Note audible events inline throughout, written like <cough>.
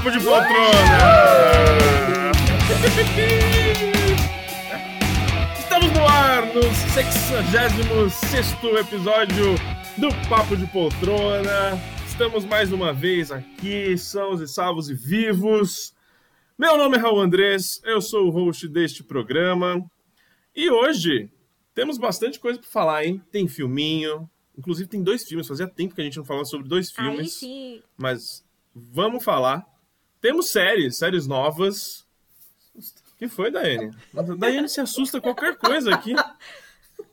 Papo de Poltrona! Estamos no ar no 66 episódio do Papo de Poltrona. Estamos mais uma vez aqui, sãos e salvos e vivos. Meu nome é Raul Andrés, eu sou o host deste programa. E hoje temos bastante coisa para falar, hein? Tem filminho, inclusive tem dois filmes, fazia tempo que a gente não falava sobre dois filmes. Mas vamos falar. Temos séries, séries novas. O que foi, Daiane? A Daiane se assusta qualquer coisa aqui.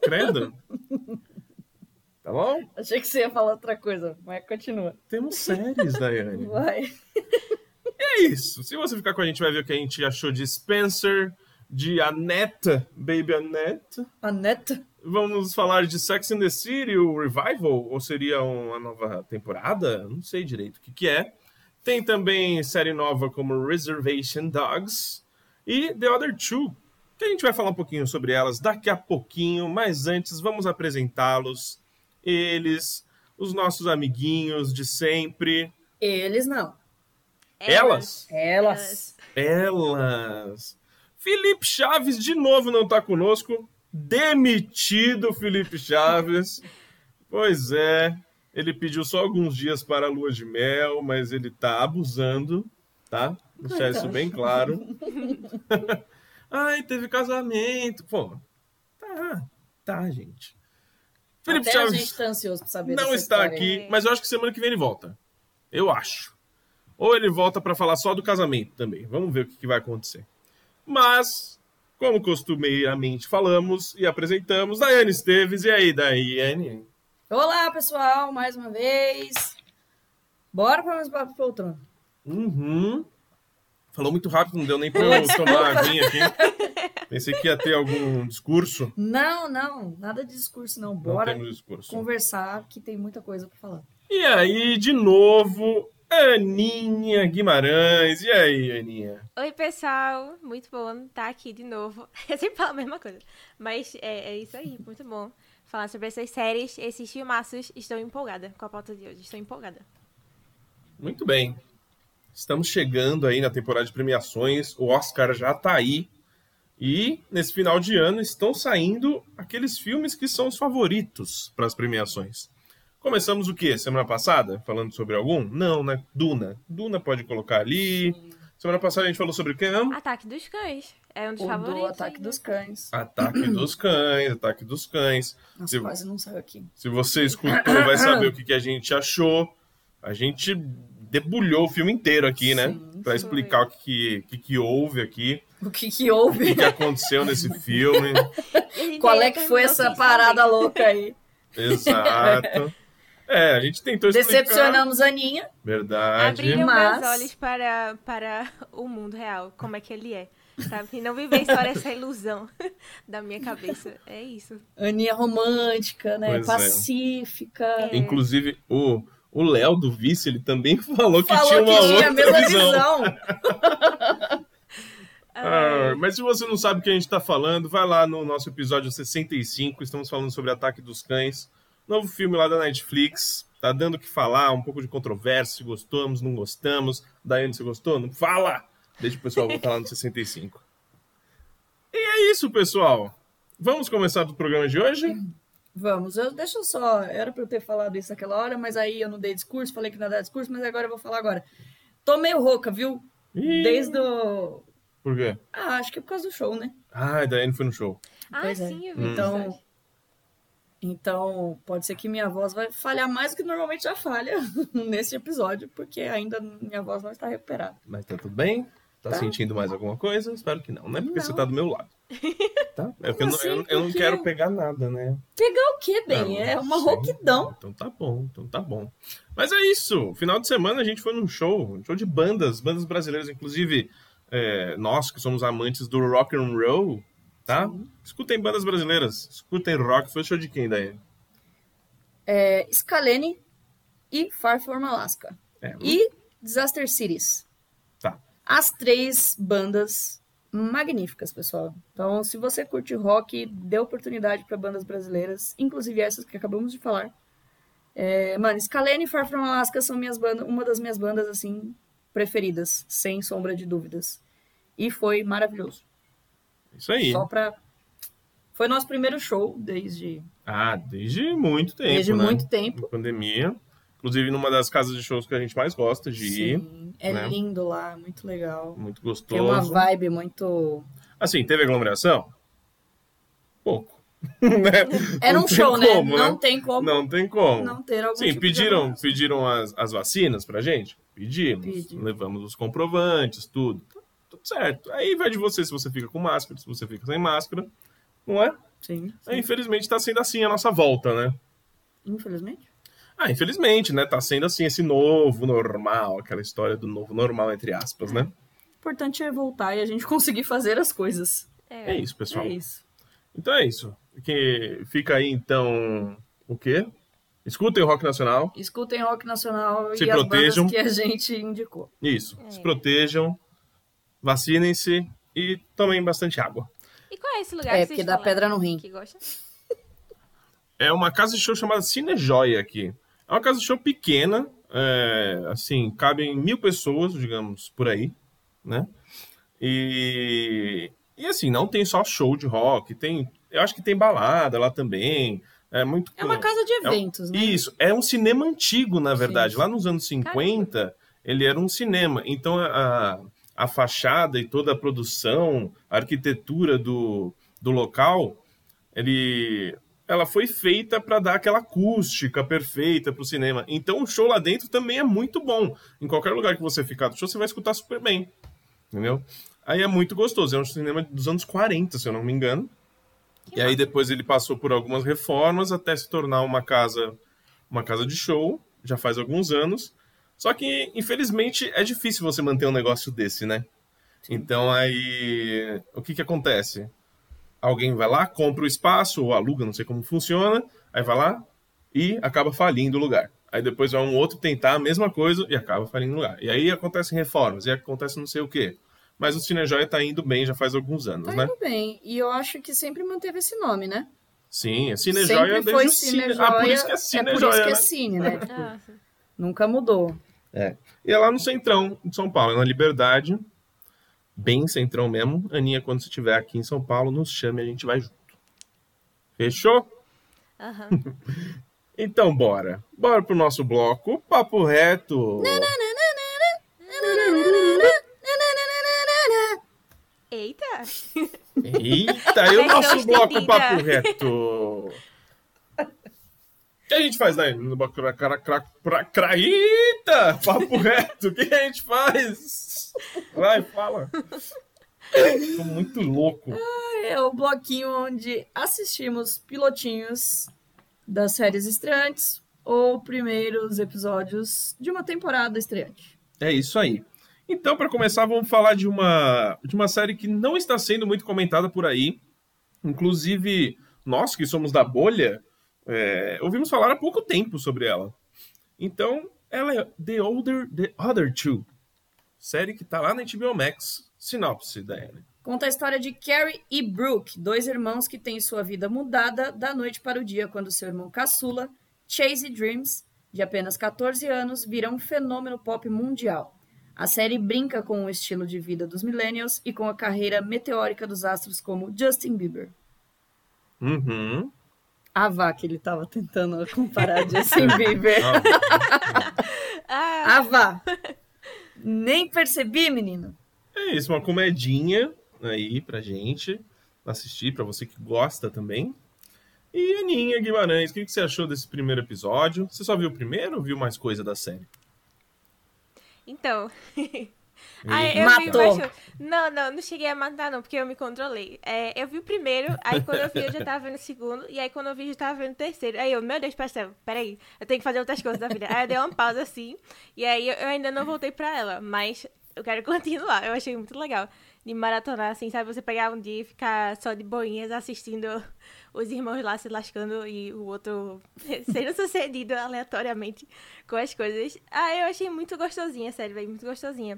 Credo. Tá bom? Achei que você ia falar outra coisa, mas continua. Temos séries, Daiane. Vai. É isso. Se você ficar com a gente, vai ver o que a gente achou de Spencer, de Annette, Baby Annette. Aneta? Vamos falar de Sex and the City, o Revival, ou seria uma nova temporada? Não sei direito o que, que é. Tem também série nova como Reservation Dogs e The Other Two, que a gente vai falar um pouquinho sobre elas daqui a pouquinho, mas antes vamos apresentá-los. Eles, os nossos amiguinhos de sempre. Eles não. Elas? Elas. Elas. Felipe Chaves de novo não tá conosco. Demitido Felipe Chaves. Pois é, ele pediu só alguns dias para a lua de mel, mas ele tá abusando, tá? Deixar isso bem claro. <laughs> Ai, teve casamento. Pô, tá, tá, gente. Felipe Até a Chaves gente tá ansioso pra saber não está história aqui, mas eu acho que semana que vem ele volta. Eu acho. Ou ele volta para falar só do casamento também. Vamos ver o que, que vai acontecer. Mas, como costumeiramente falamos e apresentamos, Daiane Esteves. E aí, Daiane? Olá, pessoal, mais uma vez. Bora para mais papo poltrona. Uhum. Falou muito rápido, não deu nem pra eu tomar a aguinha aqui. Pensei que ia ter algum discurso. Não, não, nada de discurso não. Não Bora temos discurso. conversar que tem muita coisa pra falar. E aí, de novo, Aninha Guimarães. E aí, Aninha? Oi, pessoal. Muito bom estar aqui de novo. Eu <laughs> sempre falo a mesma coisa. Mas é, é isso aí, muito bom. Falar sobre essas séries, esses filmaços. Estou empolgada com a pauta de hoje. Estou empolgada. Muito bem. Estamos chegando aí na temporada de premiações. O Oscar já tá aí. E nesse final de ano estão saindo aqueles filmes que são os favoritos para as premiações. Começamos o quê? Semana passada? Falando sobre algum? Não, né? Duna. Duna pode colocar ali. Semana passada a gente falou sobre o quê? Ataque dos Cães. É um dos O favoritos. do Ataque dos Cães. Ataque <clears throat> dos Cães, Ataque dos Cães. Nossa, Se- quase não saiu aqui. Se você escutou, vai saber o que, que a gente achou. A gente debulhou o filme inteiro aqui, né? Sim, foi. explicar o que, que, que, houve aqui, O que que o houve? que, que aconteceu nesse <laughs> filme. Qual é que foi essa parada louca aí? <laughs> Exato. É, a gente tentou explicar. Decepcionamos a Aninha. Verdade. Abriram Mas- meus olhos para, para o mundo real, como é que ele é. Sabe? E não viver só essa ilusão <laughs> da minha cabeça. É isso. Aninha romântica, né? Pois é. Pacífica. É. Inclusive, o o Léo do Vice, ele também <laughs> falou que Falou tinha uma que tinha outra a mesma visão. visão. <laughs> Ah, mas se você não sabe o que a gente está falando, vai lá no nosso episódio 65. Estamos falando sobre Ataque dos Cães, novo filme lá da Netflix. Tá dando o que falar, um pouco de controvérsia, se gostamos, não gostamos. Daiane, você gostou? Não fala! Deixa o pessoal voltar lá no 65. E é isso, pessoal. Vamos começar do programa de hoje? Vamos, eu, deixa eu só. Era pra eu ter falado isso naquela hora, mas aí eu não dei discurso, falei que não ia dar discurso, mas agora eu vou falar agora. Tô meio rouca, viu? Ih, Desde o. Por quê? Ah, acho que é por causa do show, né? Ah, a Daiane foi no show. Ah, Pois é. sim, eu vi. Hum. Então-. Então, pode ser que minha voz vai falhar mais do que normalmente já falha <laughs> nesse episódio, porque ainda minha voz não está recuperada. Mas tá tudo bem? Tá, Tá. sentindo mais alguma coisa? Espero que não, né? Porque Não. você tá do meu lado. <laughs> Tá? É porque eu, não- assim? eu eu não quero pegar nada, né? Pegar o quê, bem? Ah, é não uma sei. rouquidão. Então tá bom, então tá bom. Mas é isso. Final de semana a gente foi num show, um show de bandas, bandas brasileiras, inclusive é, nós que somos amantes do rock and roll, tá? Sim. Escutem bandas brasileiras, escutem rock. Foi show de quem daí? É, Scalene e Far From Alaska. É, E Disaster Cities. As três bandas magníficas, pessoal. Então, se você curte rock, dê oportunidade para bandas brasileiras, inclusive essas que acabamos de falar. É, mano, Scalene e Far From Alaska são minhas bandas, uma das minhas bandas, assim, preferidas, sem sombra de dúvidas. E foi maravilhoso. Isso aí. Só pra. Foi nosso primeiro show desde, Ah, desde muito tempo, desde né? muito tempo. Pandemia. Inclusive numa das casas de shows que a gente mais gosta de ir. Sim, é né? lindo lá, muito legal. Muito Tem uma gostoso. vibe muito. Assim, teve aglomeração? Pouco. <laughs> Né? Era Não um tem show, né? como, Não tem como não, Não tem como. ter algum Sim, tipo pediram, pediram as, as vacinas pra gente? Pedimos. Pediram. Levamos os comprovantes, tudo. Tudo certo. Aí vai de você se você fica com máscara, se você fica sem máscara. Não é? Sim, sim. Aí, infelizmente tá sendo assim a nossa volta, né? Infelizmente. Ah, infelizmente, né? Tá sendo assim esse novo normal, aquela história do novo normal, entre aspas, né? O importante é voltar e a gente <laughs> conseguir fazer as coisas. É isso, pessoal. É isso. Então é isso. Que fica aí, então, o quê? Escutem o Rock Nacional. Escutem rock nacional Se e as protejam. bandas que a gente indicou. Isso. É. Se protejam, vacinem-se e tomem bastante água. E qual é esse lugar É, que porque dá pedra no rim. Que gosta? É uma casa de show chamada Cinejoia aqui. É uma casa de show pequena, é, assim, cabem mil pessoas, digamos, por aí, né? E, e assim, não tem só show de rock, tem, eu acho que tem balada lá também. É muito É uma casa de eventos, né? Isso, é um cinema antigo, na verdade. Sim. Lá nos anos 50, ele era um cinema. Então, a, a fachada e toda a produção, a arquitetura do, do local, ele, ela foi feita para dar aquela acústica perfeita para o cinema. Então, o show lá dentro também é muito bom. Em qualquer lugar que você ficar do show, você vai escutar super bem. Entendeu? Aí é muito gostoso. É um cinema dos anos 40, se eu não me engano. E aí depois ele passou por algumas reformas até se tornar uma casa, uma casa de show, já faz alguns anos. Só que infelizmente é difícil você manter um negócio desse, né? Então aí o que que acontece? Alguém vai lá, compra o espaço ou aluga, não sei como funciona, aí vai lá e acaba falindo o lugar. Aí depois vai um outro tentar a mesma coisa e acaba falindo o lugar. E aí acontecem reformas, e acontece não sei o quê. Mas o Cinejoia tá indo bem já faz alguns anos, Tá né? indo bem. E eu acho que sempre manteve esse nome, né? Sim, é Cinejoia sempre desde foi o Cine. Cinejoia. Ah, por isso que é é por isso Cinejoia, que é né? Cine, né? Ah, <laughs> nunca mudou. E é lá no Centrão de São Paulo, é na Liberdade. Bem Centrão mesmo. Aninha, quando você estiver aqui em São Paulo, nos chame e a gente vai junto. Fechou? aham. <laughs> Então, bora. Bora pro nosso bloco. Papo reto. Eita! Eita, e o nosso bloco. Papo reto? O que a gente faz bloco cra, cra, cra, cra, cra- Eita! Papo <laughs> reto, o que a gente faz? Vai, fala. Tô muito louco. É o bloquinho onde assistimos pilotinhos das séries estreantes ou primeiros episódios de uma temporada estreante. É isso aí. Então, para começar, vamos falar de uma, de uma série que não está sendo muito comentada por aí. Inclusive, nós que somos da bolha, é, ouvimos falar há pouco tempo sobre ela. Então, ela é The Older, The Other Two. Série que tá lá na HBO Max. Sinopse da Ellen. Conta a história de Carrie e Brooke, dois irmãos que têm sua vida mudada da noite para o dia quando seu irmão caçula, Chase Dreams, de apenas 14 anos, vira um fenômeno pop mundial. A série brinca com o estilo de vida dos millennials e com a carreira meteórica dos astros como Justin Bieber. Uhum. A vá que ele tava tentando comparar Justin <laughs> Bieber. <laughs> Ah, A vá. Nem percebi, menino. É isso, uma comedinha aí pra gente assistir, pra você que gosta também. E Aninha Guimarães, o que que você achou desse primeiro episódio? Você só viu o primeiro ou viu mais coisa da série? então. <laughs> Vi Matou. Não, não, não cheguei a matar, não, porque eu me controlei. É, eu vi o primeiro, aí quando eu vi, eu já tava vendo o segundo, e aí quando eu vi, eu já tava vendo o terceiro. Aí eu, meu Deus, parceiro, peraí, eu tenho que fazer outras coisas da vida. Aí eu dei uma pausa assim, e aí eu, eu ainda não voltei pra ela, mas eu quero <laughs> continuar. Eu achei muito legal de maratonar, assim, sabe? Você pegar um dia e ficar só de boinhas assistindo os irmãos lá se lascando e o outro <laughs> sendo sucedido aleatoriamente com as coisas. Ah, eu achei muito gostosinha, sério, velho, muito gostosinha.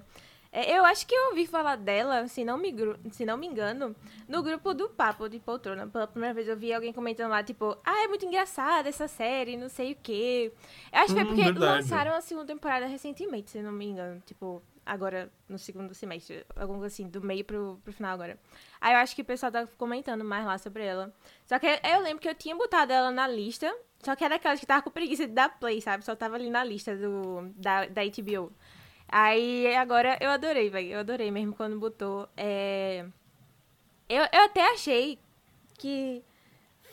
É, eu acho que eu ouvi falar dela, se não, me, se não me engano, no grupo do Papo de Poltrona. Pela primeira vez eu vi alguém comentando lá, tipo, ah, é muito engraçada essa série, não sei o quê. Eu acho que Hum, é porque verdade. lançaram a segunda temporada recentemente, se não me engano. Tipo, agora, no segundo semestre. Alguma assim, do meio pro, pro final agora. Aí eu acho que o pessoal tá comentando mais lá sobre ela. Só que eu lembro que eu tinha botado ela na lista, só que era aquelas que tava com preguiça de dar play, sabe? Só tava ali na lista do, da, da HBO. Aí agora eu adorei, velho. Eu adorei mesmo quando botou. É... Eu, eu até achei que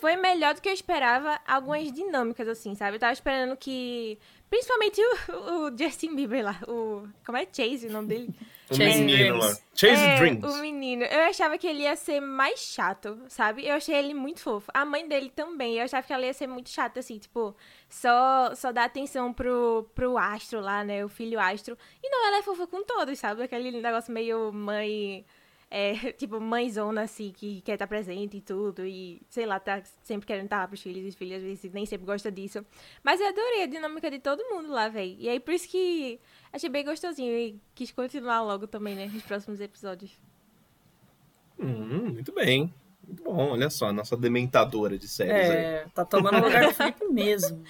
foi melhor do que eu esperava algumas dinâmicas, assim, sabe? Eu tava esperando que. Principalmente o, o Justin Bieber lá. O. Como é Chase o nome dele? <laughs> O Chase menino Dreams. lá. Chase É, Dreams. O menino. Eu achava que ele ia ser mais chato, sabe? Eu achei ele muito fofo. A mãe dele também. Eu achava que ela ia ser muito chata, assim, tipo, só, só dar atenção pro, pro astro lá, né? O filho astro. E não, ela é fofa com todos, sabe? Aquele negócio meio mãe. É, <laughs> tipo, mãezona, assim, que quer estar presente e tudo. E, sei lá, tá sempre querendo estar pros filhos e filhas, às vezes nem sempre gosta disso. Mas eu adorei a dinâmica de todo mundo lá, velho. E aí, por isso que achei bem gostosinho. E quis continuar logo também, né? Nos próximos episódios. Hum, muito bem. Muito bom, olha só, nossa dementadora de séries aí. É, tá tomando lugar do Felipe <laughs> mesmo.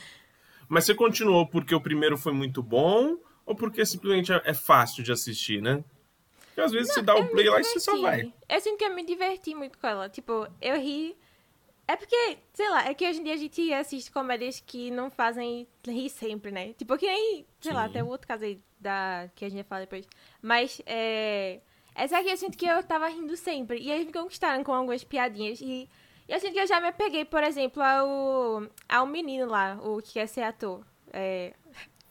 Mas você continuou porque o primeiro foi muito bom ou porque simplesmente é é fácil de assistir, né? Porque às vezes você dá o play lá e você só vai. Eu sinto que eu me diverti muito com ela. Tipo, eu ri. É porque, sei lá, é que hoje em dia a gente assiste comédias que não fazem rir sempre, né? Tipo, que nem, sei lá, Sim. tem um outro caso aí da, que a gente vai falar depois. Mas, é. Essa aqui eu sinto que eu tava rindo sempre. E eles me conquistaram com algumas piadinhas. E eu sinto que eu já me apeguei, por exemplo, ao, ao menino lá, o que quer ser ator. É.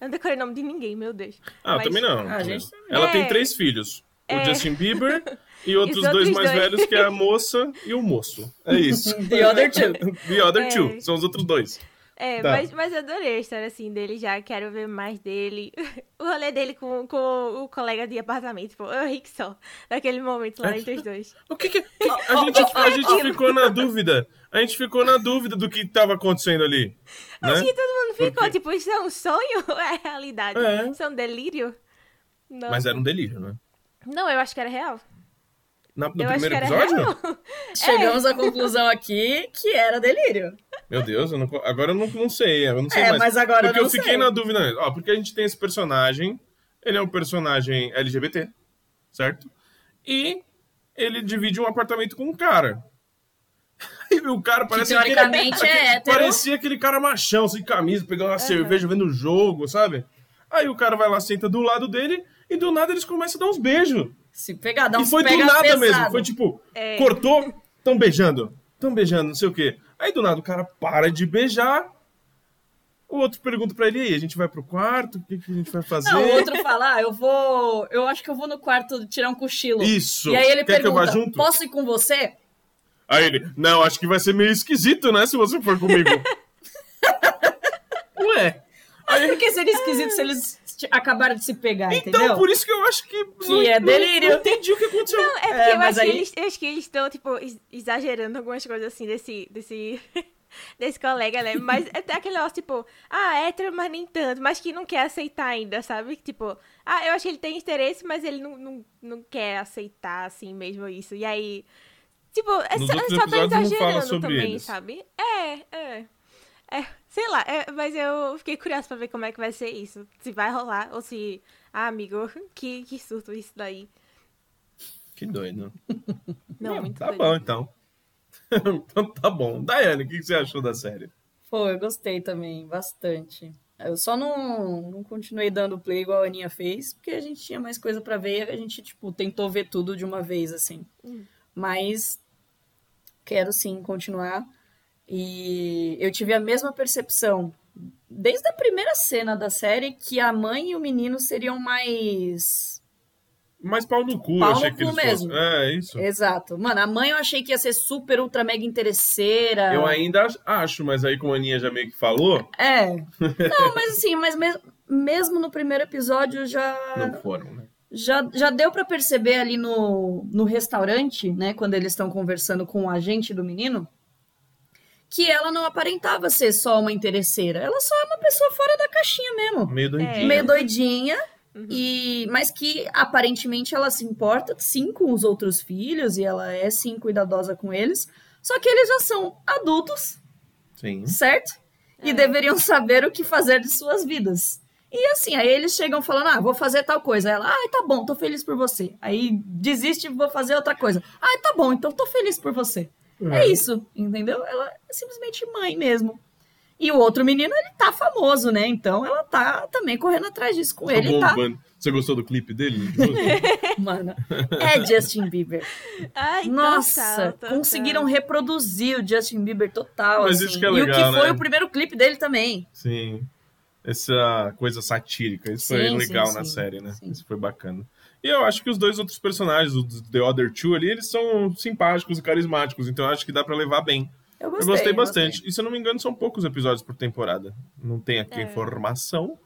Eu não decorei o nome de ninguém, meu Deus. Ah, Mas- também não. Ah, gente Ela É. tem três filhos. O É. Justin Bieber <laughs> e outros outros dois mais dois. velhos, que é a moça e o moço. É isso. <laughs> The other two. <laughs> The other É. two. São os outros dois. É, Tá. mas, mas eu adorei a história assim dele já, quero ver mais dele. <laughs> O rolê dele com, com o colega de apartamento, pô, eu ri que só, naquele momento lá É. entre os dois. O que que... que- A gente, a gente ficou na dúvida. A gente ficou na dúvida do que estava acontecendo ali. Acho Né? que todo mundo ficou, tipo, isso é um sonho ou é realidade? É. Isso é um delírio? Não. Mas era um delírio, né? Não, eu acho que era real. Na- no eu primeiro que episódio? <laughs> Chegamos à conclusão aqui que era delírio. Meu Deus, eu não- agora eu não, não sei. Eu não sei É, mais. mas agora Porque eu eu fiquei sei. na dúvida. né? Ó, porque a gente tem esse personagem. Ele é um personagem LGBT, certo? E ele divide um apartamento com um cara. <laughs> E o cara parece teoricamente aquele, <laughs> é aquele- hétero. Parecia aquele cara machão, sem camisa, pegando uma cerveja, vendo o jogo, sabe? Aí o cara vai lá, senta do lado dele, e do nada eles começam a dar uns beijos. Se pegar, dá e uns foi do nada pesado. mesmo. Foi tipo, É. cortou, tão beijando. Tão beijando, não sei o quê. Aí do nada o cara para de beijar. O outro pergunta pra ele, e aí, a gente vai pro quarto? O que, que a gente vai fazer? Não, o outro fala, ah, eu vou. Eu acho que eu vou no quarto tirar um cochilo. Isso. E aí ele Quer que eu vá pergunta: junto? posso ir com você? Aí ele, não, acho que vai ser meio esquisito, né, se você for comigo. <laughs> Aí, Por que seria esquisito se eles acabaram de se pegar, então, entendeu? por isso que eu acho que... Que é delírio. Não entendi o que aconteceu. Não, é porque É, eu, mas acho que aí- eles, eu acho que eles estão, tipo, ex- exagerando algumas coisas assim desse. desse... <laughs> Desse colega, né? Mas é aquele negócio, tipo, ah, é hétero, mas nem tanto, mas que não quer aceitar ainda, sabe? Tipo, ah, eu acho que ele tem interesse, mas ele não, não, não quer aceitar, assim, mesmo isso. E aí, tipo, é Nos só, outros só tá não exagerando também, eles. sabe? É, é. É, sei lá, é, mas eu fiquei curiosa pra ver como é que vai ser isso. Se vai rolar, ou se. Ah, amigo, <laughs> que, que surto isso daí. Que doido. <laughs> Não, Ah, muito Tá doido. bom, então. <laughs> então tá bom. Daiane, o que você achou da série? Pô, eu gostei também, bastante. Eu só não, não continuei dando play igual a Aninha fez, porque a gente tinha mais coisa pra ver e a gente, tipo, tentou ver tudo de uma vez, assim. Hum. Mas quero sim continuar. E eu tive a mesma percepção desde a primeira cena da série que a mãe e o menino seriam mais. Mais pau no cu, Pau achei no que cu eles mesmo. fossem. É, isso. Exato. Mano, a mãe eu achei que ia ser super, ultra, mega interesseira. Eu ainda acho, mas aí como a Aninha já meio que falou, É. Não, mas assim, mas mes- mesmo no primeiro episódio já. não foram, né? Já, já deu pra perceber ali no, no restaurante, né, quando eles estão conversando com o agente do menino, que ela não aparentava ser só uma interesseira. Ela só é uma pessoa fora da caixinha mesmo. Meio doidinho. É. Meio doidinha, E, mas que aparentemente ela se importa sim com os outros filhos e ela é sim cuidadosa com eles. Só que eles já são adultos, Sim. certo? E É. deveriam saber o que fazer de suas vidas. E assim, aí eles chegam falando: ah, vou fazer tal coisa. Ela, ah, tá bom, tô feliz por você. Aí desiste e vou fazer outra coisa. Ah, tá bom, então tô feliz por você. É isso, entendeu? Ela é simplesmente mãe mesmo. E o outro menino, ele tá famoso, né? Então ela tá também correndo atrás disso com Tá ele. Tá, bombando. Você gostou do clipe dele? <laughs> mano. É Justin Bieber. Ai, Nossa, total, total. conseguiram reproduzir o Justin Bieber total. Mas assim. isso que é e o legal, que foi né? o primeiro clipe dele também. Sim. Essa coisa satírica. Isso foi Sim, legal sim, na sim. série, né? Sim. Isso foi bacana. E eu acho que os dois outros personagens, os The Other Two ali, eles são simpáticos e carismáticos. Então eu acho que dá pra levar bem. Eu Eu gostei, gostei eu bastante. E se eu não me engano, são poucos episódios por temporada. Não tem aqui a É. informação.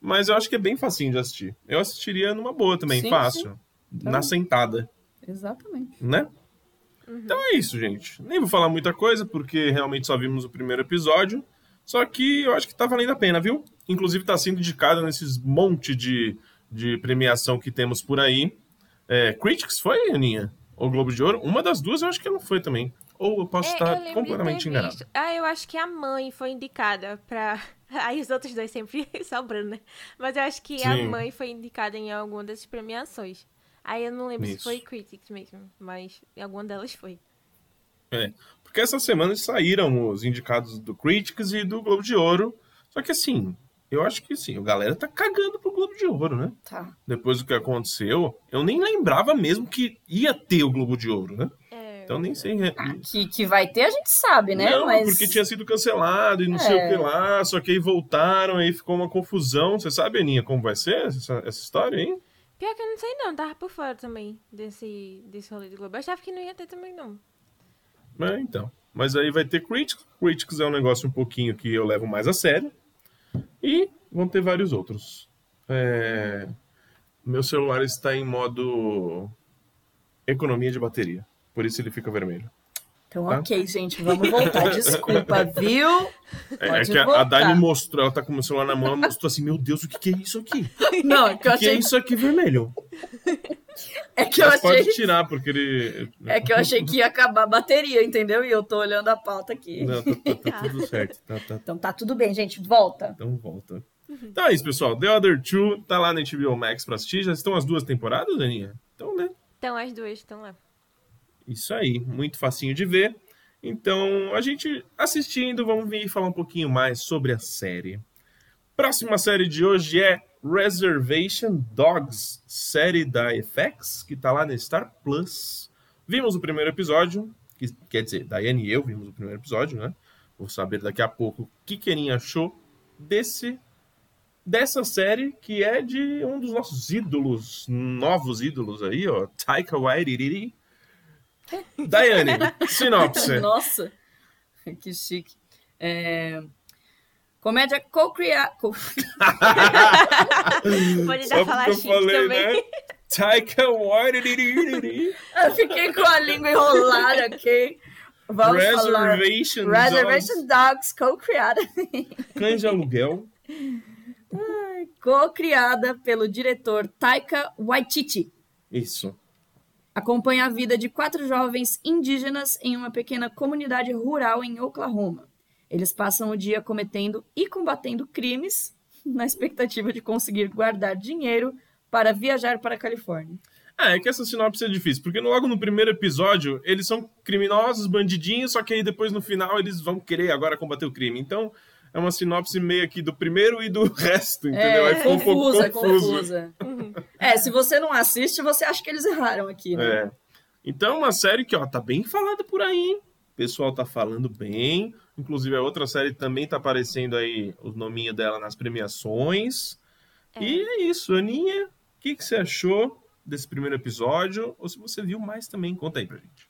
Mas eu acho que é bem facinho de assistir. Eu assistiria numa boa também, Sim, fácil. Na sentada, Exatamente. né? Então é isso, gente. Nem vou falar muita coisa, porque realmente só vimos o primeiro episódio. Só que eu acho que tá valendo a pena, viu? Inclusive tá sendo indicado nesses monte de, de premiação que temos por aí. É, Critics foi, Aninha? Ou Globo de Ouro? Uma das duas eu acho que não foi também. Ou eu posso É, estar eu completamente enganado. Ah, eu acho que a mãe foi indicada pra. <laughs> Aí os outros dois sempre <laughs> sobrando, né? Mas eu acho que a Sim. mãe foi indicada em alguma dessas premiações. Aí eu não lembro Isso. se foi Critics mesmo, mas em alguma delas foi. É, porque essa semana saíram os indicados do Critics e do Globo de Ouro. Só que assim, eu acho que sim, a galera tá cagando pro Globo de Ouro, né? Tá. Depois do que aconteceu, eu nem lembrava mesmo que ia ter o Globo de Ouro, né? É, Então nem sei. re- Que, que vai ter, a gente sabe, né? Não, Mas porque tinha sido cancelado e não sei o É. que lá, só que aí voltaram, aí ficou uma confusão. Você sabe, Aninha, como vai ser essa, essa história, hein? Pior que eu não sei não, tava por fora também desse, desse rolê do Globo. Eu achava que não ia ter também não. É, então. Mas aí vai ter Critics. Critics é um negócio um pouquinho que eu levo mais a sério. E vão ter vários outros. É, Meu celular está em modo economia de bateria. Por isso ele fica vermelho. Então, Tá. ok, gente, vamos voltar. <laughs> Desculpa, viu? É, é que a, a me mostrou, ela tá com o celular na mão, ela mostrou assim, meu Deus, o que, que é isso aqui? <laughs> Não, é que eu O que é achei, isso aqui vermelho? <laughs> é que eu achei, pode tirar, porque ele... é que eu achei que ia acabar a bateria, entendeu? E eu tô olhando a pauta aqui. Não, tá, tá- tá tudo certo. Tá, tá, Então tá tudo bem, gente, volta. Então volta. Então é isso, pessoal. The Other Two tá lá na HBO Max pra assistir. Já estão as duas temporadas, Daninha? Então, né? Então as duas estão lá. Isso aí. Muito facinho de ver. Então, a gente assistindo, vamos vir falar um pouquinho mais sobre a série. Próxima série de hoje é Reservation Dogs, série da FX, que tá lá na Star Plus. Vimos o primeiro episódio, que, quer dizer, Daiane e eu vimos o primeiro episódio, né? Vou saber daqui a pouco o que Kenin achou desse dessa série que é de um dos nossos ídolos, novos ídolos aí, ó, Taika Waititi. <laughs> Daiane, sinopse. Nossa, que chique. É, Comédia co-criada. Co... <laughs> Pode dar falar chique falei, também. né? Taika Waititi. Eu fiquei com a língua enrolada, ok? Vamos falar. Reservation Reservation Dogs, co-criada. Dogs, Cães de Aluguel. Co-criada pelo diretor Taika Waititi. Isso. Acompanha a vida de quatro jovens indígenas em uma pequena comunidade rural em Oklahoma. Eles passam o dia cometendo e combatendo crimes <laughs> na expectativa de conseguir guardar dinheiro para viajar para a Califórnia. Ah, é que essa sinopse é difícil, porque logo no primeiro episódio eles são criminosos, bandidinhos, só que aí depois no final eles vão querer agora combater o crime. Então é uma sinopse meio aqui do primeiro e do <laughs> resto, entendeu? aí É, fica um pouco confusa, confuso. confusa. É, se você não assiste, você acha que eles erraram aqui, né? É. Então é uma série que, ó, tá bem falada por aí, hein? O pessoal tá falando bem. Inclusive, a outra série também tá aparecendo aí o nominho dela nas premiações. É. E é isso, Aninha. O que, que você achou desse primeiro episódio? Ou se você viu mais também, conta aí pra gente.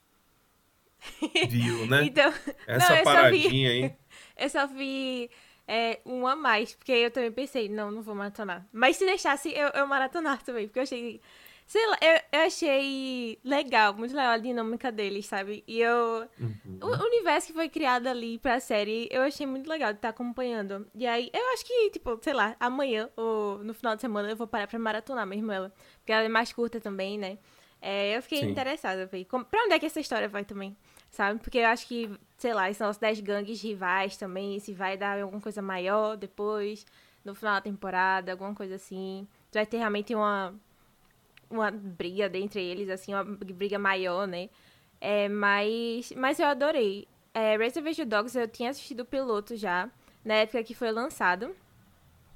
<laughs> Viu, né? Então, Essa não, só vi- paradinha aí. <laughs> eu só vi é, um a mais, porque eu também pensei, não, não vou maratonar. Mas se deixasse, eu, eu maratonar também, porque eu achei Sei lá, eu, eu achei legal, muito legal a dinâmica deles, sabe? E eu. Uhum. O universo que foi criado ali pra série, eu achei muito legal de estar acompanhando. E aí, eu acho que, tipo, sei lá, amanhã ou no final de semana eu vou parar pra maratonar mesmo ela. Porque ela é mais curta também, né? É, eu fiquei Sim. interessada, ver pra onde é que essa história vai também, sabe? Porque eu acho que, sei lá, são os 10 gangues rivais também, se vai dar alguma coisa maior depois, no final da temporada, alguma coisa assim. Vai ter realmente uma, uma briga entre eles, assim, uma briga maior, né? É, mas, mas eu adorei. É, Reservation Dogs eu tinha assistido o piloto já, na época que foi lançado.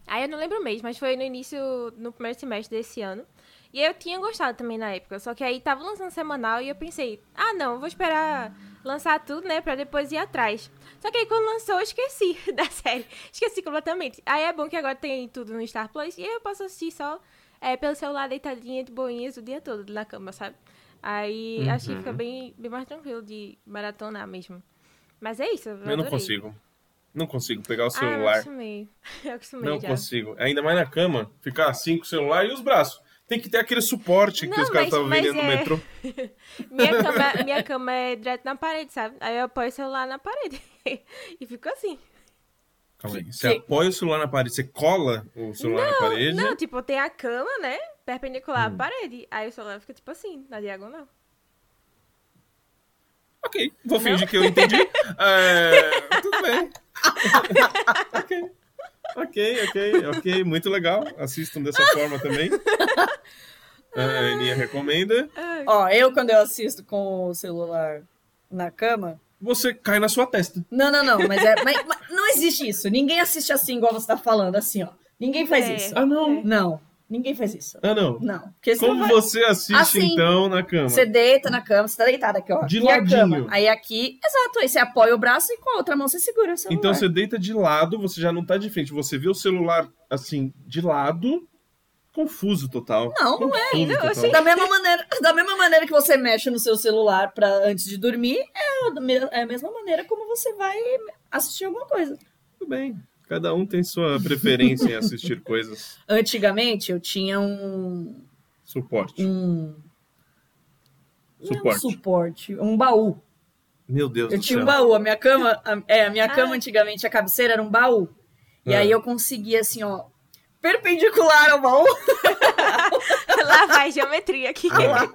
Aí eu não lembro o mês, mas foi no início, no primeiro semestre desse ano. E eu tinha gostado também na época, só que aí tava lançando semanal e eu pensei, ah não, vou esperar lançar tudo, né, pra depois ir atrás. Só que aí quando lançou eu esqueci <laughs> da série, esqueci completamente. Aí é bom que agora tem tudo no Star Plus e eu posso assistir só é, pelo celular deitadinha de boinhas o dia todo na cama, sabe? Aí acho que Uhum. fica bem, bem mais tranquilo de maratonar mesmo. Mas é isso, eu, Eu não consigo. Não consigo pegar o Ah, eu celular. acostumei. <laughs> Eu acostumei não já. consigo. Ainda mais na cama, ficar assim com o celular e os braços. Tem que ter aquele suporte que Não, os caras estavam vendendo no é- metrô. <laughs> Minha cama, <laughs> minha cama é direto na parede, sabe? Aí eu apoio o celular na parede. e fico assim. Calma aí. Que- Você apoia o celular na parede, você cola o celular na parede. Não, tipo, tem a cama, né? Perpendicular Hum. à parede. Aí o celular fica tipo assim, na diagonal. Ok, vou fingir que eu entendi. <laughs> É, tudo bem. <laughs> ok. Ok, ok, ok. Muito legal. Assistam dessa forma também. <laughs> A Aninha recomenda. Ó, eu quando eu assisto com o celular na cama. Você cai na sua testa. Não, não, não, mas, é, mas, mas não existe isso. Ninguém assiste assim, igual você tá falando, assim, ó. Ninguém faz É. isso. Ah, não. Não, ninguém faz isso. Ah, não. Não. Como vai- você assiste, Assim, então, na cama? Você deita na cama, você tá deitado aqui, ó. De aqui é a ladinho. cama. Aí aqui, exato, aí você apoia o braço e com a outra mão você segura o celular. Então você deita de lado, você já não tá de frente. Você vê o celular, assim, de lado, confuso total. Não, não é. não, Da mesma, maneira, da mesma maneira que você mexe no seu celular pra, antes de dormir, é, a é a mesma maneira como você vai assistir alguma coisa. Tudo bem. Cada um tem sua preferência em assistir <laughs> coisas. Antigamente eu tinha um. Suporte. um não é um Suporte. suporte, um baú. Meu Deus Eu do tinha céu. um baú. A minha cama, a, é, a minha cama Ah. antigamente, a cabeceira era um baú. E Ah. aí eu conseguia, assim, ó, perpendicular ao baú. <laughs> Lá vai geometria aqui. Ah.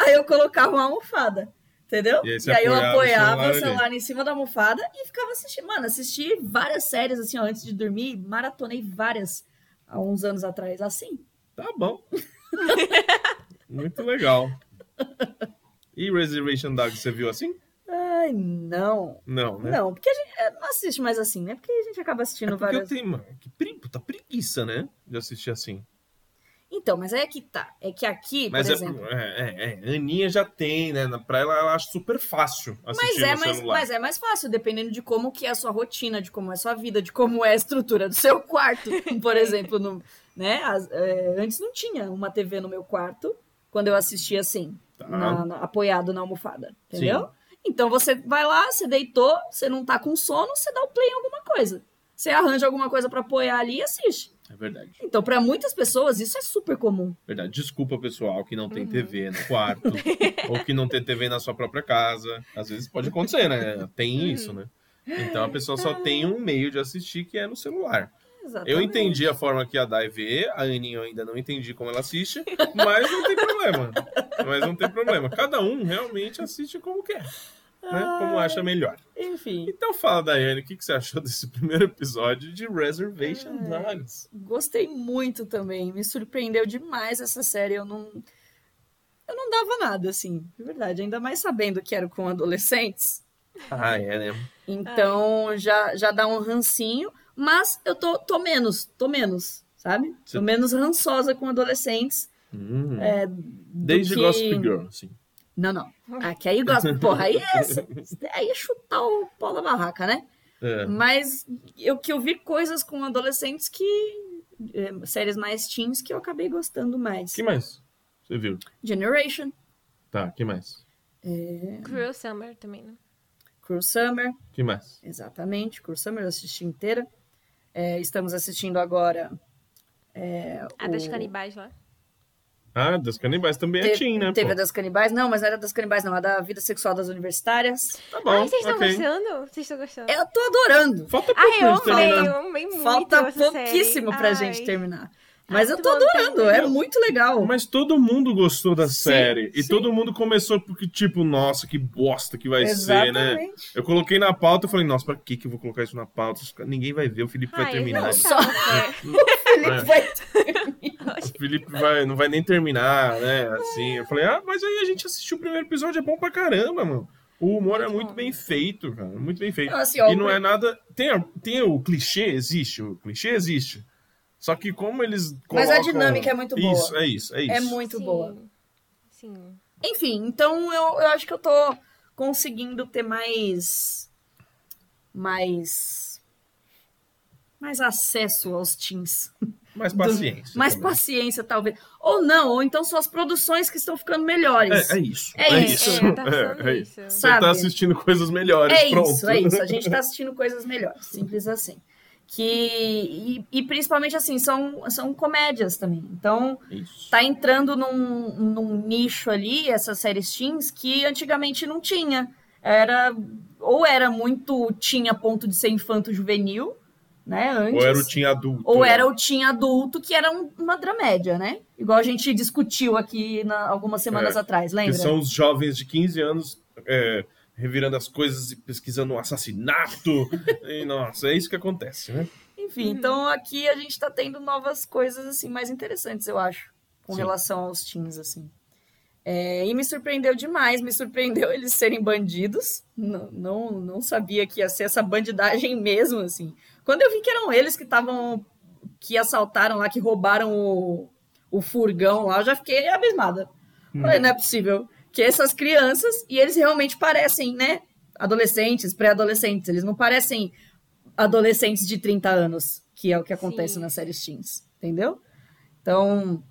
Aí eu colocava uma almofada. Entendeu? E aí você eu apoiava o celular o celular em cima da almofada e ficava assistindo. Mano, assisti várias séries assim, ó, antes de dormir, maratonei várias há uns anos atrás, assim. Tá bom. <laughs> Muito legal. E Reservation Dogs, você viu assim? Ai, não. Não, né? Não, porque a gente é, não assiste mais assim, né? Porque a gente acaba assistindo É porque eu várias. tenho, mano, que pre... puta preguiça, né? De assistir assim. Então, mas aí é que tá. É que aqui, Mas por é, exemplo. é, é, é, Aninha já tem, né? Pra ela, ela acha super fácil assistir Mas é, mais, mas é mais fácil, dependendo de como que é a sua rotina, de como é a sua vida, de como é a estrutura do seu quarto. <laughs> Por exemplo, no, né? as- é, antes não tinha uma TV no meu quarto, quando eu assistia assim, Tá. na- na- apoiado na almofada. Entendeu? Então você vai lá, você deitou, você não tá com sono, você dá o play em alguma coisa. Você arranja alguma coisa pra apoiar ali e assiste. É verdade. Então, pra muitas pessoas, isso é super comum. Verdade. Desculpa, pessoal, que não tem Uhum. TV no quarto. <laughs> ou que não tem TV na sua própria casa. Às vezes pode acontecer, né? Tem Uhum. isso, né? Então a pessoa só tem um meio de assistir que é no celular. Exatamente. Eu entendi a forma que a Dai vê, a Aninha eu ainda não entendi como ela assiste, mas não tem problema. <laughs> Mas não tem problema. Cada um realmente assiste como quer, né? Como acha melhor. Enfim, Então fala, Daiane, o que que você achou desse primeiro episódio de Reservation Dogs? gostei muito também. Me surpreendeu demais essa série. Eu não. Eu não dava nada, assim, de verdade. Ainda mais sabendo que era com adolescentes. Ah, é, né? Então já, já dá um rancinho. Mas eu tô, tô menos, tô menos, sabe? Você- Tô menos rançosa com adolescentes. Hum. É, Desde que- Gossip Girl, assim. Não, não. Aqui aí gosta. Porra, aí é, aí é chutar o pau da barraca, né? É. Mas eu que eu vi coisas com adolescentes que. é, séries mais teens que eu acabei gostando mais. que mais? Você viu? Generation, Tá, que mais? Cruel Summer também, né? Cruel Summer, que mais? exatamente. Cruel Summer eu assisti inteira. É, estamos assistindo agora. é, A das o- canibais lá. Ah, das canibais também é Teve- teen, né? Teve pô? a das canibais? Não, mas não era das canibais, não. A da vida sexual das universitárias. Tá bom, Ai, vocês estão ok. gostando? Vocês estão gostando? Eu tô adorando. Falta Ai, pouco eu amei, eu amei muito Falta essa pouquíssimo série. pra Ai. gente terminar. Mas eu muito tô adorando. É muito legal. Mas todo mundo gostou da Sim, série. E sim. todo mundo começou porque, tipo, nossa, que bosta que vai ser, né? Exatamente. Eu coloquei na pauta e falei, nossa, pra que que eu vou colocar isso na pauta? Ninguém vai ver, o Felipe vai Ai, terminar. não. Só- tá, <laughs> É. Vai- O Felipe vai, não vai nem terminar, né? Assim, eu falei, ah, mas aí a gente assistiu o primeiro episódio, é bom pra caramba, mano. O humor é Muito bem feito, cara. Muito bem feito. Não, assim, e não é nada. Tem, tem o clichê, existe. O clichê existe. Só que como eles. Mas a colocam- dinâmica é muito boa. Isso, é isso, é isso. É muito Sim, boa. Sim. Enfim, então eu, eu acho que eu tô conseguindo ter mais. Mais. Mais acesso aos teens. Mais paciência. Mais também. paciência, talvez. Ou não, ou então são as produções que estão ficando melhores. É, é isso. É isso. É, tá <laughs> É, é isso. Você Sabe? tá assistindo coisas melhores. É pronto. isso, é isso. A gente tá <laughs> assistindo coisas melhores, simples assim. Que, e, e principalmente assim, são, são comédias também. Então, Isso. tá entrando num, num nicho ali, essas séries teens, que antigamente não tinha. Era, ou era muito tinha ponto de ser infanto-juvenil, né, antes. Ou era o teen adulto. ou né? era o teen adulto, que era um- uma dramédia, né? Igual a gente discutiu aqui na- algumas semanas É, atrás, Que lembra? são os jovens de 15 anos é, revirando as coisas e pesquisando um assassinato. e, nossa, é isso que acontece, né? Enfim, então aqui a gente tá tendo novas coisas, assim, mais interessantes, eu acho, com Sim. relação aos teens, assim. É, e me surpreendeu demais, me surpreendeu <laughs> eles serem bandidos. Não, não, não sabia que ia ser essa bandidagem <laughs> mesmo, assim. Quando eu vi que eram eles que estavam. que assaltaram lá, que roubaram o, o furgão lá, eu já fiquei abismada. Hum. Falei, não é possível. Que essas crianças, e eles realmente parecem, né? Adolescentes, pré-adolescentes. Eles não parecem adolescentes de 30 anos, que é o que acontece Sim. nas séries teens, entendeu? Então,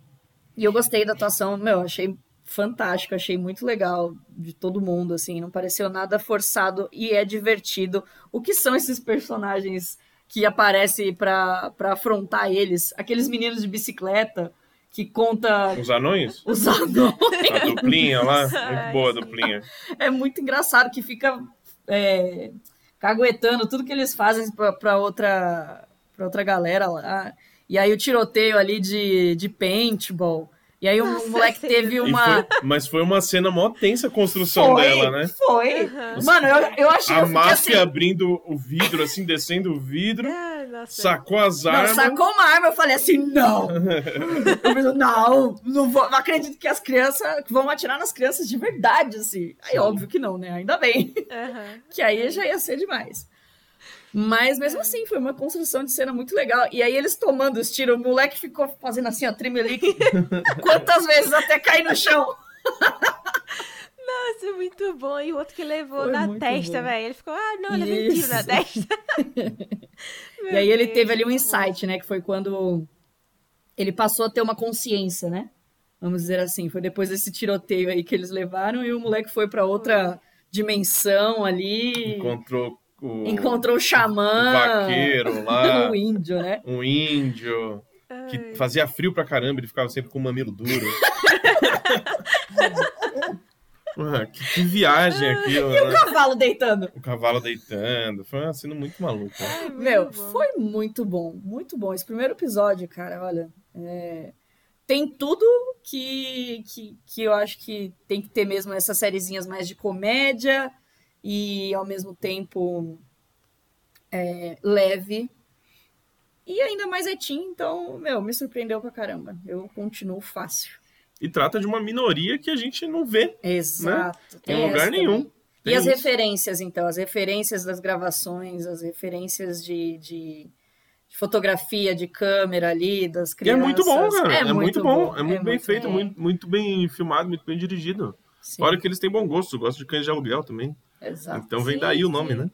e eu gostei da atuação, meu, achei fantástico, achei muito legal de todo mundo, assim, não pareceu nada forçado e é divertido. O que são esses personagens que aparecem pra afrontar eles? Aqueles meninos de bicicleta que conta Os anões? os anões. A duplinha lá? Muito boa a duplinha. É muito engraçado que fica é, caguetando tudo que eles fazem pra, pra outra pra outra galera lá. E aí o tiroteio ali de, de paintball. E aí Nossa, o moleque teve uma. foi- mas foi uma cena mó tensa a construção Foi, dela, né? Foi. Aham. Mano, eu, eu achei A eu máfia assim. abrindo o vidro, assim, descendo o vidro, Ai, <laughs> nossa. sacou as Não, armas. sacou uma arma, eu falei assim, não. <laughs> Eu falei, não, não, vou, não acredito que as crianças que vão atirar nas crianças de verdade, assim. Aí, óbvio que não, né? Ainda bem. Aham. <laughs> que aí já ia ser demais. Mas mesmo assim, foi uma construção de cena muito legal. E aí eles tomando os tiros, o moleque ficou fazendo assim, ó, tremelique. <laughs> Quantas vezes até cair no chão? Nossa, muito bom. E o outro que levou Foi na testa, velho. Ele ficou, ah, não, levei um tiro na testa. <laughs> E aí ele Meu teve ali um Deus, muito bom. insight, né? Que foi quando ele passou a ter uma consciência, né? Vamos dizer assim. Foi depois desse tiroteio aí que eles levaram e o moleque foi pra outra dimensão ali. Encontrou o, Encontrou o o xamã. vaqueiro lá, <laughs> o índio, né? um índio, que fazia frio pra caramba, ele ficava sempre com o mamilo duro. <laughs> Ah, que, que viagem aquilo, O né? cavalo deitando. O cavalo deitando. Foi uma cena muito maluca. Ai, Meu, bom. foi muito bom, muito bom. Esse primeiro episódio, cara, olha, é, tem tudo que, que, que eu acho que tem que ter mesmo essas sériezinhas mais de comédia e ao mesmo tempo é, leve. E ainda mais é teen, então, meu, me surpreendeu pra caramba. Eu continuo fácil. E trata de uma minoria que a gente não vê Exato. em tem lugar nenhum. Tem E as isso. referências, então, as referências das gravações, as referências de, de- de fotografia, de câmera ali, das E é crianças. muito bom, cara. É, muito bom. É é muito bem feito, bom. muito, muito bem filmado, muito bem dirigido. Sim, Olha que eles têm bom gosto. Eu gosto de cães de aluguel também. Exato. Então vem Sim, daí o nome, sim. né?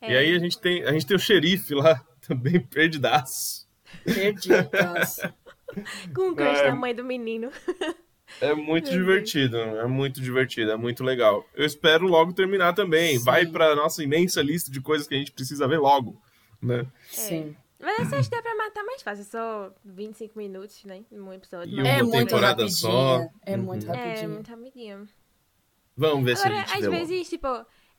É. E aí a gente tem a gente tem o xerife lá, <laughs> também perdidaço. Perdi. nossa. <laughs> Com o crush É. da mãe do menino. É muito divertido, é muito divertido, é muito legal. Eu espero logo terminar também. Sim. Vai pra nossa imensa lista de coisas que a gente precisa ver logo, né? Sim. Mas essa acho que dá pra matar mais fácil. É só 25 minutos, né? Um episódio. E É uma muito temporada rapidinho. só. É Uhum. muito É, rapidinho. muito rapidinho. Vamos ver se a Agora, gente às deu. vezes, tipo,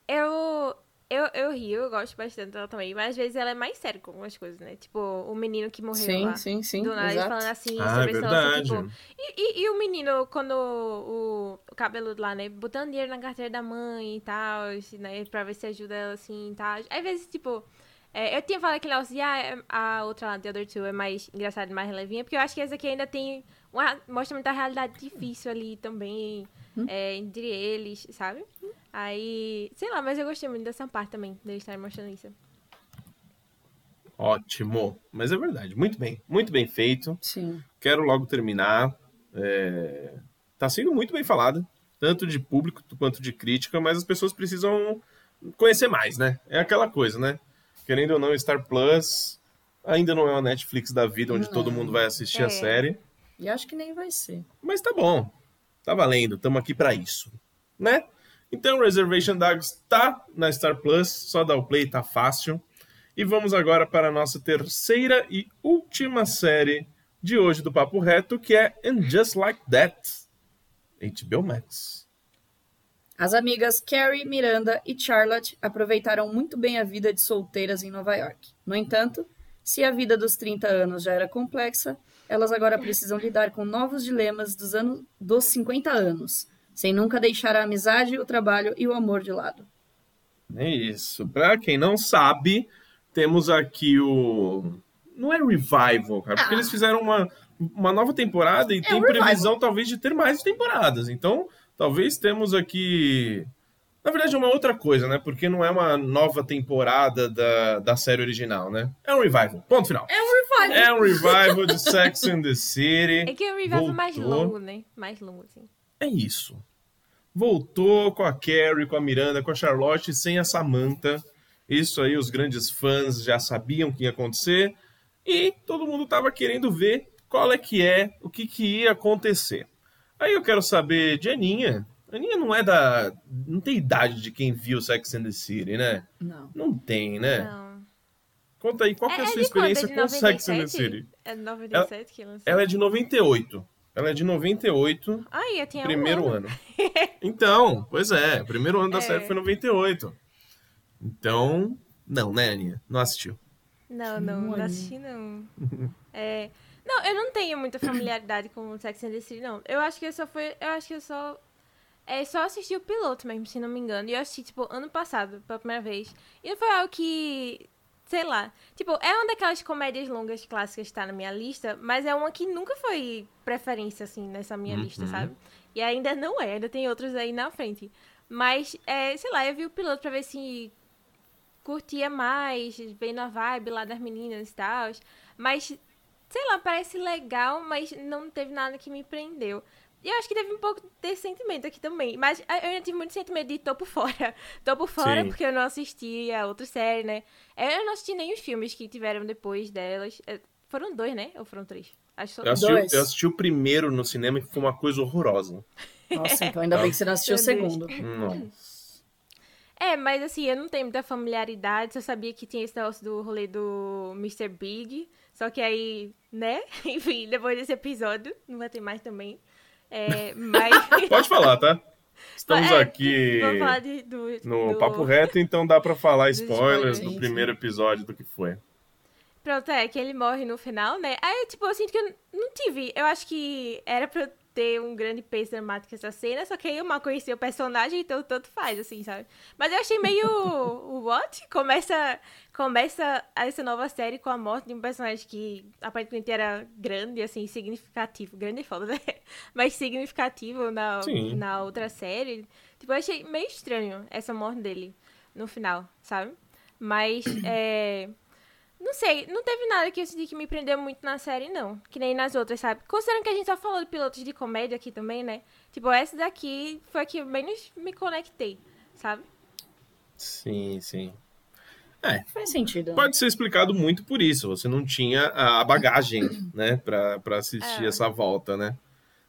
eu, eu, eu rio, eu gosto bastante dela também, mas às vezes ela é mais séria com algumas coisas, né? Tipo, o menino que morreu Sim, lá. sim, sim. do nada, exato. falando assim Ah, é sobre lance, verdade. tipo, e, e, e o menino, quando o, o cabeludo lá, né, botando dinheiro na carteira da mãe e tal, né, pra ver se ajuda ela assim e tal. Às vezes, tipo, é, eu tinha falado aquele negócio de, ah, a outra lá, The Other Two, é mais engraçada e mais levinha, porque eu acho que essa aqui ainda tem, uma, mostra muita realidade difícil ali também, é, entre eles, sabe? Aí, sei lá, mas eu gostei muito dessa parte também, deles estarem mostrando isso. Ótimo. Mas é verdade. Muito bem. Muito bem feito. Sim. Quero logo terminar. É... Tá sendo muito bem falado. Tanto de público quanto de crítica, mas as pessoas precisam conhecer mais, né? É aquela coisa, né? Querendo ou não, Star Plus ainda não é uma Netflix da vida onde Não. todo mundo vai assistir É. a série. E acho que nem vai ser. Mas tá bom. Tá valendo. Estamos aqui pra isso. Né? Então, Reservation Dogs tá na Star Plus. Só dá o play, tá fácil. E vamos agora para a nossa terceira e última série de hoje do Papo Reto, que é And Just Like That. HBO Max. As amigas Carrie, Miranda e Charlotte aproveitaram muito bem a vida de solteiras em Nova York. No entanto, se a vida dos 30 anos já era complexa, elas agora precisam lidar com novos dilemas dos, anos, dos 50 anos, sem nunca deixar a amizade, o trabalho e o amor de lado. É isso. Pra quem não sabe, temos aqui o. Não é revival, cara, porque Ah. eles fizeram uma, uma nova temporada e tem um revival. previsão, talvez, de ter mais temporadas. Então, talvez temos aqui. Na verdade, é uma outra coisa, né? Porque não é uma nova temporada da, da série original, né? É um revival. Ponto final. É um revival! É um revival de Sex and the City. É que o revival é mais Voltou. longo, né? Mais longo, assim. É isso. Voltou com a Carrie, com a Miranda, com a Charlotte, sem a Samantha. Isso aí, os grandes fãs já sabiam que ia acontecer. E todo mundo tava querendo ver qual é que é, o que, que ia acontecer. Aí eu quero saber de Aninha. Aninha não é da. Não tem idade de quem viu Sex and the City, né? Não. Não tem, né? Não. Conta aí, qual que é a sua de quando? É experiência com Sex and the 97? City? É de 97 que lançou. Ela é de 98. Ela é de 98. Ai, eu tinha um primeiro ano. ano. Então, pois é, o primeiro ano da É. série foi 98. Então, não, né, Aninha? Não assistiu. Não, não, não Olha. assisti não. <laughs> É, não, eu não tenho muita familiaridade com Sex and the City, não. Eu acho que eu só fui, eu acho que eu só é só assisti o piloto mesmo, se não me engano. E eu assisti tipo ano passado, pela primeira vez. E não foi algo que sei lá. Tipo, é uma daquelas comédias longas clássicas que tá na minha lista, mas é uma que nunca foi preferência assim nessa minha lista, Uhum. sabe? E ainda não é, ainda tem outros aí na frente. Mas, é, sei lá, eu vi o piloto pra ver se curtia mais, vendo a vibe lá das meninas e tal. Mas, sei lá, parece legal, mas não teve nada que me prendeu. E eu acho que teve um pouco desse sentimento aqui também. Mas eu ainda tive muito sentimento de tô por fora. <laughs> Tô por fora Sim. porque eu não assisti a outra série, né? Eu não assisti nem os filmes que tiveram depois delas. É, Foram dois, né? Ou foram três? Acho que Eu só assisti, Dois. eu assisti o primeiro no cinema e foi uma coisa horrorosa. Nossa, <laughs> então ainda bem que você não assistiu o segundo. Nossa. <laughs> É, mas assim, eu não tenho muita familiaridade. Eu sabia que tinha esse negócio do rolê do Mr. Big. Só que aí, né? Enfim, depois desse episódio, não vai ter mais também. É, mas. <laughs> Pode falar, tá? Estamos É, aqui de, do, no do- Papo Reto, então dá pra falar spoilers do primeiro episódio do que foi. Pronto, é que ele morre no final, né? Aí, tipo, eu sinto que eu não tive. Eu acho que era pra eu ter um grande peso dramático essa cena, só que aí eu mal conheci o personagem, então tanto faz, assim, sabe? Mas eu achei meio. <laughs> What? Começa, começa essa nova série com a morte de um personagem que aparentemente era grande, assim, significativo. Grande é foda, né? <laughs> Mas significativo na, Sim. na outra série. Tipo, eu achei meio estranho essa morte dele no final, sabe? Mas, <clears throat> é. Não sei, não teve nada que eu senti que me prendeu muito na série, não. Que nem nas outras, sabe? Considerando que a gente só falou de pilotos de comédia aqui também, né? Tipo, essa daqui foi a que eu menos me conectei, sabe? Sim, sim. Faz sentido. né? Pode ser explicado muito por isso. Você não tinha a bagagem, <clears throat> né, pra, pra assistir É. essa volta, né?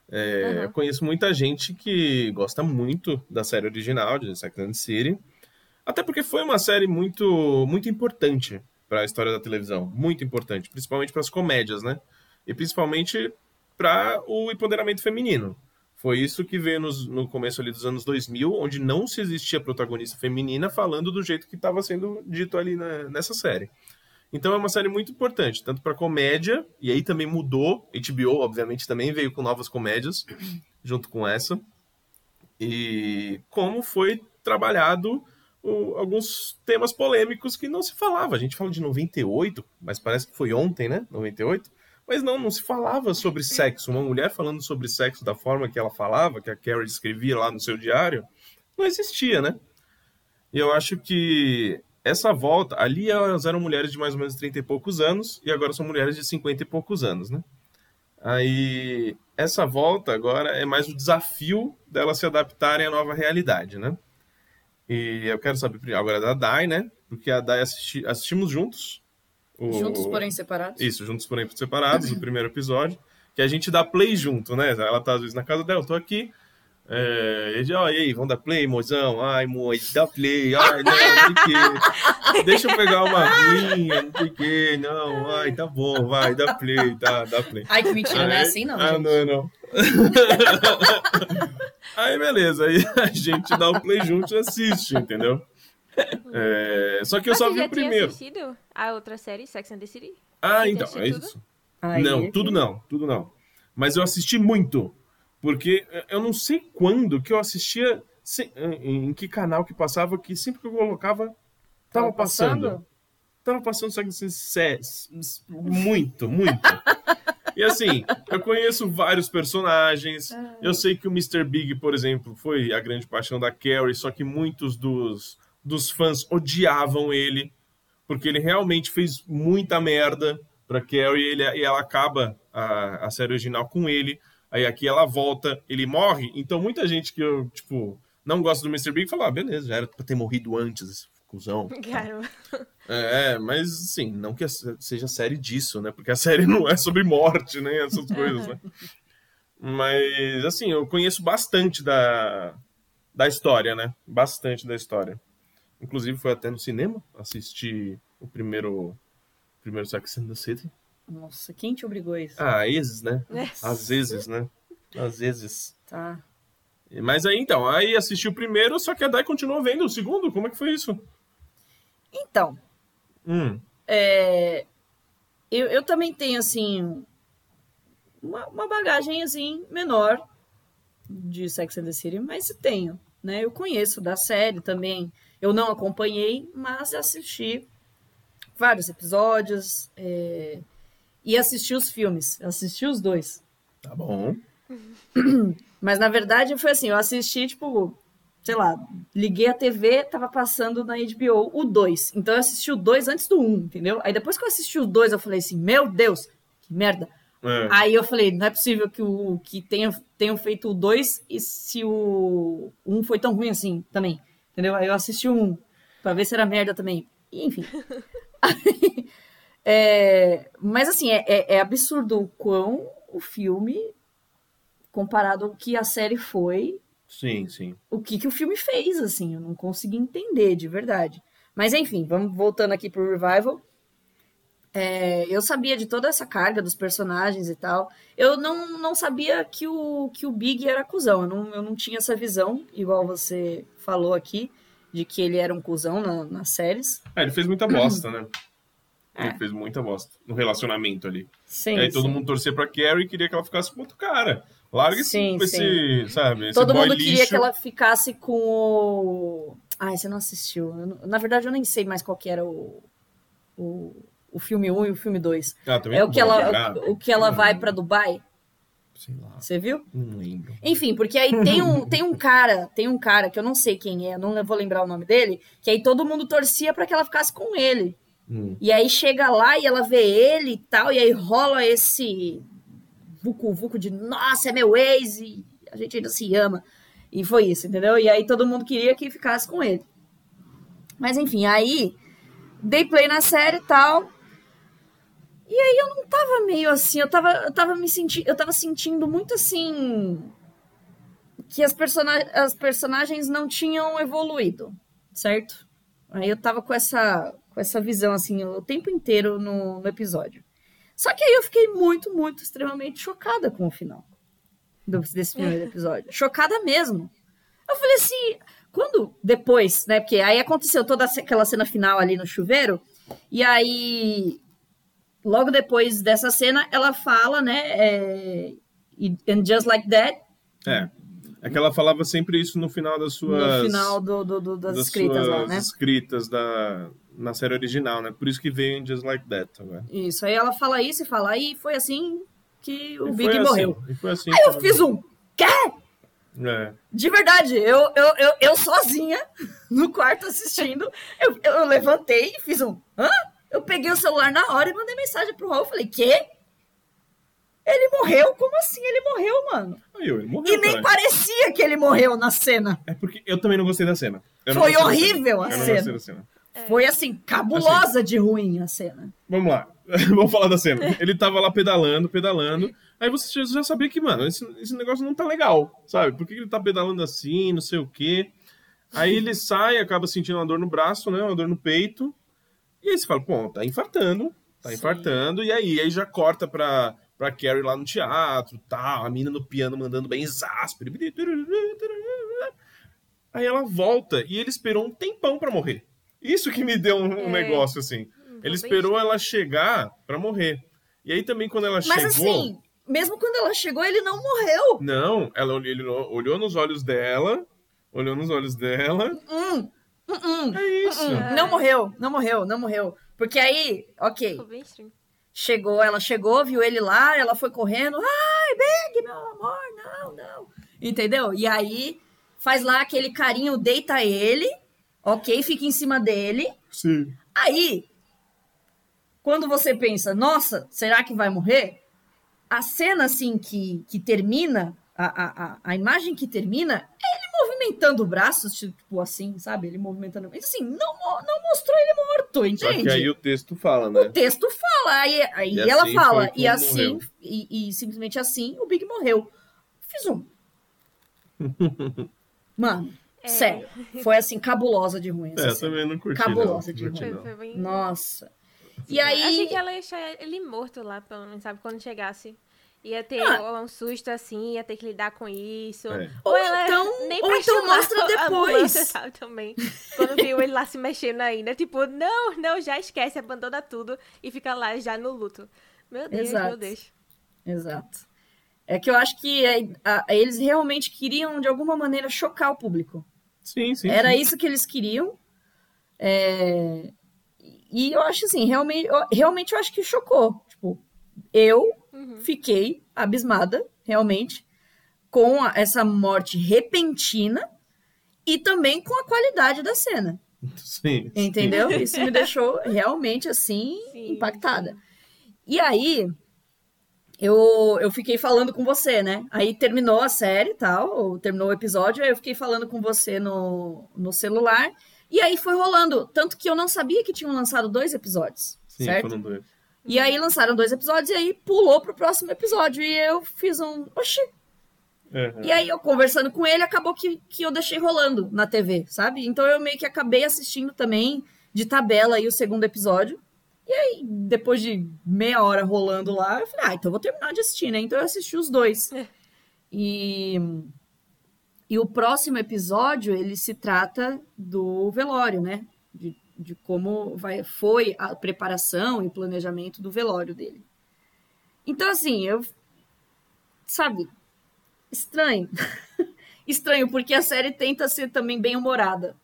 É, Uhum. Eu conheço muita gente que gosta muito da série original de the City. Até porque foi uma série muito, muito importante para a história da televisão, muito importante, principalmente para as comédias, né? E principalmente para o empoderamento feminino. Foi isso que veio nos, no começo ali dos anos 2000, onde não se existia protagonista feminina falando do jeito que estava sendo dito ali na, nessa série. Então é uma série muito importante, tanto para comédia, e aí também mudou. HBO, obviamente, também veio com novas comédias, junto com essa. E como foi trabalhado alguns temas polêmicos que não se falava. A gente fala de 98, mas parece que foi ontem, né? 98. Mas não, não se falava sobre sexo. Uma mulher falando sobre sexo da forma que ela falava, que a Carrie escrevia lá no seu diário, não existia, né? E eu acho que essa volta, ali elas eram mulheres de mais ou menos 30 e poucos anos, e agora são mulheres de 50 e poucos anos, né? Aí, essa volta agora é mais o desafio delas se adaptarem à nova realidade, né? E eu quero saber agora da Dai, né? Porque a Dai assisti, assistimos juntos o... Juntos, porém separados? Isso, juntos, porém separados, o primeiro episódio. Que a gente dá play junto, né? Ela tá às vezes na casa dela, eu tô aqui. É, ele diz, oh, e aí, vamos dar play, mozão? Ai, moço, dá play. Ai, não, não sei <laughs> Deixa eu pegar uma aguinha, não sei o que. Não, ai, tá bom, vai, dá play, tá, dá play. Ai, que mentira, aí, não é assim não, Ah, gente. não, não. <laughs> aí, beleza, aí a gente dá o play junto e assiste, entendeu? É, só que eu Mas só você vi já o primeiro. tinha assistido a outra série, Sex and the City? Ah, Você então, é tudo? isso. Aí, não, tudo não, tudo não. Mas eu assisti muito. Porque eu não sei quando que eu assistia, se- em que canal que passava, que sempre que eu colocava, tava, Tava passando. passando? Tava passando Sex and City, muito, muito. E assim, eu conheço vários personagens. Eu sei que o Mr. Big, por exemplo, foi a grande paixão da Carrie, só que muitos dos, dos fãs odiavam ele, porque ele realmente fez muita merda pra Carrie e, ele, e ela acaba a, a série original com ele. Aí aqui ela volta, ele morre. Então muita gente que eu, tipo, não gosta do Mr. Big fala, ah, beleza, já era pra ter morrido antes, esse cuzão. <laughs> Caramba. É, mas assim, não que seja série disso, né? Porque a <laughs> série não é sobre morte, nem essas coisas, né? Mas, assim, eu conheço bastante da, da história, né? Bastante da história. Inclusive, foi até no cinema assistir o primeiro, primeiro Sex and the City. Nossa, quem te obrigou a isso? Ah, às vezes, né? É. Às vezes, né? Às vezes. Tá. Mas aí, então, aí assisti o primeiro, só que a Dai continuou vendo o segundo. Como é que foi isso? Então, Hum, é, eu, eu também tenho, assim, uma, uma bagagem, assim, menor de Sex and the City, mas tenho, né? Eu conheço da série também. Eu não acompanhei, mas assisti vários episódios é, e assisti os filmes. Assisti os dois. tá bom. <clears throat> Mas na verdade foi assim, eu assisti, tipo, sei lá, liguei a TV, tava passando na HBO o 2. Então eu assisti o 2 antes do 1, um, entendeu? Aí depois que eu assisti o 2, eu falei assim, meu Deus, que merda. É. Aí eu falei, não é possível que o que tenha, tenham feito o 2 e se o 1 um foi tão ruim assim também. Entendeu? Aí eu assisti o 1 um, pra ver se era merda também. E, enfim. Aí, <laughs> <laughs> é, mas assim, é, é, é absurdo o quão o filme, comparado ao que a série foi, Sim, sim. o que, que o filme fez, assim, eu não consegui entender de verdade. Mas enfim, vamos voltando aqui pro Revival. É, eu sabia de toda essa carga dos personagens e tal. Eu não, não sabia que o, que o Big era cuzão. Eu não, eu não tinha essa visão, igual você falou aqui, de que ele era um cuzão na, nas séries. É, ele fez muita bosta, né? Ele É. fez muita bosta no relacionamento ali. Sim, e aí todo sim. mundo torcia pra Carrie e queria que ela ficasse com outro cara. Larga esse, Sim, esse sabe, esse Todo mundo queria lixo. que ela ficasse com o. Ai, você não assistiu. Não- Na verdade, eu nem sei mais qual que era o, o, o filme 1 e o filme 2. Ah, É o que ela, o, que ela vai pra Dubai. Sei lá, Você viu? não lembro. Enfim, porque aí tem um, tem um cara, tem um cara que eu não sei quem é, não vou lembrar o nome dele, que aí todo mundo torcia pra que ela ficasse com ele. Hum. E aí chega lá e ela vê ele e tal, e aí rola esse vucu-vucu de nossa, é meu ex, e a gente ainda se ama. E foi isso, entendeu? E aí todo mundo queria que ficasse com ele. Mas enfim, aí dei play na série e tal. E aí eu não tava meio assim, eu tava, eu tava me sentindo, eu tava sentindo muito assim que as, persona as personagens não tinham evoluído, certo? Aí eu tava com essa com essa visão, assim, o tempo inteiro no, no episódio. Só que aí eu fiquei muito, muito, extremamente chocada com o final do- desse primeiro <laughs> episódio. chocada mesmo. Eu falei assim, quando depois, né? Porque aí aconteceu toda aquela cena final ali no chuveiro, e aí logo depois dessa cena ela fala, né? É, e- and just like that, É. É que ela falava sempre isso no final das suas. no final do, do- do- das, das escritas lá, né? escritas da, na série original, né? Por isso que veio em Just Like That agora. Isso, aí ela fala isso e fala, aí foi assim que o E Big foi morreu. Assim, e foi assim Aí eu fiz um, quê? É. De verdade, eu, eu, eu, eu sozinha no quarto assistindo, eu, eu levantei e fiz um, hã? Eu peguei o celular na hora e mandei mensagem pro Raul, falei, quê? Ele morreu? Como assim ele morreu, mano? Ele morreu. E nem caralho. parecia que ele morreu na cena. É porque eu também não gostei da cena. Foi horrível a Eu não cena. gostei da cena. Foi assim, cabulosa de ruim a cena. Vamos lá. <laughs> Vamos falar da cena. Ele tava lá pedalando, pedalando. Aí você já sabia que, mano, esse, esse negócio não tá legal, sabe? Por que ele tá pedalando assim, não sei o quê? Aí ele <laughs> sai, acaba sentindo uma dor no braço, né? Uma dor no peito. E aí você fala, pô, tá infartando. Tá Sim. infartando. E aí, aí já corta pra, pra Carrie lá no teatro, tal. A mina no piano mandando bem exáspero. Aí ela volta e ele esperou um tempão pra morrer. Isso que me deu um, um É. negócio assim. Hum, Ele esperou ela chegar pra morrer. E aí também quando ela Mas chegou, assim, mesmo quando ela chegou, ele não morreu. não, ela olhou, ele olhou nos olhos dela, olhou nos olhos dela. Hum, hum, hum. É isso. Hum, Não morreu, não morreu, não morreu. Porque aí, ok, chegou, ela chegou, viu ele lá, ela foi correndo. Ai, Big, meu amor, não, não. Entendeu? E aí faz lá aquele carinho, deita ele, ok, fica em cima dele. Sim. Aí, quando você pensa, nossa, será que vai morrer? A cena assim que, que termina, a, a, a, a imagem que termina, é ele movimentando o braço, tipo assim, sabe? Ele movimentando. Mas assim, não, não mostrou ele morto, Só entende? que aí o texto fala, O né? texto fala, aí, aí E ela assim fala, e assim, e, e simplesmente assim, o Big morreu. Fiz um. <laughs> Mano, É. sério, foi assim, cabulosa de ruim É, eu também não curti. Cabulosa não. de Curti, Foi, não. foi bem... Nossa. E Eu Achei aí, que ela ia deixar ele morto lá, pelo menos, sabe? Quando chegasse. Ia ter Ah. um susto assim, ia ter que lidar com isso. É. Ou ela então- nem ou então mostra a depois. <laughs> sabe, também. Quando viu ele lá se mexendo ainda. Tipo, não, não, já esquece, abandona tudo e fica lá já no luto. Meu Deus, Exato. meu Deus. Exato. É que eu acho que é, a- eles realmente queriam, de alguma maneira, chocar o público. Sim, sim. Era sim. isso que eles queriam. É, E eu acho assim, realmente eu, realmente eu acho que chocou. Tipo, eu Uhum. fiquei abismada, realmente, com a- essa morte repentina e também com a qualidade da cena. Sim. sim. Entendeu? Isso me deixou realmente assim Sim, impactada. E aí eu, eu fiquei falando com você, né? Aí terminou a série e tal, ou terminou o episódio, aí eu fiquei falando com você no, no celular. E aí foi rolando. Tanto que eu não sabia que tinham lançado dois episódios. Sim, certo? foram dois. E aí lançaram dois episódios e aí pulou pro próximo episódio. E eu fiz um. Oxi, Uhum. e aí eu conversando com ele, acabou que, que eu deixei rolando na TV, sabe? Então eu meio que acabei assistindo também de tabela aí o segundo episódio. E aí, depois de meia hora rolando lá, eu falei, ah, então vou terminar de assistir, né? Então eu assisti os dois. É. E, e o próximo episódio, ele se trata do velório, né? De, de como vai, foi a preparação e planejamento do velório dele. Então, assim, eu. Sabe? Estranho. <laughs> Estranho, porque a série tenta ser também bem humorada.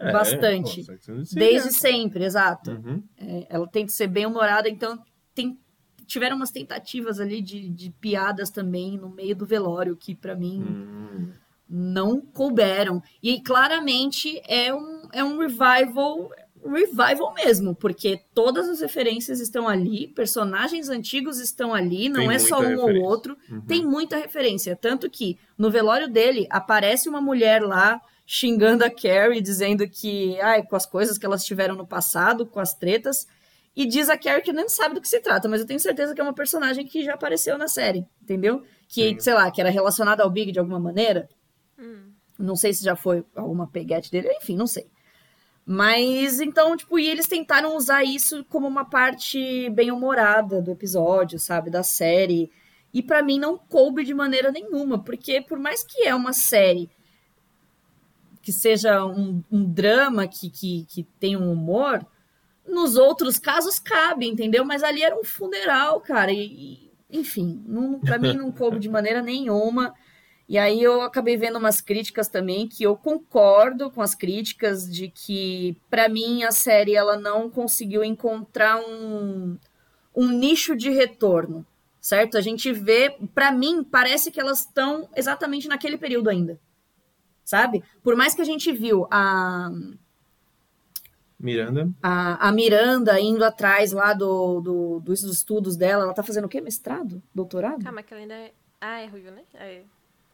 É, bastante. pô, Desde sempre, exato. Uhum. É, ela tenta ser bem humorada, então tem, tiveram umas tentativas ali de, de piadas também no meio do velório, que pra mim Hum. não couberam. E claramente é um, é um revival, revival mesmo, porque todas as referências estão ali, personagens antigos estão ali, não Tem é só um ou outro. Uhum. Tem muita referência. Tanto que no velório dele aparece uma mulher lá xingando a Carrie, dizendo que, ai, com as coisas que elas tiveram no passado, com as tretas. E diz a Carrie que nem sabe do que se trata, mas eu tenho certeza que é uma personagem que já apareceu na série, entendeu? Que, Sim. sei lá, que era relacionada ao Big de alguma maneira. Hum. Não sei se já foi alguma peguete dele, enfim, não sei. Mas então, tipo, e eles tentaram usar isso como uma parte bem humorada do episódio, sabe, da série. E para mim não coube de maneira nenhuma, porque por mais que é uma série que seja um, um drama que, que, que tem um humor, nos outros casos cabe, entendeu? Mas ali era um funeral, cara. E, e enfim, pra mim não coube de maneira nenhuma. E aí eu acabei vendo umas críticas também que eu concordo com as críticas de que para mim a série ela não conseguiu encontrar um, um nicho de retorno, certo? A gente vê, para mim parece que elas estão exatamente naquele período ainda. Sabe? Por mais que a gente viu a Miranda. A, a Miranda indo atrás lá do, do, dos estudos dela, ela tá fazendo o quê? Mestrado? Doutorado? Calma, que ela ainda é. Ah, é ruiva, né? É.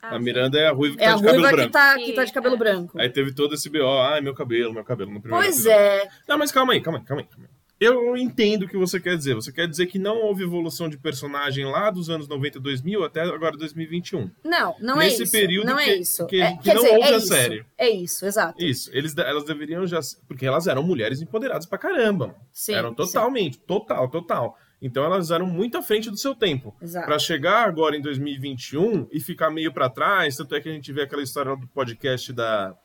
Ah, a Miranda é a ruiva que é tá de cabelo branco. Que tá, que tá de cabelo é. branco. Aí teve todo esse BO, ai, meu cabelo, meu cabelo no primeiro Pois episódio. é. Não, mas calma aí, calma aí, calma aí. Calma aí. Eu entendo o que você quer dizer. Você quer dizer que não houve evolução de personagem lá dos anos 90, 2000 até agora 2021. Não, não Nesse é isso. período não que, é isso. que, é, que não dizer, houve é a isso. série. É isso, exato. Isso, eles, elas deveriam já. Porque elas eram mulheres empoderadas pra caramba. Sim, eram totalmente, sim. total, total. Então elas eram muito à frente do seu tempo. Para chegar agora em 2021 e ficar meio para trás, tanto é que a gente vê aquela história do podcast da,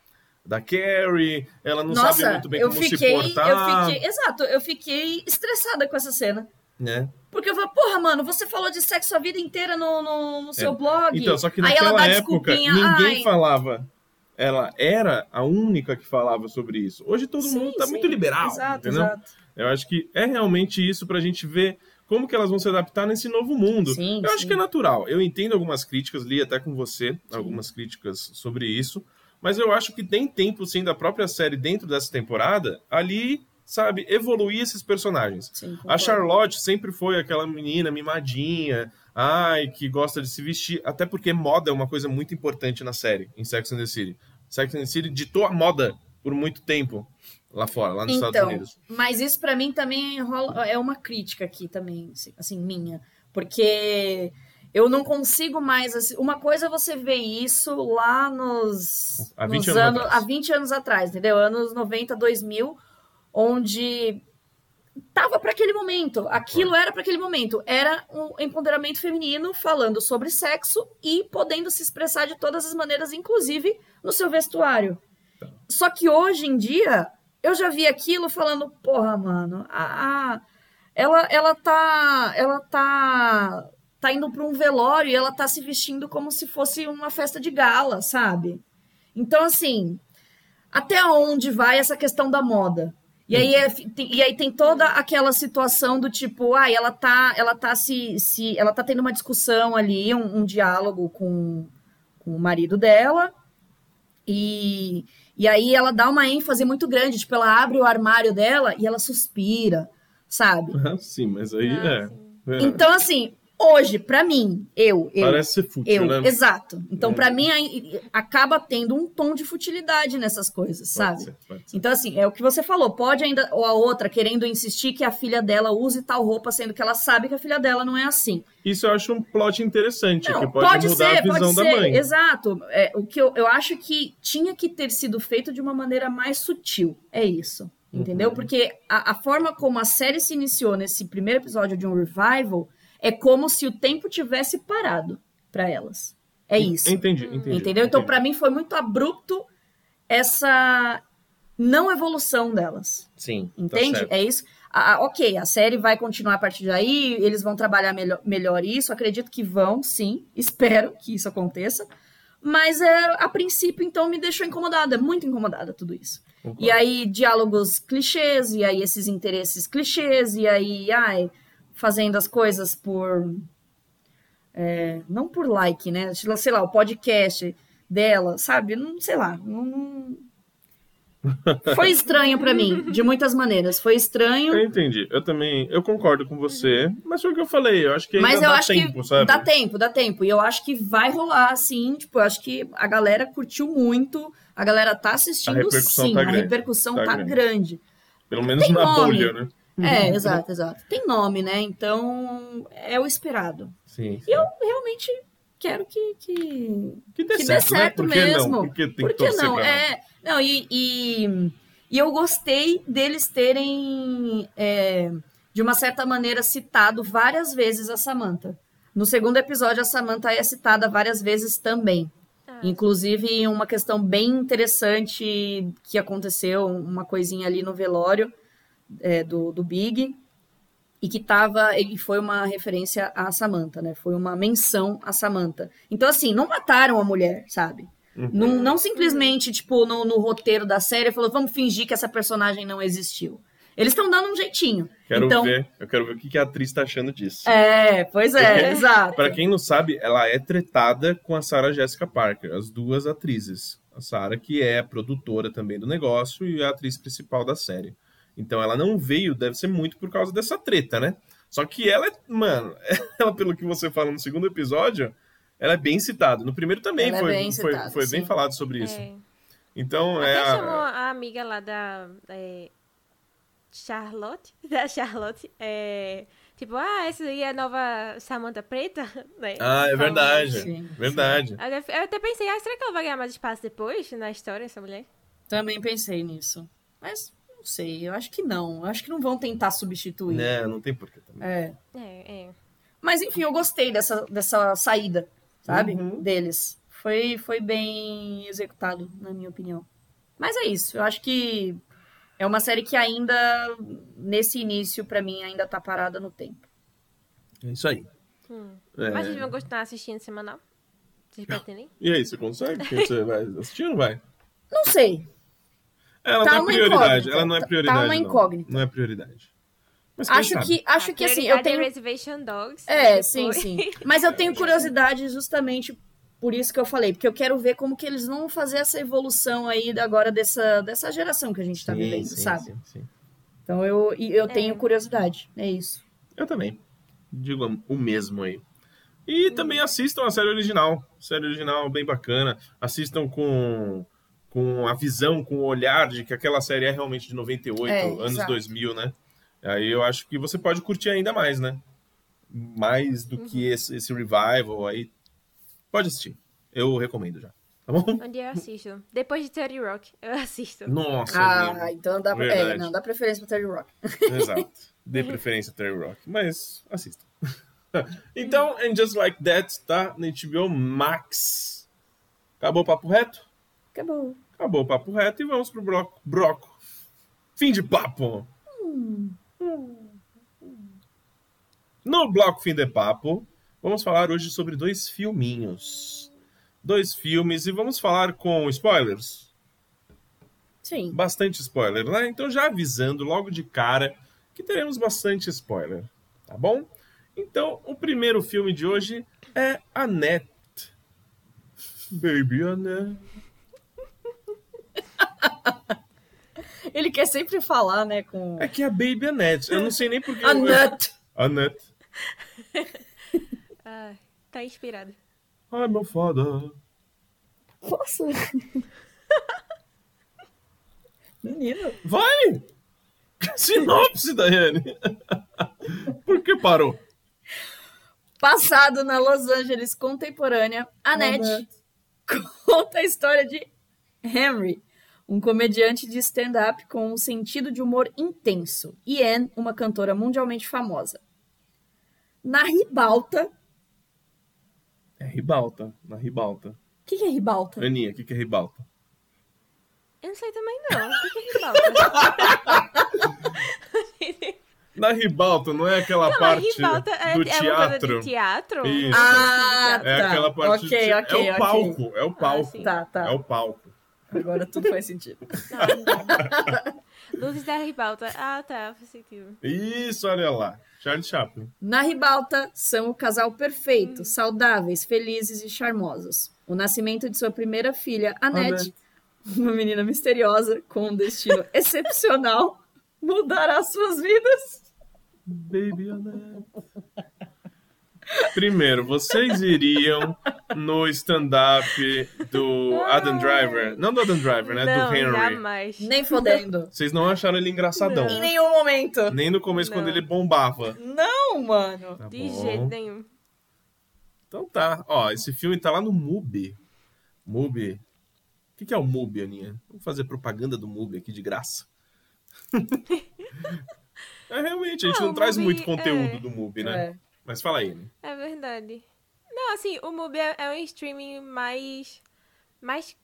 da Carrie, ela não Nossa, sabe muito bem como fiquei, se portar. Eu fiquei, exato, eu fiquei estressada com essa cena. Né? Porque eu falei, porra, mano, você falou de sexo a vida inteira no, no, no seu é. blog. Então, só que naquela época ninguém Ai. falava. Ela era a única que falava sobre isso. Hoje todo Sim, mundo tá sim. muito liberal, Exato, entendeu? exato. Eu acho que é realmente isso pra gente ver como que elas vão se adaptar nesse novo mundo. Sim, eu acho sim. que é natural. Eu entendo algumas críticas, li até com você algumas críticas sobre isso, mas eu acho que tem tempo, sim, da própria série dentro dessa temporada ali, sabe, evoluir esses personagens. Sim, A. Charlotte sempre foi aquela menina mimadinha, ai, que gosta de se vestir, até porque moda é uma coisa muito importante na série, em Sex and the City. Sex and the City ditou a moda por muito tempo lá fora, lá nos Estados Então, Unidos. mas isso pra mim também é uma crítica aqui também, assim, assim, minha. Porque eu não consigo mais. assim, uma coisa é você ver isso lá nos, Há 20 nos anos anos. atrás. Há 20 anos atrás, entendeu? Anos 90, 2000, onde tava para aquele momento. Aquilo era para aquele momento. Era um empoderamento feminino falando sobre sexo e podendo se expressar de todas as maneiras, inclusive no seu vestuário. Só que hoje em dia, eu já vi aquilo falando, porra, mano, a, a- ela, ela tá. Ela tá. Tá indo para um velório e ela tá se vestindo como se fosse uma festa de gala, sabe? Então, assim, até onde vai essa questão da moda? E aí, é- tem- e aí tem toda aquela situação do tipo, ai, ela tá, ela tá se, se ela tá tendo uma discussão ali, um, um diálogo com, com o marido dela, e, e aí ela dá uma ênfase muito grande, tipo, ela abre o armário dela e ela suspira, sabe? Sim, mas aí Ah, é. sim. é. Então, assim, hoje, pra mim, eu, eu, Parece ser fútil, eu, né? exato. Então, É. pra mim, acaba tendo um tom de futilidade nessas coisas, Pode sabe? ser, pode ser. Então, assim, é o que você falou. Pode ainda, ou a outra querendo insistir que a filha dela use tal roupa, sendo que ela sabe que a filha dela não é assim. Isso eu acho um plot interessante, Não, que pode, mudar a visão pode da ser, mãe. exato. É, o que eu, eu acho que tinha que ter sido feito de uma maneira mais sutil. É isso. Entendeu? Uhum. Porque a, a forma como a série se iniciou nesse primeiro episódio de um revival é como se o tempo tivesse parado pra elas. É isso. Entendi, entendi. Entendeu? Então, pra mim, foi muito abrupto essa não evolução delas. Sim. tá Entende? certo. é isso. Ah, ok, a série vai continuar a partir daí, eles vão trabalhar melhor, melhor isso. Acredito que vão, sim. <laughs> Espero que isso aconteça. Mas é, a princípio, então, me deixou incomodada, muito incomodada tudo isso. Concordo. E aí, diálogos clichês, e aí esses interesses clichês, e aí, ai, fazendo as coisas por. é, não por like, né? Sei lá, o podcast dela, sabe? Não sei lá. Não, não- <laughs> Foi estranho pra mim, de muitas maneiras. Foi estranho. Eu entendi. Eu também, eu concordo com você, mas foi o que eu falei. Eu acho que Mas eu dá acho tempo, que sabe? dá tempo, dá tempo. E eu acho que vai rolar, assim. Tipo, eu acho que a galera curtiu muito. A galera tá assistindo, A repercussão sim. tá a grande, repercussão tá tá, grande. grande. Pelo menos na nome. bolha, né? É, exato, exato. Tem nome, né? Então, é o esperado. Sim. E eu realmente quero que, que, Que dê que certo, dê certo né? Por que mesmo. não? Porque tem Por que não? pra É, não, e, e, E eu gostei deles terem, é, de uma certa maneira, citado várias vezes a Samantha. No segundo episódio, a Samantha é citada várias vezes também. Ah, Inclusive, uma questão bem interessante que aconteceu, uma coisinha ali no velório é, do, do Big, e que tava, ele foi uma referência a Samantha, né? Foi uma menção a Samantha. Então, assim, não mataram a mulher, sabe? Uhum. Não, não simplesmente, tipo, no, no roteiro da série, falou, vamos fingir que essa personagem não existiu. Eles estão dando um jeitinho. Quero então, ver, eu quero ver o que a atriz tá achando disso. É, pois é, Porque- exato. Pra quem não sabe, ela é tretada com a Sarah Jessica Parker, as duas atrizes. A Sarah, que é produtora também do negócio e a atriz principal da série. Então ela não veio, deve ser muito por causa dessa treta, né? Só que ela é, mano, <laughs> ela, pelo que você fala no segundo episódio, ela é bem citada. No primeiro também Ela é foi, bem foi, citada, foi bem falado sobre isso. é. Então é. Até a- chamou a amiga lá da é, Charlotte, <laughs> da Charlotte, é, tipo, ah, essa aí é a nova Samantha Preta, <laughs> né? Ah, é verdade. Sim, Verdade. Eu até pensei, ah, será que ela vai ganhar mais espaço depois na história, essa mulher? Também pensei nisso. Mas não sei, eu acho que não. Eu acho que não vão tentar substituir. Né, não tem porquê também. É. É, é. Mas enfim, eu gostei dessa, dessa saída, sabe? Uhum. Deles. Foi, foi bem executado, na minha opinião. Mas é isso. Eu acho que é uma série que ainda, nesse início, pra mim, ainda tá parada no tempo. É isso aí. Hum. É. Mas vocês vão continuar assistindo semanal? Vocês pretendem? E aí, você consegue? Você vai assistir ou não vai? Não sei. Ela Tá não é prioridade. Ela não é Tá- prioridade. tá uma não. incógnita. Não é prioridade. Mas Acho sabe? que, acho A que assim, eu é tenho. Reservation Dogs. É, depois- sim, sim. Mas eu tenho <laughs> curiosidade justamente por isso que eu falei, porque eu quero ver como que eles vão fazer essa evolução aí agora dessa, dessa geração que a gente tá Sim, vivendo, sim, sabe? sim, sim. Então eu, eu tenho curiosidade, é isso. Eu também. Digo o mesmo aí. E também assistam a série original. Série original bem bacana. Assistam com, com a visão, com o olhar de que aquela série é realmente de 98, É, anos exato. 2000, né? Aí eu acho que você pode curtir ainda mais, né? Mais do que Uhum. esse, esse revival aí. Pode assistir. Eu recomendo já. Tá bom? Onde eu assisto. Depois de 30 Rock, eu assisto. Nossa, Ah, então dá, é, não, dá preferência pro Terry Rock. <laughs> Exato. Dê preferência a Terry Rock, mas assista. <laughs> então, And Just Like That tá na HBO Max. Acabou o papo reto? Acabou. Acabou o papo reto e vamos pro bloco. broco. Fim de papo. No bloco Fim de Papo, vamos falar hoje sobre dois filminhos. Dois filmes e vamos falar com spoilers. Sim. bastante spoiler, né? Então já avisando logo de cara que teremos bastante spoiler, tá bom? Então, o primeiro filme de hoje é Annette. Baby Annette. Ele quer sempre falar, né, com É que é a Baby Annette. Eu não sei nem porque. a nut. Annette. Ah, <laughs> tá inspirado. Ai, meu foda. Nossa. Menino. Vai! Sinopse, Daiane. Por que parou? Passado na Los Angeles contemporânea, Annette Annette. conta a história de Henry, um comediante de stand-up com um sentido de humor intenso, e Anne, uma cantora mundialmente famosa. Na ribalta. É ribalta. Na ribalta. O que, que é ribalta? Aninha, o que, que é ribalta? Eu não sei também não. O que que é ribalta? <laughs> Na ribalta não é aquela Não, parte ribalta é, do é uma coisa teatro. de teatro? Isso. Ah, É tá. aquela parte Ok, do te- ok, É o ok. palco, é o palco. sim. Tá, tá. É o palco. Agora tudo faz sentido. Não, não. <laughs> Luzes da ribalta. Ah, tá. Faz sentido. Isso, olha lá. Charlie Chaplin. Na ribalta, são o casal perfeito, saudáveis, felizes e charmosos. O nascimento de sua primeira filha, Annette, Annette. uma menina misteriosa com um destino <laughs> excepcional, mudará suas vidas. Baby Annette. Primeiro, vocês iriam no stand-up do Adam Driver. Não do Adam Driver, né? não, do Henry. jamais. Nem fodendo. Vocês não acharam ele engraçadão. Em nenhum momento. Nem no começo, quando Não. ele bombava. Não, mano. Tá De bom. jeito nenhum. Então tá. Ó, esse filme tá lá no MUBI. MUBI. que, que é o MUBI, Aninha? Vamos fazer propaganda do MUBI aqui de graça. <laughs> é realmente, a gente Não, não, o traz MUBI, muito conteúdo é. do MUBI, né? É. Mas fala aí, né? É verdade. Não, assim, o MUBI é, é um streaming mais. mais.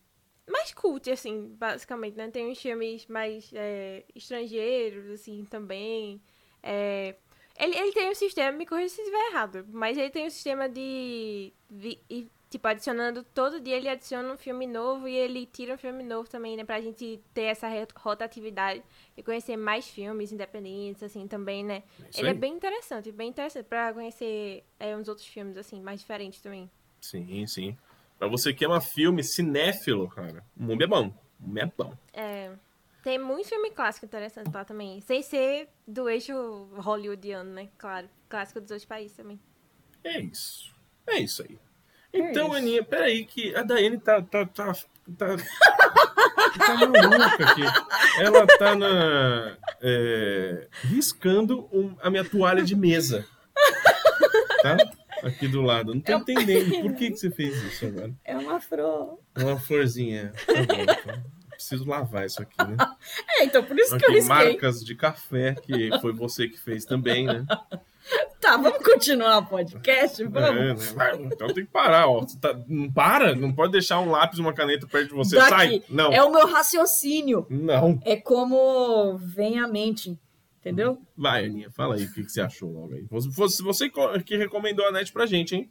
mais cult, assim, basicamente, né? Tem uns filmes mais é, estrangeiros, assim, também. É, ele, ele tem um sistema, me corrija se estiver errado, mas ele tem um sistema de. vi- e, tipo, adicionando todo dia ele adiciona um filme novo e ele tira um filme novo também, né? Pra gente ter essa rotatividade e conhecer mais filmes independentes, assim, também, né? isso Ele é aí. bem interessante, bem interessante pra conhecer é, uns outros filmes, assim, mais diferentes também. Sim, sim. Pra você que ama filme cinéfilo, cara, o MUBI é bom. O MUBI é bom. É, tem muito filme clássico interessante lá também, sem ser do eixo hollywoodiano, né? Claro, clássico dos outros países também. É isso. É isso aí. Então, isso. Aninha, peraí que a Daiane tá. tá, tá, tá... tá maluca <laughs> aqui. Ela tá na. é, riscando um- a minha toalha de mesa. Tá? Aqui do lado. Não tô entendendo. Por que, que <laughs> você fez isso agora? É uma flor. Uma florzinha. Tá bom, então. Preciso lavar isso aqui, né? É, então por isso que eu Aqui, risquei. marcas de café, que foi você que fez também, né? <laughs> Tá, vamos continuar o podcast? Vamos. É, né? Então tem que parar, ó. Tá- Não para, não pode deixar um lápis uma caneta perto de você. Daqui. Sai! Não. É o meu raciocínio. Não. É como vem à mente. Entendeu? Vai, Aninha, fala aí o que, que você achou logo aí. Você, você- que recomendou a net pra gente, hein?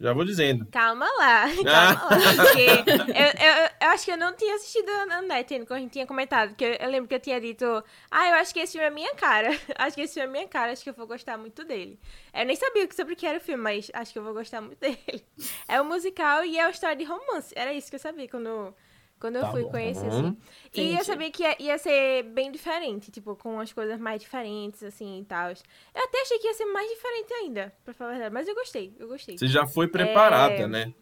Já vou dizendo. Calma lá, <laughs> calma lá, porque eu, eu, eu acho que eu não tinha assistido a ainda, quando a gente tinha comentado, porque eu, eu lembro que eu tinha dito, ah, eu acho que esse filme é minha cara, <laughs> acho que esse filme é minha cara, acho que eu vou gostar muito dele. Eu nem sabia sobre o que era o filme, mas acho que eu vou gostar muito <laughs> dele. É um musical e é uma história de romance, era isso que eu sabia quando, quando eu Tá fui bom. conhecer, Uhum. assim. E eu Entendi. sabia que ia, ia ser bem diferente, tipo, com as coisas mais diferentes, assim, e tal. Eu até achei que ia ser mais diferente ainda, pra falar a verdade, mas eu gostei, eu gostei. Você já foi preparada, É. né?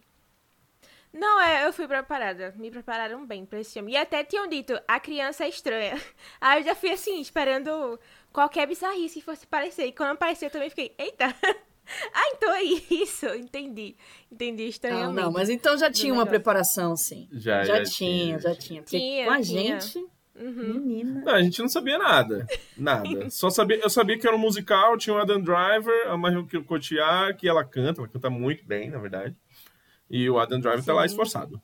Não, é, eu fui preparada. Me prepararam bem pra esse filme. E até tinham dito, a criança é estranha. <laughs> Aí eu já fui assim, esperando qualquer bizarrice que fosse aparecer. E quando apareceu, eu também fiquei, eita. <laughs> <laughs> ah, então é isso. Entendi. Entendi Não, estranhamente. não, mas então já tinha uma negócio. preparação, sim. Já, Já, já tinha, tinha, já tinha. Porque Tinha, com a tinha. gente, Uhum. menina. Não, a gente não sabia nada. <laughs> Nada. Só sabia, eu sabia que era um musical, tinha o Adam Driver, a Marion Cotillard, que ela canta, ela canta muito bem, na verdade. E o Adam Driver tá lá Sim. esforçado.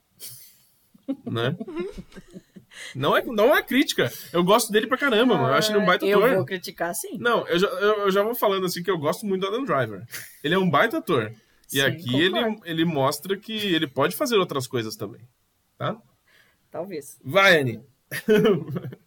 Né? <laughs> Não é, não é crítica. Eu gosto dele pra caramba, mano. Eu acho ele um baita eu ator. vou criticar, sim. Não, eu já, eu, eu já vou falando assim que eu gosto muito do Adam Driver. Ele é um baita ator. E Sim, aqui ele, concordo. ele mostra que ele pode fazer outras coisas também. Tá? Talvez. Vai, Annie. <laughs>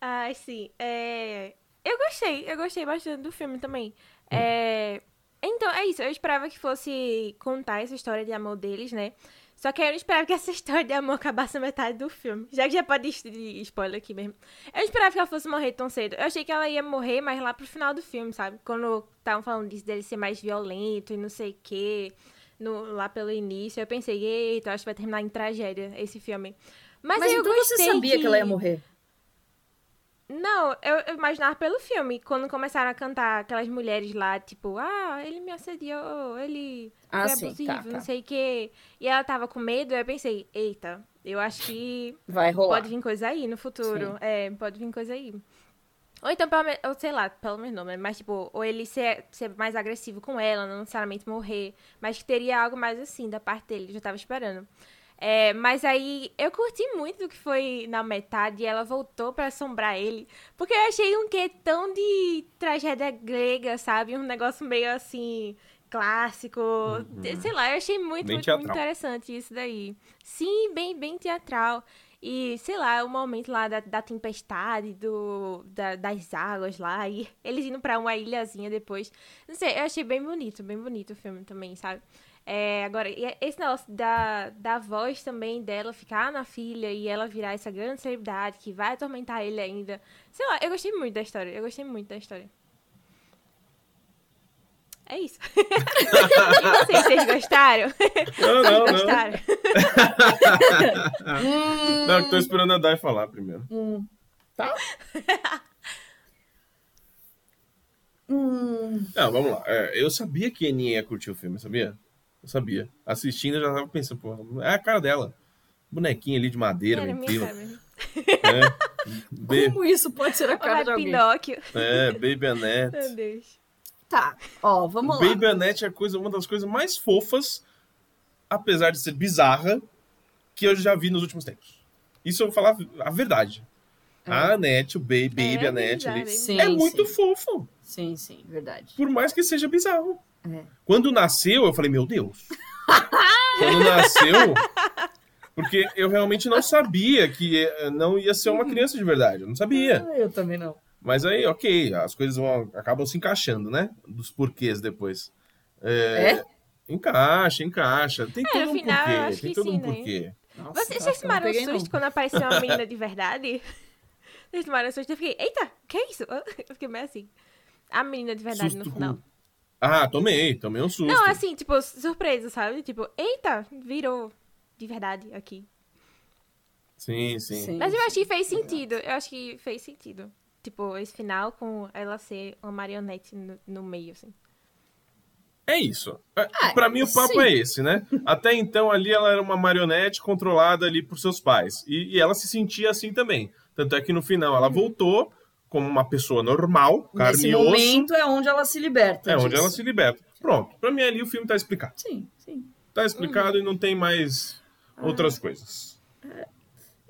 Ai, sim. É... Eu gostei, eu gostei bastante do filme também. É... Então, é isso. Eu esperava que fosse contar essa história de amor deles, né? Só que eu não esperava que essa história de amor acabasse na metade do filme. Já que já pode spoiler aqui mesmo. Eu não esperava que ela fosse morrer tão cedo. Eu achei que ela ia morrer, mas lá pro final do filme, sabe? Quando estavam falando disso, dele ser mais violento e não sei o quê. No, lá pelo início, eu pensei, eita, acho que vai terminar em tragédia esse filme. Mas, Mas eu então gostei você sabia que... ela ia morrer. Não, eu, eu imaginava pelo filme, quando começaram a cantar aquelas mulheres lá, tipo, ah, ele me assediou, ele Ah, foi sim, abusivo, tá, tá. não sei o quê. E ela tava com medo, eu pensei, eita, eu acho que Vai rolar. pode vir coisa aí no futuro. Sim. É, pode vir coisa aí. Ou então, pelo menos, sei lá, pelo menos não, né? mas tipo, ou ele ser, ser mais agressivo com ela, não necessariamente morrer, mas que teria algo mais assim da parte dele, eu já tava esperando. É, mas aí eu curti muito do que foi na metade e ela voltou pra assombrar ele, porque eu achei um quê tão de tragédia grega, sabe? Um negócio meio assim, clássico. Sei lá, eu achei muito, Bem muito, muito interessante isso daí. Sim, bem, bem teatral. E, sei lá, o momento lá da, da tempestade, do, da- das águas lá, e eles indo pra uma ilhazinha depois. Não sei, eu achei bem bonito, bem bonito o filme também, sabe? É, agora, e esse negócio da, da voz também dela ficar na filha e ela virar essa grande celebridade que vai atormentar ele ainda. Sei lá, eu gostei muito da história, eu gostei muito da história. É isso. <laughs> e vocês, vocês gostaram? Não, não, vocês não. gostaram? <laughs> Não, que tô esperando a Dai falar primeiro. Hum. Tá? <laughs> Hum, Não, vamos lá. É, eu sabia que a Aninha ia curtir o filme, sabia? Eu sabia. Assistindo, eu já tava pensando, pô, é a cara dela. Bonequinho ali de madeira, Era mentira. É. Como isso pode ser a cara Olha, de alguém? Pinóquio. é, Baby Annette. Meu Deus. Tá, ó, vamos lá. Baby Annette é coisa, uma das coisas mais fofas, apesar de ser bizarra, que eu já vi nos últimos tempos. Isso eu vou falar a verdade. A Annette, o Baby, Baby É Annette bizarro, ali, é Sim, é muito sim. fofo. Sim, sim, verdade. Por mais que seja bizarro. É. Quando nasceu, eu falei, meu Deus. <laughs> Quando nasceu. Porque eu realmente não sabia que eh, não ia ser uma criança de verdade. Eu não sabia. Ah, eu também não. Mas aí, ok, as coisas vão, acabam se encaixando, né? Dos porquês depois. É? É? Encaixa, encaixa. Tem É, todo no um final, porquê. acho Tem que todo sim, um né? porquê. Nossa, Vocês não tomaram um susto não. quando apareceu uma <laughs> menina de verdade? Vocês tomaram um susto? Eu fiquei, eita, que é isso? Eu fiquei meio assim. A menina de verdade Susto no final. Ah, tomei, tomei um susto. Não, assim, tipo, surpresa, sabe? Tipo, eita, virou de verdade aqui. Sim, sim. Sim. Mas eu acho que fez sentido. Eu acho que fez sentido. Tipo, esse final com ela ser uma marionete no, no meio, assim. É isso. É, Ah, pra mim o papo sim. é esse, né? Até então ali ela era uma marionete controlada ali por seus pais. E, e ela se sentia assim também. Tanto é que no final ela voltou como uma pessoa normal, carne Nesse e osso. momento é onde ela se liberta. É onde disso. ela se liberta. Pronto. Pra mim ali o filme tá explicado. Sim, sim. Tá explicado e não tem mais outras coisas.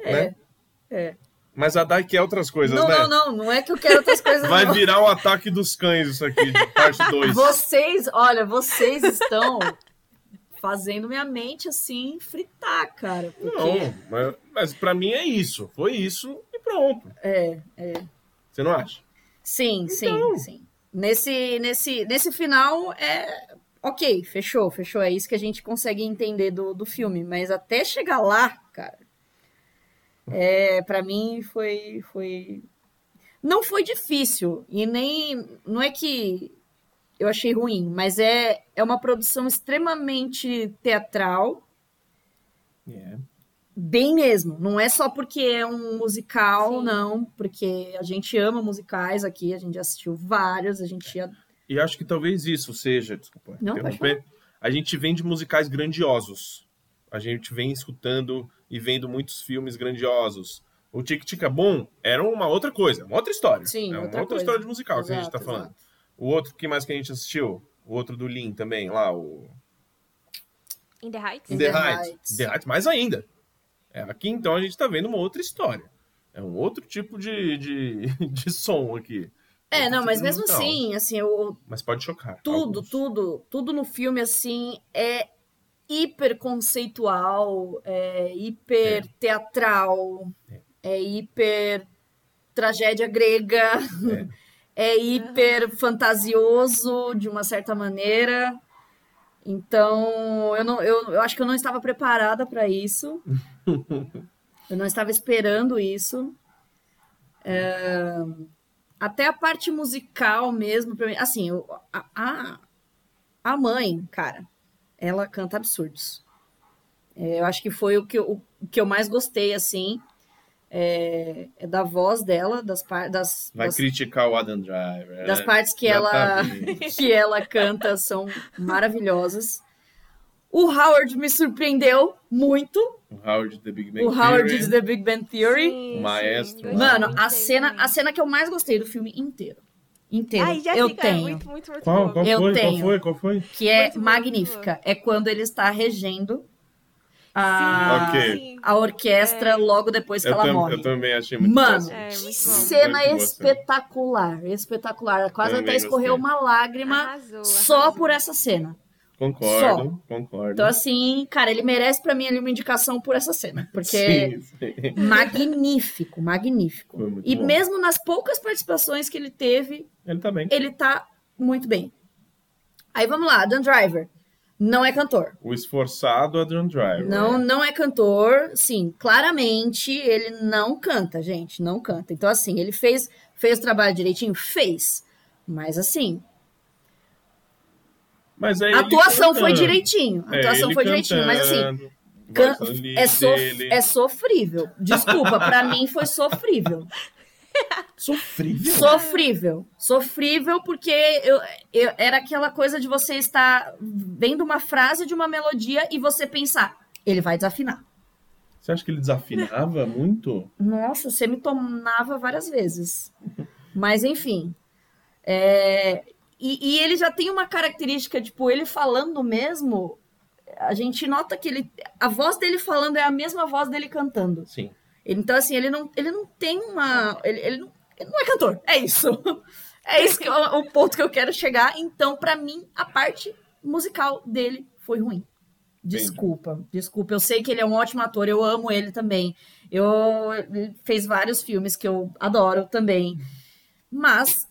É. Né? É. Mas a Dai quer outras coisas, não, né? não, não. Não é que eu quero outras coisas. Vai não. virar o ataque dos cães isso aqui, de parte <laughs> 2. Vocês, olha, vocês estão fazendo minha mente assim fritar, cara. Porque Não, mas, mas pra mim é isso. Foi isso e pronto. é, Você não acha? sim, sim, Então. sim. Nesse, nesse, nesse final é ok, fechou, fechou. É isso que a gente consegue entender do, do filme. Mas até chegar lá, cara, é, para mim foi, foi. Não foi difícil. E nem. Não é que eu achei ruim, mas é, é uma produção extremamente teatral. É. Bem mesmo. Não é só porque é um musical, Sim. não. Porque a gente ama musicais aqui, a gente já assistiu vários, a gente já. E acho que talvez isso seja, desculpa, Não. A gente vem de musicais grandiosos. A gente vem escutando e vendo muitos filmes grandiosos. O Tic Tic é bom era uma outra coisa, uma outra história. Sim, é uma outra outra história de musical que a gente Exato, tá falando. exato. O outro, que mais que a gente assistiu? O outro do Lean também, lá, o In the Heights? In In the, the Heights. Heights. In the Heights mais ainda. É, aqui então a gente tá vendo uma outra história. É um outro tipo de, de, <laughs> de som aqui. É, não, mas mesmo musical. assim, assim, o, Mas pode chocar. tudo, alguns. tudo, tudo no filme, assim, é hiper conceitual, é hiper teatral, é, hiper tragédia grega, <laughs> é, hiper fantasioso de uma certa maneira. Então, eu, não, eu, eu acho que eu não estava preparada para isso. <laughs> eu não estava esperando isso. É, até a parte musical mesmo, pra mim, assim, a, a, a mãe, cara, ela canta absurdos. É, eu acho que foi o que eu, o que eu mais gostei, assim, é, é da voz dela, das, par- das, Vai das, criticar o Adam Driver. das né? partes que Já ela, tá <laughs> que ela canta são maravilhosas. O Howard me surpreendeu muito. O Howard The Big Bang o Howard de The Big Bang Theory. Sim, O maestro. gostei Mano, a cena, a cena que eu mais gostei do filme inteiro. Inteiro. Ai, já eu fica tenho. muito, muito, muito Qual, qual Eu foi? Qual tenho. foi? Qual foi? Que é Muito magnífica. É quando ele está regendo a. Sim. a orquestra logo depois que Eu, ela tam- morre. eu também achei muito Mano. É, que muito cena espetacular. Espetacular. Quase Também até escorreu gostei. uma lágrima Arrasou, só arrasou. por essa cena. Concordo, concordo. Então, assim, cara, ele merece pra mim ali uma indicação por essa cena. Porque Sim, sim. <laughs> magnífico, magnífico. Foi muito E bom. mesmo nas poucas participações que ele teve, Ele tá bem. ele tá muito bem. Aí vamos lá, Dan Driver. Não é cantor. O esforçado Adam Driver. Não, não é cantor. Sim, claramente ele não canta, gente. Não canta. Então, assim, ele fez, fez o trabalho direitinho? Fez. Mas, assim, Mas aí a atuação foi cantando. direitinho. A É, atuação ele foi direitinho. Mas, assim, cantando, can- é, sof- é sofrível. Desculpa, pra mim foi sofrível. <laughs> sofrível. Sofrível. Sofrível porque eu, eu- era aquela coisa de você estar vendo uma frase de uma melodia e você pensar, ele vai desafinar. Você acha que ele desafinava <laughs> muito? Nossa, você me tomava várias vezes. <laughs> Mas, enfim. É, E, e ele já tem uma característica, tipo, ele falando mesmo, a gente nota que ele. A voz dele falando é a mesma voz dele cantando. Sim. Então, assim, ele não, ele não tem uma. Ele, ele, não, ele não é cantor. É isso. <laughs> É isso que é o, ponto que eu quero chegar. Então, pra mim, a parte musical dele foi ruim. Desculpa, desculpa. Eu sei que ele é um ótimo ator, eu amo ele também. Eu ele fez vários filmes que eu adoro também. Mas,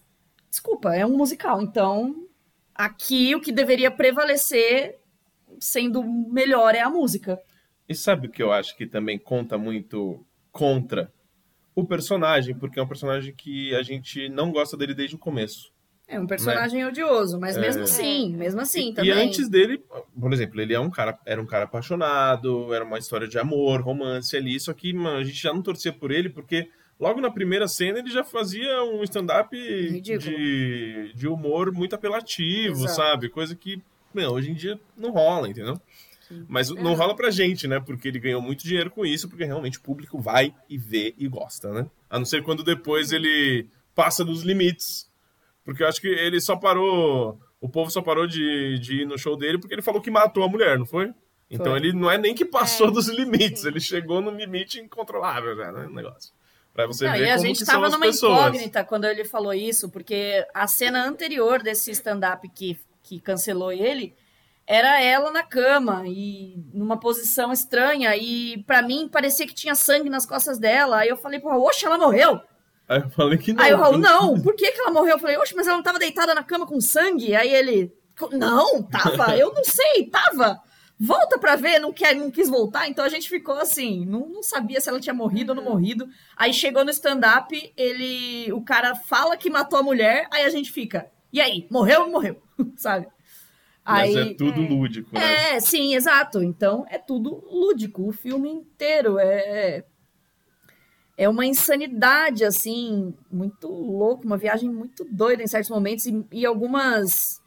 desculpa, é um musical. Então, aqui o que deveria prevalecer, sendo melhor, é a música. E sabe o que eu acho que também conta muito contra o personagem, porque é um personagem que a gente não gosta dele desde o começo. É um personagem odioso, mas mesmo assim, mesmo assim E também. antes dele, por exemplo, ele é um cara, era um cara apaixonado, era uma história de amor, romance ali, só que mano, a gente já não torcia por ele porque logo na primeira cena ele já fazia um stand-up de, de humor muito apelativo, Exato. sabe? Coisa que, meu, hoje em dia não rola, entendeu? Mas não rola pra gente, né? Porque ele ganhou muito dinheiro com isso, porque realmente o público vai e vê e gosta, né? A não ser quando depois ele passa dos limites. Porque eu acho que ele só parou. O povo só parou de, de ir no show dele porque ele falou que matou a mulher, não foi? Então Foi. ele não é nem que passou É, dos limites, sim. ele chegou no limite incontrolável já, né? O negócio. Pra você Não, ver e a gente que são tava as numa pessoas. incógnita quando ele falou isso, porque a cena anterior desse stand-up que, que cancelou ele era ela na cama e numa posição estranha e pra mim parecia que tinha sangue nas costas dela. Aí eu falei, pô, oxe, ela morreu. Aí eu falei que não. Aí eu falo, não, por que, que ela morreu? Eu falei, oxe, mas ela não tava deitada na cama com sangue? Aí ele, não, tava, <laughs> eu não sei, tava. Volta pra ver, não, quer, não quis voltar, então a gente ficou assim, não, não sabia se ela tinha morrido ou não morrido. Aí chegou no stand-up, ele. O cara fala que matou a mulher, aí a gente fica. E aí, morreu ou não morreu? <laughs> Sabe? Mas Aí, é tudo é. lúdico, né? é, sim, exato. Então é tudo lúdico, o filme inteiro é é uma insanidade assim, muito louco, uma viagem muito doida em certos momentos e, e algumas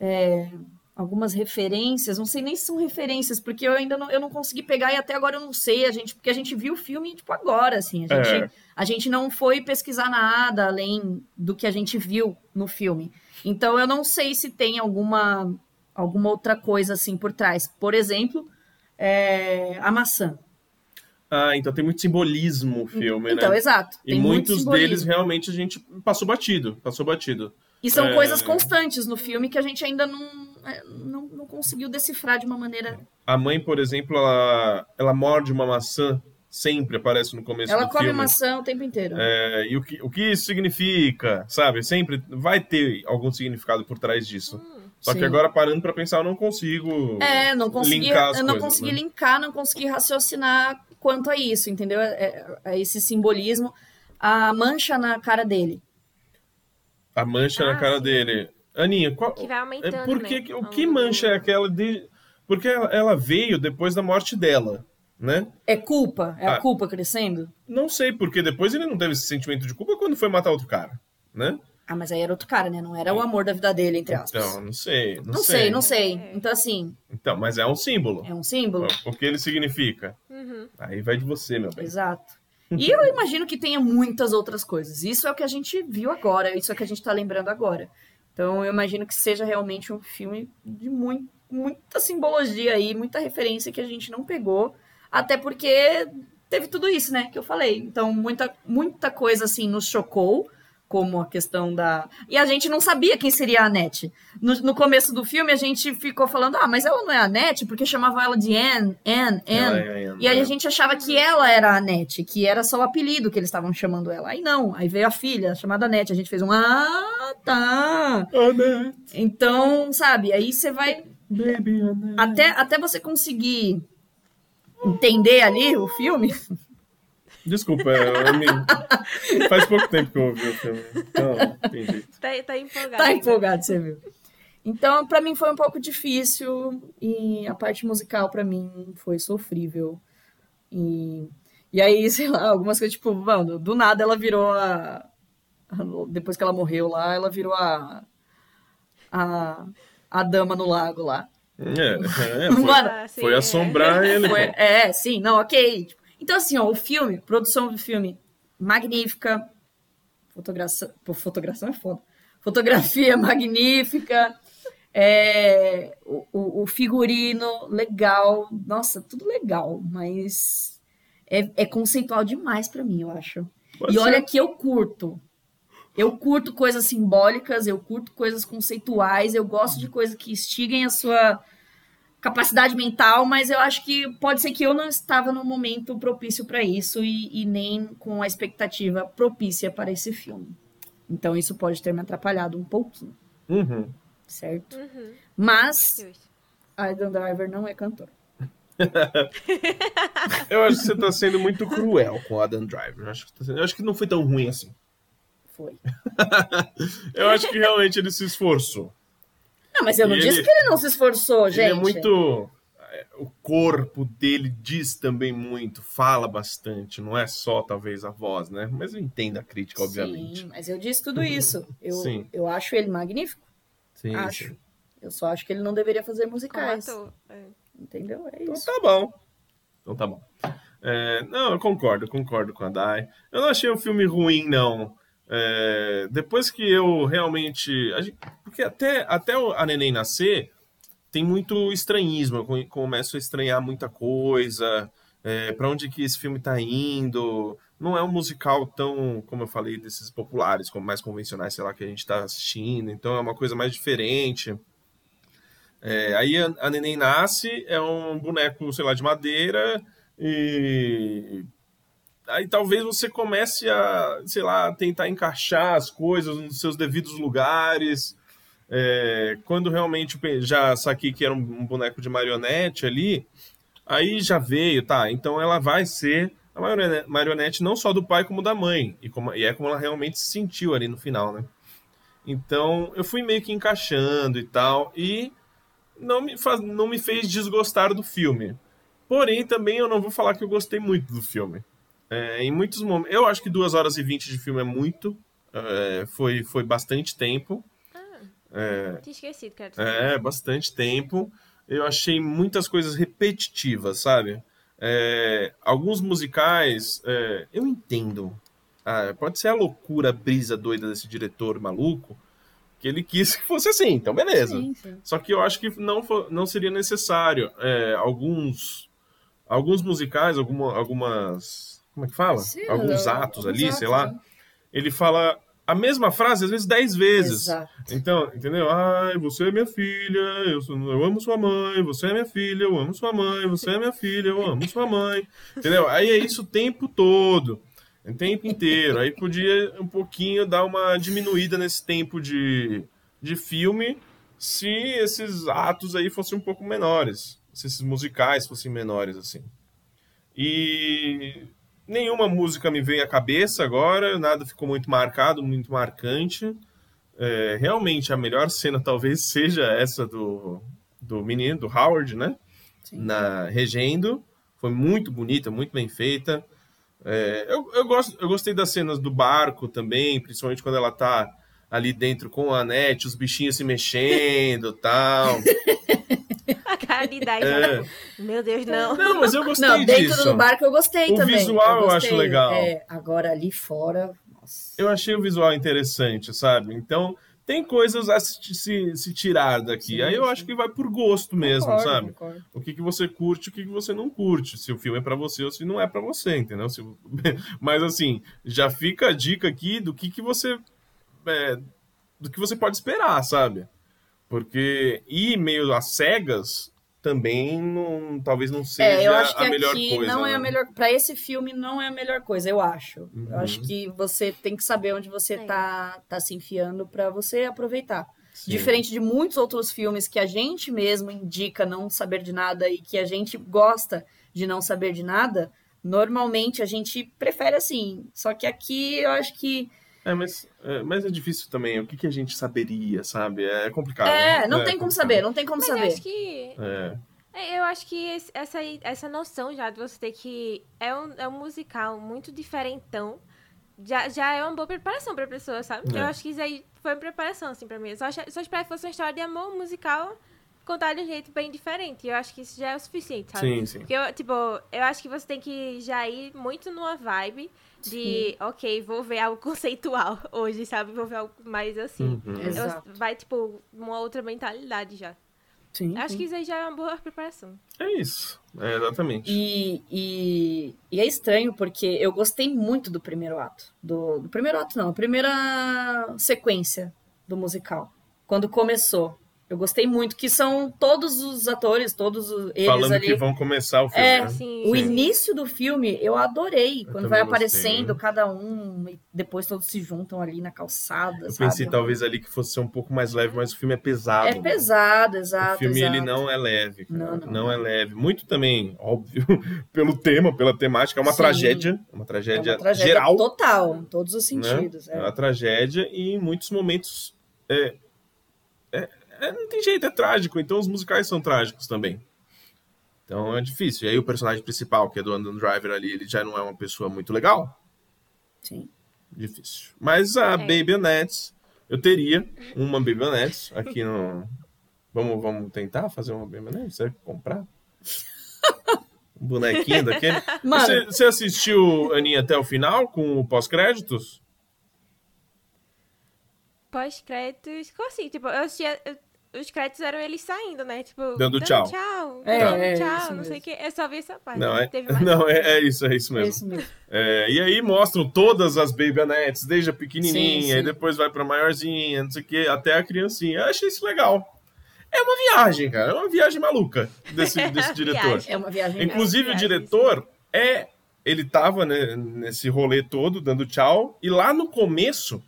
é, algumas referências, não sei nem se são referências, porque eu ainda não, eu não consegui pegar e até agora eu não sei, a gente, porque a gente viu o filme tipo agora, assim, a gente, É. a gente não foi pesquisar nada além do que a gente viu no filme. Então eu não sei se tem alguma alguma outra coisa assim por trás. Por exemplo, é, a maçã. Ah, então tem muito simbolismo o filme, então, né? exato. E muito muitos simbolismo. deles realmente a gente passou batido, passou batido. E são É. coisas constantes no filme que a gente ainda não, é, não, não conseguiu decifrar de uma maneira. A mãe, por exemplo, ela, ela morde uma maçã, sempre aparece no começo Ela do come filme. maçã o tempo inteiro. É, e o que, o que isso significa, sabe? Sempre vai ter algum significado por trás disso. Só que Sim. agora, parando pra pensar, eu não consigo É, não consegui, linkar as eu não coisas, consegui né? linkar, não consegui raciocinar quanto a isso, entendeu? É, é- é esse simbolismo. A mancha na cara dele. A mancha Ah, na cara sim. dele. Aninha, qual, Que vai aumentando, é, por que, né, que- o que mancha é aquela de... Porque ela, ela veio depois da morte dela, né? É culpa? É a Ah. culpa crescendo? Não sei, porque depois ele não teve esse sentimento de culpa quando foi matar outro cara, né? Ah, mas aí era outro cara, né? Não era o amor da vida dele, entre aspas. Então, não sei, não, não sei, não sei. Então, assim, Então, mas é um símbolo. é um símbolo. O que ele significa? Uhum. Aí vai de você, meu bem. Exato. E eu imagino que tenha muitas outras coisas. Isso é o que a gente viu agora, isso é o que a gente tá lembrando agora. Então eu imagino que seja realmente um filme de mui- muita simbologia aí, muita referência que a gente não pegou. Até porque teve tudo isso, né, que eu falei. Então muita, muita coisa assim nos chocou, como a questão da. E a gente não sabia quem seria a Annette. No, no começo do filme a gente ficou falando, ah, mas ela não é a Annette, porque chamavam ela de Anne, Anne, Anne. É, é, é, E aí é. a gente achava que ela era a Annette, que era só o apelido que eles estavam chamando ela. Aí não, aí veio a filha chamada Annette, a gente fez um ah, tá. Annette, Então, sabe, aí você vai baby Annette. até até você conseguir entender ali o filme. Desculpa, eu me... <laughs> faz pouco tempo que eu ouvi o filme. Então, tem jeito. Tá, tá empolgado. Tá empolgado, você viu. Então, pra mim foi um pouco difícil e a parte musical pra mim foi sofrível. E, e aí, <laughs> sei lá, algumas coisas, tipo, mano, do nada ela virou a. a- Depois que ela morreu lá, ela virou a. A, a dama no lago lá. É, é, foi, Mano, Ah, foi é. assombrar ele. Foi- é, sim, não, ok. Então, assim, ó, o filme, produção do filme magnífica. Fotogração. Pô, fotogração é foda. Fotografia <laughs> magnífica. é, o, o- o figurino legal. Nossa, tudo legal, mas é, é conceitual demais pra mim, eu acho. Pode e ser. olha que eu curto. Eu curto coisas simbólicas, eu curto coisas conceituais, eu gosto de coisas que instiguem a sua capacidade mental, mas eu acho que pode ser que eu não estava no momento propício para isso e, e nem com a expectativa propícia para esse filme. Então isso pode ter me atrapalhado um pouquinho, Uhum. certo? Uhum, Mas justo. Adam Driver não é cantor. <laughs> Eu acho que você tá sendo muito cruel com o Adam Driver. Eu acho, que tá sendo- eu acho que não foi tão ruim assim. Foi. <laughs> Eu acho que realmente ele se esforçou. Não, mas eu não E disse ele- que ele não se esforçou, gente. Ele é muito. é, O corpo dele diz também muito, fala bastante. Não é só, talvez, a voz, né? Mas eu entendo a crítica, obviamente. Sim, mas eu disse tudo isso. Eu, Sim. eu acho ele magnífico. Sim, acho. sim. Eu só acho que ele não deveria fazer musicais. é. Entendeu? É Então isso. tá bom. Então tá bom. É, não, eu concordo, eu concordo com a Dai. Eu não achei o filme ruim, não. É, depois que eu realmente. gente- porque até, até a neném nascer, tem muito estranhismo. Eu come- começo a estranhar muita coisa. É, para onde que esse filme tá indo? Não é um musical tão, como eu falei, desses populares, como mais convencionais, sei lá, que a gente tá assistindo. Então é uma coisa mais diferente. É, aí a, a neném nasce, é um boneco, sei lá, de madeira, e aí talvez você comece a, sei lá, tentar encaixar as coisas nos seus devidos lugares. É, quando realmente já saquei que era um, boneco de marionete ali, aí já veio, tá, então ela vai ser a marione- marionete não só do pai como da mãe, e, como, e é como ela realmente se sentiu ali no final, né? Então eu fui meio que encaixando e tal, e não me, faz, não me fez desgostar do filme. Porém, também eu não vou falar que eu gostei muito do filme. É, em muitos momentos. Eu acho que 2 horas e 20 de filme é muito. é, foi, foi bastante tempo. É, Tinha esquecido, cara. é, bastante tempo. Eu achei muitas coisas repetitivas, sabe? É, alguns musicais, é, eu entendo. Ah, pode ser a loucura, a brisa doida desse diretor maluco, que ele quis que fosse assim, então beleza. Sim, sim. Só que eu acho que não, não seria necessário. É, alguns, alguns musicais, alguma, algumas. Como é que fala? Alguns atos alguns ali, atos, sei lá. né? Ele fala a mesma frase, às vezes, dez vezes. Exato. Então, entendeu? Ai, você é minha filha, eu, sou- eu amo sua mãe, você é minha filha, eu amo sua mãe, você é minha filha, eu amo sua mãe. Entendeu? Aí é isso o tempo todo. O tempo inteiro. Aí podia um pouquinho dar uma diminuída nesse tempo de, de filme se esses atos aí fossem um pouco menores. Se esses musicais fossem menores, assim. E nenhuma música me veio à cabeça agora, nada ficou muito marcado, muito marcante. É, realmente a melhor cena <laughs> talvez seja essa do, do menino, do Howard, né? Sim. Na regendo. Foi muito bonita, muito bem feita. É, eu, eu, gosto, eu gostei das cenas do barco também, principalmente quando ela tá ali dentro com a Anete, os bichinhos se mexendo tal. <laughs> Cara de. É. Meu Deus, não. Não, mas eu gostei Não, dentro disso. do barco eu gostei O também. visual eu gostei. acho legal. É, agora ali fora, nossa. Eu achei o visual interessante, sabe? Então, tem coisas a se, se, se tirar daqui. Sim, Aí eu sim. acho que vai por gosto mesmo, Concordo, sabe? concordo. O que, que você curte, o que, que você não curte. Se o filme é pra você ou se não é pra você, entendeu? Se- <laughs> Mas assim, já fica a dica aqui do que, que você. é, do que você pode esperar, sabe? Porque ir meio às cegas também não, talvez não seja É, eu acho que a melhor aqui coisa. não é a né? melhor. Pra esse filme não é a melhor coisa, eu acho. Uhum. Eu acho que você tem que saber onde você É. tá, tá se enfiando pra você aproveitar. Sim. Diferente de muitos outros filmes que a gente mesmo indica não saber de nada e que a gente gosta de não saber de nada, normalmente a gente prefere assim. Só que aqui eu acho que. É, mas é, mas é difícil também. O que, que a gente saberia, sabe? É complicado. É, não tem como complicado. saber, não tem como Mas eu saber. acho que. É. é, Eu acho que esse- essa, essa noção já de você ter que. É um, é um musical muito diferentão. Já, já é uma boa preparação pra pessoa, sabe? É. Eu acho que isso aí foi uma preparação, assim, pra mim. Eu só, só esperava que fosse uma história de amor musical contar de um jeito bem diferente. Eu acho que isso já é o suficiente, sabe? Sim, sim. Porque, eu, tipo, eu acho que você tem que já ir muito numa vibe de, ok, vou ver algo <laughs> conceitual hoje, sabe? Vou ver algo mais assim. Uhum. Eu- vai, tipo, uma outra mentalidade já. Sim. Acho sim. que isso aí já é uma boa preparação. É isso. É, exatamente. E, e, e é estranho porque eu gostei muito do primeiro ato. Do, do primeiro ato, não, a primeira sequência do musical. Quando começou. Eu gostei muito, que são todos os atores, todos os- eles Falando ali. que vão começar o filme. É, né? Assim, O Sim. início do filme eu adorei. Eu quando vai também gostei, aparecendo né? cada um e depois todos se juntam ali na calçada. Eu sabe? pensei talvez ali que fosse ser um pouco mais leve, mas o filme é pesado. É pesado, exato. O filme exato. ele não é leve, cara. Não, Não, não. é leve. Muito também, óbvio, <laughs> pelo tema, pela temática. É uma Sim. tragédia. Uma É tragédia, uma tragédia geral. total, em todos os né? sentidos. É é. uma tragédia e em muitos momentos é, é- é- não tem jeito, é trágico. Então os musicais são trágicos também. Então é difícil. E aí o personagem principal, que é do Andon Driver ali, ele já não é uma pessoa muito legal. Sim. Difícil. Mas a É. Baby Annette, eu teria uma Baby Annette aqui no. <laughs> Vamos, vamos tentar fazer uma Baby Annette? Será que comprar? Um bonequinho daquele. <laughs> Mano, Você, você assistiu, Aninha, até o final com o pós-créditos? Pós-créditos, como assim? Tipo, eu assistia. eu- os créditos eram eles saindo, né? Tipo, Dando tchau. tchau. É, dando é, tchau, isso não sei o mesmo. que. Eu só vi essa parte. Não, é, Teve mais. não é, é isso, é isso é mesmo. isso mesmo. É, e aí mostram todas as Baby Annettes, desde a pequenininha, Sim, sim. e depois vai pra maiorzinha, não sei o que, até a criancinha. Eu achei isso legal. É uma viagem, cara. É uma viagem maluca desse, <laughs> desse diretor. Viagem. É uma viagem. Inclusive, o viagem, diretor é. Ele tava né, nesse rolê todo, dando tchau, e lá no começo,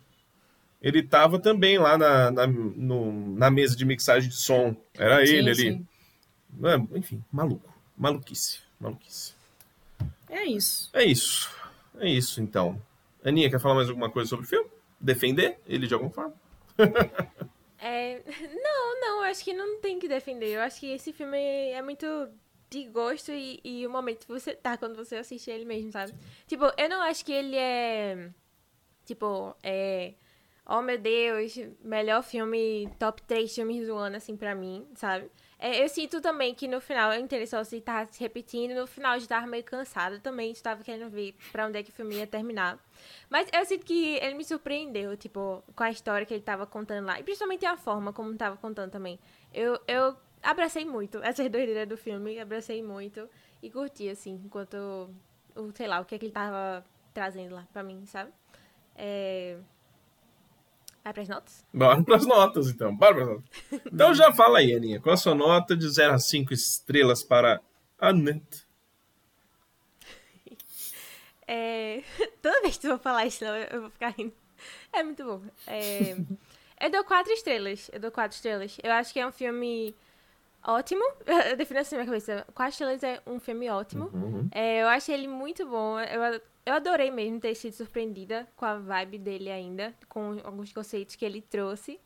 ele tava também lá na, na, no- na mesa de mixagem de som. Era Sim, ele ali. sim. É, Enfim, maluco. Maluquice. Maluquice. É isso. É isso. É isso, então. Aninha, quer falar mais alguma coisa sobre o filme? Defender ele de alguma forma? <laughs> É, não, não, eu acho que não tem que defender. Eu acho que esse filme é muito de gosto e, e o momento que você tá quando você assiste ele mesmo, sabe? Tipo, eu não acho que ele é. Tipo, é. Oh meu Deus, melhor filme, top 3 filmes do ano, assim, pra mim, sabe? É, eu sinto também que no final, eu só se tava se repetindo, no final eu já tava meio cansada também, estava querendo ver pra onde é que o filme ia terminar. Mas eu sinto que ele me surpreendeu, tipo, com a história que ele tava contando lá. E principalmente a forma como tava contando também. Eu, eu abracei muito essas <laughs> doideiras do filme, abracei muito e curti, assim, enquanto, o, sei lá, o que, é que ele tava trazendo lá pra mim, sabe? É... Vai pras notas? Bora pras notas, então. Bora pras notas. <laughs> Então já fala aí, Aninha. Qual a sua nota de 0 a 5 estrelas para Annette? <laughs> É... <laughs> Toda vez que tu for falar isso, eu eu vou ficar rindo. É muito bom. É... eu dou quatro estrelas. Eu dou quatro estrelas. Eu acho que é um filme ótimo. <laughs> Eu defino assim na minha cabeça. Quatro estrelas é um filme ótimo. Uhum. É, eu achei ele muito bom. Eu, eu adorei mesmo ter sido surpreendida com a vibe dele ainda, com alguns conceitos que ele trouxe.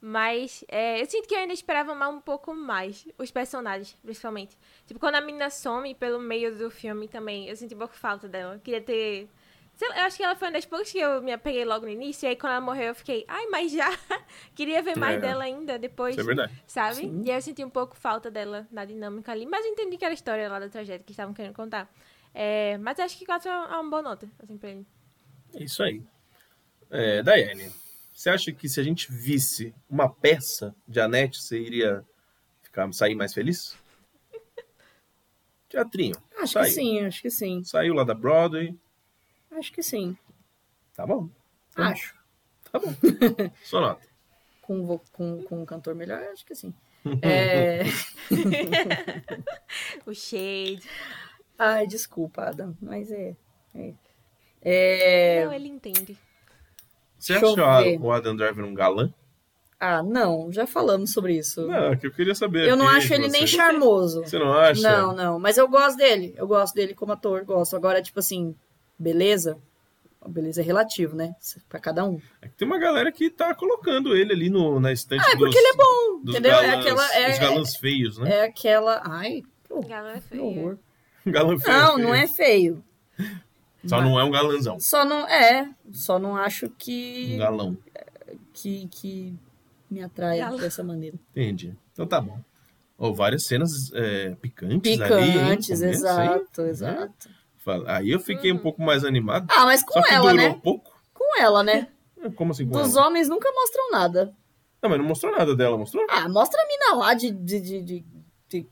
Mas é, eu sinto que eu ainda esperava mais um pouco mais. Os personagens, principalmente. Tipo, quando a menina some pelo meio do filme também, eu senti um pouco falta dela. Eu queria ter. Sei lá, eu acho que ela foi uma das poucas que eu me apeguei logo no início. E aí quando ela morreu, eu fiquei, ai, mas já <laughs> queria ver mais É. dela ainda depois. Isso é verdade. Sabe? Sim. E aí eu senti um pouco falta dela na dinâmica ali. Mas eu entendi que era a história lá da tragédia que estavam querendo contar. É, mas acho que 4 é uma boa nota, assim, pra ele. É isso aí. É, Daiane, você acha que se a gente visse uma peça de Annette, você iria ficar, sair mais feliz? <laughs> Teatrinho. Acho Saiu. que sim, acho que sim. Saiu lá da Broadway. Acho que sim. Tá bom. Bom. Acho. Tá bom. <laughs> Sua nota. Com, vo- com, com um cantor melhor, acho que sim. <laughs> É... <laughs> O shade. Ai, desculpa, Adam, mas é. É. É, Não, ele entende. Você Deixa eu acha o Adam Driver um galã? Ah, não, já falamos sobre isso. Não, é que eu queria saber. eu não acho ele você. nem charmoso. Você não acha? Não, não, mas eu gosto dele. Eu gosto dele como ator, gosto. Agora, tipo assim, beleza? Beleza é relativo, né? Pra cada um. É que tem uma galera que tá colocando ele ali no, na estante Ah, é dos, porque ele é bom, dos entendeu? É galãs, aquela- é- dos galãs feios, né? É aquela. Ai, horror. Galera que feia. horror. Galã feio. Não, feio. não é feio. Só não é um galãzão. Só não é. Só não acho Um que. galão. que, que me atrai Galo. dessa maneira. Entendi. Então tá bom. Ou várias cenas é, picantes, ali. Picantes, Começo, hein? exato, Né? exato. Aí eu fiquei um Uhum. pouco mais animado. Ah, mas com só que ela, durou né? pouco. Com ela, né? Como assim com Dos ela? homens nunca mostram nada. Não, mas não mostrou nada dela, mostrou? Ah, mostra a mina lá de. de, de, de, de-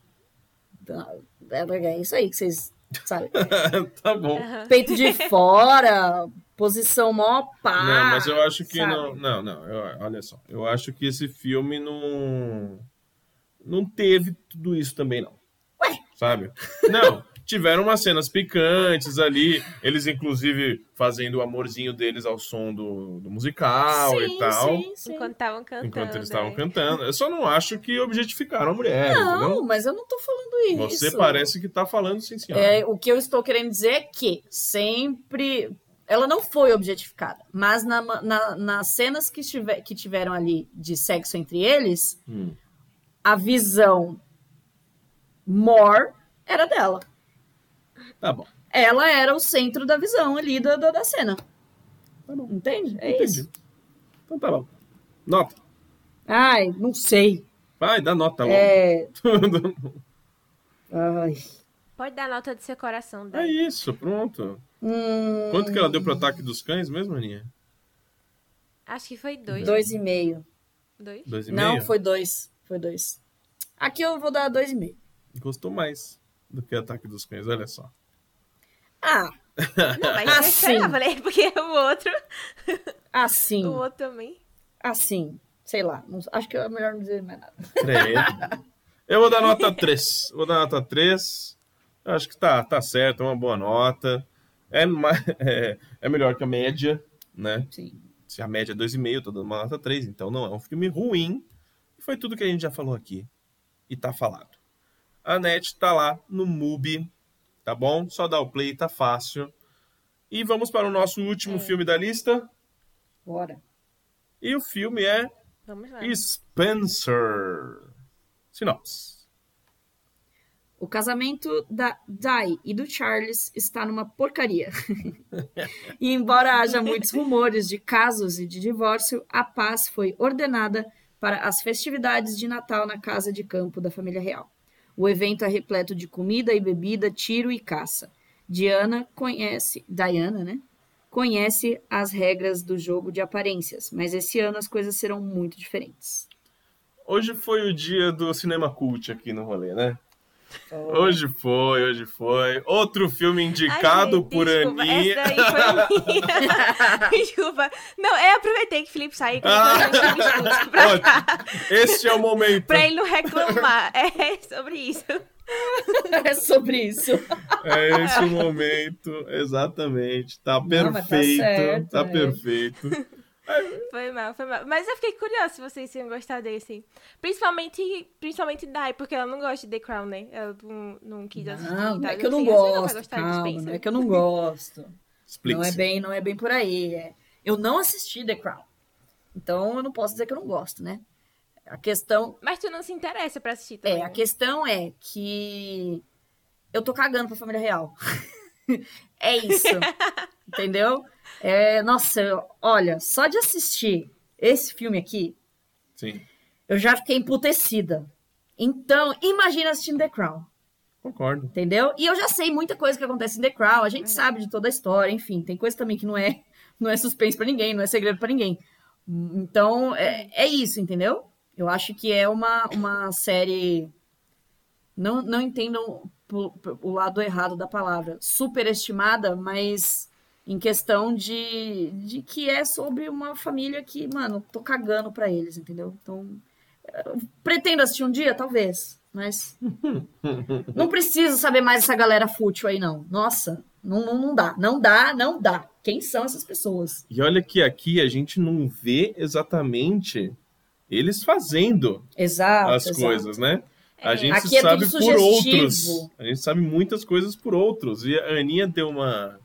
da- é, é isso aí que vocês. Sabe? <laughs> tá bom. Peito de <laughs> fora, posição mó pá. não, mas eu acho que sabe? não. Não, não. eu- olha só. Eu acho que esse filme não. Não teve tudo isso também, não. Ué? Sabe? Não. Tiveram umas cenas picantes ali. Eles, inclusive, fazendo o amorzinho deles ao som do, do musical sim, e tal. Sim, sim. Enquanto estavam cantando. Enquanto eles estavam é. cantando. Eu só não acho que objetificaram a mulher, Não, entendeu? mas eu não tô falando isso. Você parece que tá falando sim, senhora. É, o que eu estou querendo dizer é que sempre. Ela não foi objetificada, mas na, na- nas cenas que, estiver- que tiveram ali de sexo entre eles, Hum. a visão more era dela. Tá bom. Ela era o centro da visão ali da, da, da cena. Tá bom. Entende? É Entendi. isso. Então tá bom. Nota. Ai, não sei. Vai, dá nota logo. É. <laughs> Ai. Pode dar nota do seu coração, É isso, pronto. Hum, Quanto que ela deu pro ataque dos cães mesmo, Aninha? Acho que foi dois. Dois e meio. Dois? Dois e Não, meio? foi dois. Foi dois. Aqui eu vou dar dois e meio. Gostou mais do que ataque dos cães, olha só. Ah, Não, mas <laughs> eu Assim. esperava, né? Porque o outro, assim. o outro também. Assim. Sei lá. não- acho que é melhor não dizer mais nada. Credo. Eu vou dar nota 3. Vou dar nota 3. Eu acho que tá, tá certo, é uma boa nota. É, <laughs> é, é melhor que a média, né? Sim. Se a média é 2,5, eu tô dando uma nota 3. Então não é um filme ruim. Foi tudo que a gente já falou aqui. E tá falado. A net tá lá no MUBI. Tá bom? Só dá o play, tá fácil. E vamos para o nosso último É. filme da lista. Bora. E o filme é Vamos lá. Spencer. Sinopse. O casamento da Dai e do Charles está numa porcaria. <laughs> e embora haja muitos rumores de casos e de divórcio, a paz foi ordenada para as festividades de Natal na casa de campo da família real. O evento é repleto de comida e bebida, tiro e caça. Diana conhece, Diana, né? Conhece as regras do jogo de aparências, mas esse ano as coisas serão muito diferentes. Hoje foi o dia do cinema cult aqui no rolê, né? <laughs> Hoje foi, hoje foi. Outro filme Ai, indicado gente, por desculpa, Aninha. Essa daí foi <laughs> minha. <laughs> desculpa. Não, eu aproveitei que o Felipe saiu. Ah. um. Este é o momento. pra ele não reclamar. É sobre isso. é sobre isso. É esse o momento, exatamente. Tá Não, tá perfeito. certo, tá é. perfeito. Foi mal, foi mal. Mas eu fiquei curiosa se vocês iam gostar desse. Principalmente, principalmente Dai, porque ela não gosta de The Crown, né? Ela não, não quis assistir. Não, não tá? é que eu não vai gosto, gostar de calma, Spencer. não é que eu não gosto. Não é bem, não é bem por aí. é. Eu não assisti The Crown. Então eu não posso dizer que eu não gosto, né? A questão Mas tu não se interessa pra assistir também. é, a né? questão é que eu tô cagando pra família real. <laughs> é isso. entendeu? É, nossa, olha, só de assistir esse filme aqui, Sim, eu já fiquei emputecida. Então, imagina assistindo The Crown. concordo. Entendeu? E eu já sei muita coisa que acontece em The Crown, a gente Uhum. sabe de toda a história, enfim, tem coisa também que não é, <laughs> não é suspense pra ninguém, não é segredo pra ninguém. Então, é, é isso, entendeu? Eu acho que é uma, uma série. Não, não entendam o lado errado da palavra. Superestimada, mas em questão de, de que é sobre uma família que, mano, tô cagando pra eles, entendeu? Então, pretendo assistir um dia, talvez, mas <laughs> não preciso saber mais essa galera fútil aí, não. Nossa, não, não, não dá. Não dá, não dá. Quem são essas pessoas? E olha que aqui a gente não vê exatamente eles fazendo Exato. as exato. coisas, né? A É. gente Aqui é sabe tudo por outros. A gente sabe muitas coisas por outros. E a Aninha deu uma.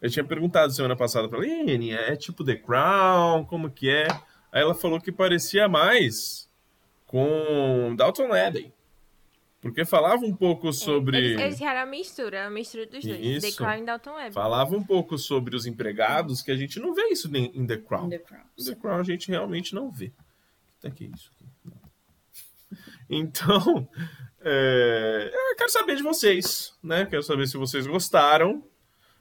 Eu tinha perguntado semana passada pra ela, "Ih, Aninha, é tipo The Crown? Como que é? Aí ela falou que parecia mais com Dalton Abbey. Porque falava um pouco sobre. Eles, eles criaram a mistura, a mistura dos dois. Isso. The Crown e Dalton Web. Falava um pouco sobre os empregados, que a gente não vê isso nem em The Crown. The Crown. The Crown a gente realmente não vê. Até que é isso aqui. Então, <laughs> é, eu quero saber de vocês, né? Quero saber se vocês gostaram,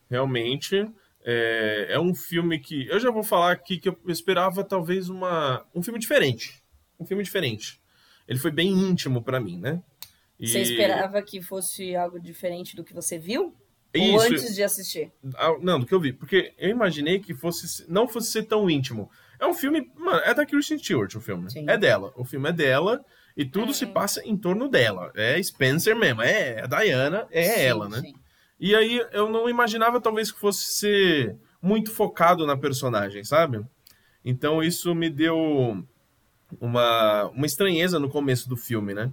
realmente. É, é um filme que. Eu já vou falar aqui que eu esperava talvez uma, um filme diferente. Um filme diferente. Ele foi bem íntimo para mim, né? E... Você esperava que fosse algo diferente do que você viu? Isso. Ou antes de assistir? Não, do que eu vi. Porque eu imaginei que fosse não fosse ser tão íntimo. É um filme. Mano, é da Kristen Stewart o filme. Sim. É dela. O filme é dela. E tudo é. se passa em torno dela. É Spencer mesmo. É a Diana, é sim, ela, né? Sim. E aí eu não imaginava talvez que fosse ser muito focado na personagem, sabe? Então isso me deu uma, uma estranheza no começo do filme, né?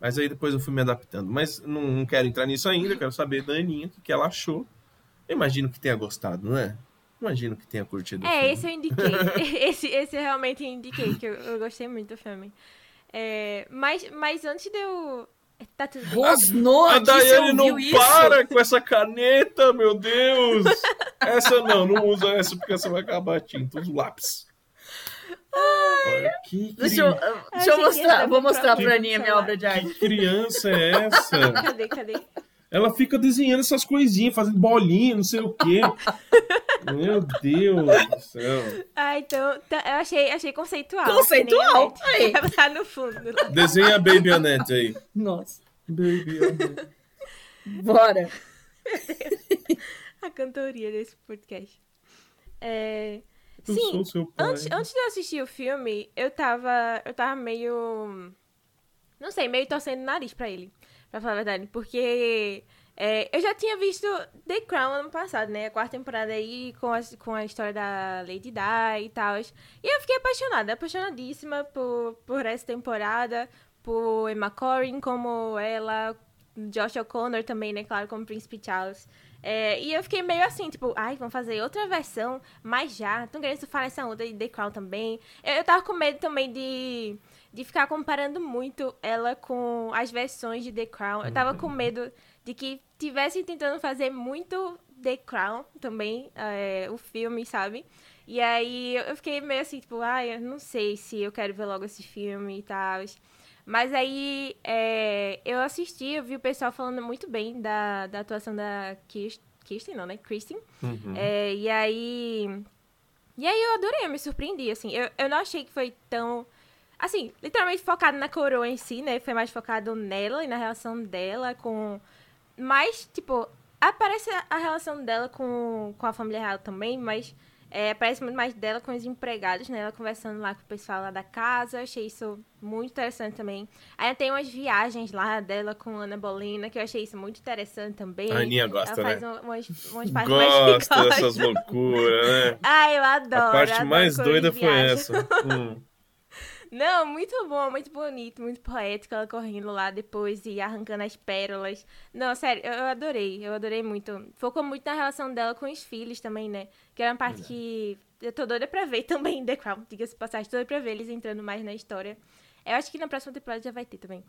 Mas aí depois eu fui me adaptando. Mas não, não quero entrar nisso ainda, quero saber da Aninha o que, que ela achou. Eu imagino que tenha gostado, né? Imagino que tenha curtido. É, esse eu indiquei. <laughs> esse, esse eu realmente indiquei, que eu, eu gostei muito do filme. É, mas, mas antes de eu Tá tudo Rosnou A Daiane não isso? para com essa caneta, meu Deus! <laughs> Essa não, não usa essa porque você vai acabar tinta, os lápis. Ai, que deixa eu, deixa eu mostrar, vou mostrar pra Aninha minha obra de arte. Que criança é essa? Cadê, cadê? Ela fica desenhando essas coisinhas, fazendo bolinha, não sei o quê. <laughs> Meu Deus do céu. Ah, então, tá, eu achei, achei conceitual. Conceitual? Aí. <laughs> Tá no fundo. Desenha a Baby Annette aí. Nossa. Baby Annette. Bora. <laughs> a cantoria desse podcast. É... Sim, antes, antes de eu assistir o filme, eu tava, eu tava meio... Não sei, meio torcendo o nariz pra ele pra falar a verdade. Porque é, eu já tinha visto The Crown ano passado, né? A quarta temporada aí com a, com a história da Lady Di e tal. E eu fiquei apaixonada, apaixonadíssima por, por essa temporada, por Emma Corrin como ela, Josh O'Connor também, né? Claro, como Príncipe Charles. É, e eu fiquei meio assim, tipo, ai, vamos fazer outra versão, mas já. Tão querendo falar essa onda de The Crown também. Eu, eu tava com medo também de de ficar comparando muito ela com as versões de The Crown. Eu tava com uhum. medo de que tivessem tentando fazer muito The Crown também, é, o filme, sabe? E aí eu fiquei meio assim, tipo, ai, eu não sei se eu quero ver logo esse filme e tal. Mas aí é, eu assisti, eu vi o pessoal falando muito bem da, da atuação da Kirsten, Kirsten não, né? Kristen. Uhum. É, e aí. E aí eu adorei, eu me surpreendi, assim. Eu, eu não achei que foi tão assim, literalmente focado na coroa em si, né? Foi mais focado nela e na relação dela com. Mas, tipo, aparece a relação dela com, com a família real também, mas é, aparece muito mais dela com os empregados, né? Ela conversando lá com o pessoal lá da casa. Achei isso muito interessante também. Aí tem umas viagens lá dela com Ana Bolina, que eu achei isso muito interessante também. A Aninha gosta, Ela faz né? umas, umas partes gosta mais dessas loucuras, né? <laughs> Ah, eu adoro. A parte mais doida foi essa. <laughs> hum. Não, muito bom, muito bonito, muito poético ela correndo lá depois e arrancando as pérolas. Não, sério, eu, adorei, eu adorei muito. Focou muito na relação dela com os filhos também, né? Que era uma parte que eu tô doida pra ver <laughs> também The Crown, diga-se passagem, tô doida pra ver eles entrando mais na história. Eu acho que na próxima temporada já vai ter também.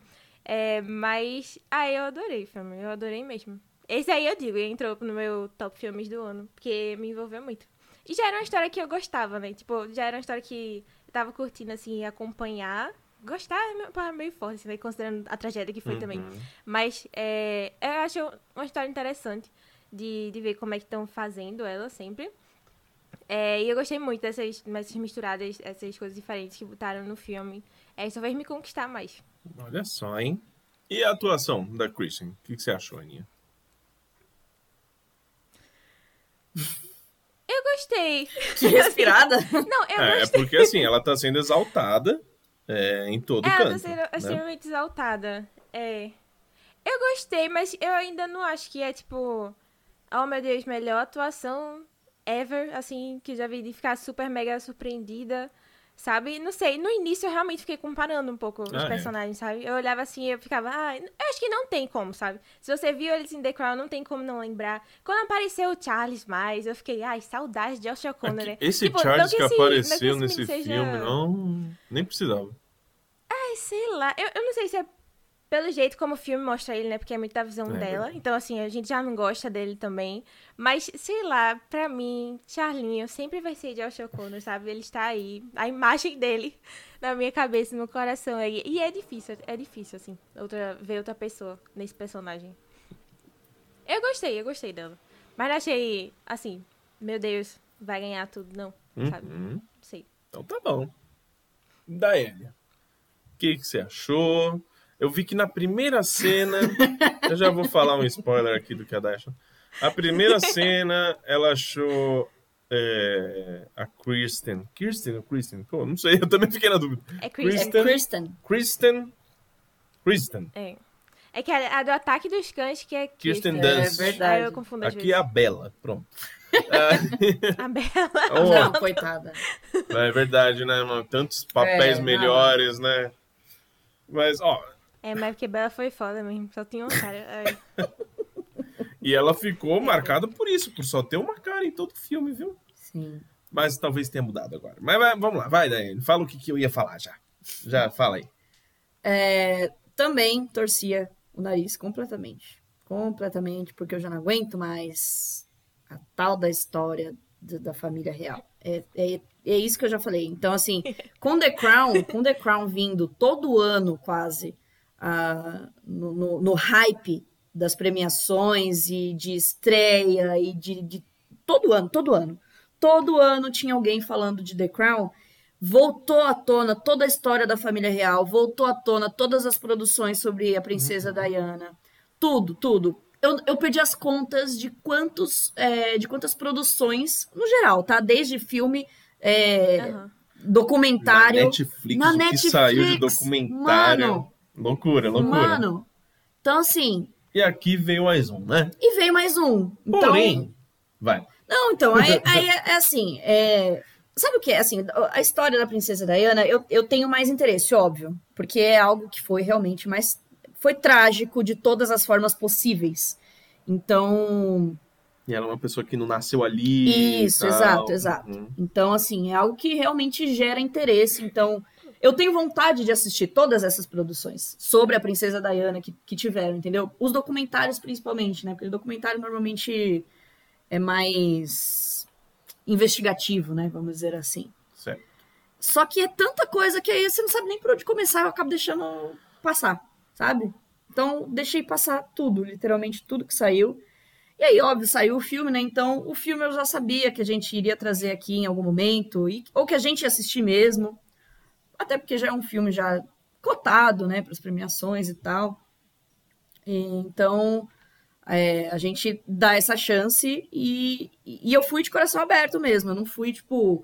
É, mas, ah, eu adorei o filme, eu adorei mesmo. Esse aí eu digo, entrou no meu top filmes do ano, porque me envolveu muito. E já era uma história que eu gostava, né? Tipo, já era uma história que tava curtindo, assim, acompanhar. Gostar é meio forte, né? Considerando a tragédia que foi uhum. também. Mas é, eu acho uma história interessante de, de ver como é que estão fazendo ela sempre. É, e eu gostei muito dessas, dessas misturadas, essas coisas diferentes que botaram no filme. É, isso fez me conquistar mais. Olha só, hein? E a atuação da Kristen? O que, que você achou, Aninha? <laughs> Eu gostei. Que respirada? <laughs> Não, eu é, é, gostei. É porque assim, ela tá sendo exaltada é, em todo é, canto. Ela tá sendo né? extremamente exaltada. É. Eu gostei, mas eu ainda não acho que é tipo. Oh meu Deus, melhor atuação ever, assim, que já vi de ficar super mega surpreendida. Sabe? Não sei, no início eu realmente fiquei comparando um pouco os ah, é. personagens, é. sabe? Eu olhava assim e eu ficava, ah, eu acho que não tem como, sabe? Se você viu eles em The Crown, não tem como não lembrar. Quando apareceu o Charles mais, eu fiquei, ai, saudade de Josh O'Connor, né? Esse tipo, Charles que, que, apareceu nesse seja... filme, não. Nem precisava. Ai, sei lá. Eu, eu não sei se é pelo jeito como o filme mostra ele, né? Porque é muito da visão É dela. verdade. Então, assim, a gente já não gosta dele também. Mas, sei lá, pra mim, Charlinho sempre vai ser Josh O'Connor, sabe? Ele está aí. A imagem dele na minha cabeça, no meu coração aí. E é difícil, é difícil, assim, outra, ver outra pessoa nesse personagem. Eu gostei, eu gostei dela. Mas não achei, assim, meu Deus, vai ganhar tudo, não. Sabe? Uhum. Não sei. Então tá bom. Daélia, o que, que você achou? Eu vi que na primeira cena. <laughs> eu já vou falar um spoiler aqui do que a. A primeira <laughs> cena, ela achou é, a Kristen. Kirsten ou Kristen? Pô, não sei, eu também fiquei na dúvida. É. É Kristen. Kristen. Kristen. Kristen. É. É que a, a do ataque dos cães que é Kirsten Kirsten. Dunst. É verdade. Aí eu confundo Aqui é vezes. a Bela. Pronto. <laughs> A Bela. Ó, Não, coitada. é verdade, né, mano? Tantos papéis É, melhores, né? Mas, ó, É, mas porque Bela foi foda mesmo. Só tinha uma cara. Ai. E ela ficou marcada por isso, por só ter uma cara em todo filme, viu? Sim. Mas talvez tenha mudado agora. Mas vai- vamos lá, vai, Daiane. Fala o que, que eu ia falar já. Já fala aí. É, também torcia o nariz completamente. Completamente, porque eu já não aguento mais a tal da história da família real. É, é, é isso que eu já falei. Então, assim, <laughs> com The Crown, com The Crown vindo todo ano quase no, no- no hype das premiações e de estreia e de, de todo ano, todo ano. Todo ano tinha alguém falando de The Crown voltou à tona toda a história da família real, voltou à tona todas as produções sobre a princesa Diana, tudo, tudo. Eu, eu perdi as contas de quantos, é, de quantas produções, no geral, tá? Desde filme, é, Aham. documentário. Na Netflix, na o que Netflix, saiu de documentário. mano. Loucura, loucura. Mano, então assim, E aqui veio mais um, né? e veio mais um. Então, Porém, vai. Não, então, aí, aí é, é assim, é, sabe o que é? Assim, a história da princesa Diana, eu, eu tenho mais interesse, óbvio, porque é algo que foi realmente mais, foi trágico de todas as formas possíveis. Então, E ela é uma pessoa que não nasceu ali. Isso, exato, exato. Uhum. então assim, é algo que realmente gera interesse, então... Eu tenho vontade de assistir todas essas produções sobre a princesa Diana que, que tiveram, entendeu? Os documentários, principalmente, né? Porque o documentário normalmente é mais investigativo, né? Vamos dizer assim. Certo. Só que é tanta coisa que aí você não sabe nem por onde começar, eu acabo deixando passar, sabe? Então, deixei passar tudo, literalmente tudo que saiu. E aí, óbvio, saiu o filme, né? Então, o filme eu já sabia que a gente iria trazer aqui em algum momento, e, ou que a gente ia assistir mesmo. Até porque já é um filme já cotado, né, para as premiações e tal. E, então, é, a gente dá essa chance e, e eu fui de coração aberto mesmo. Eu não fui, tipo,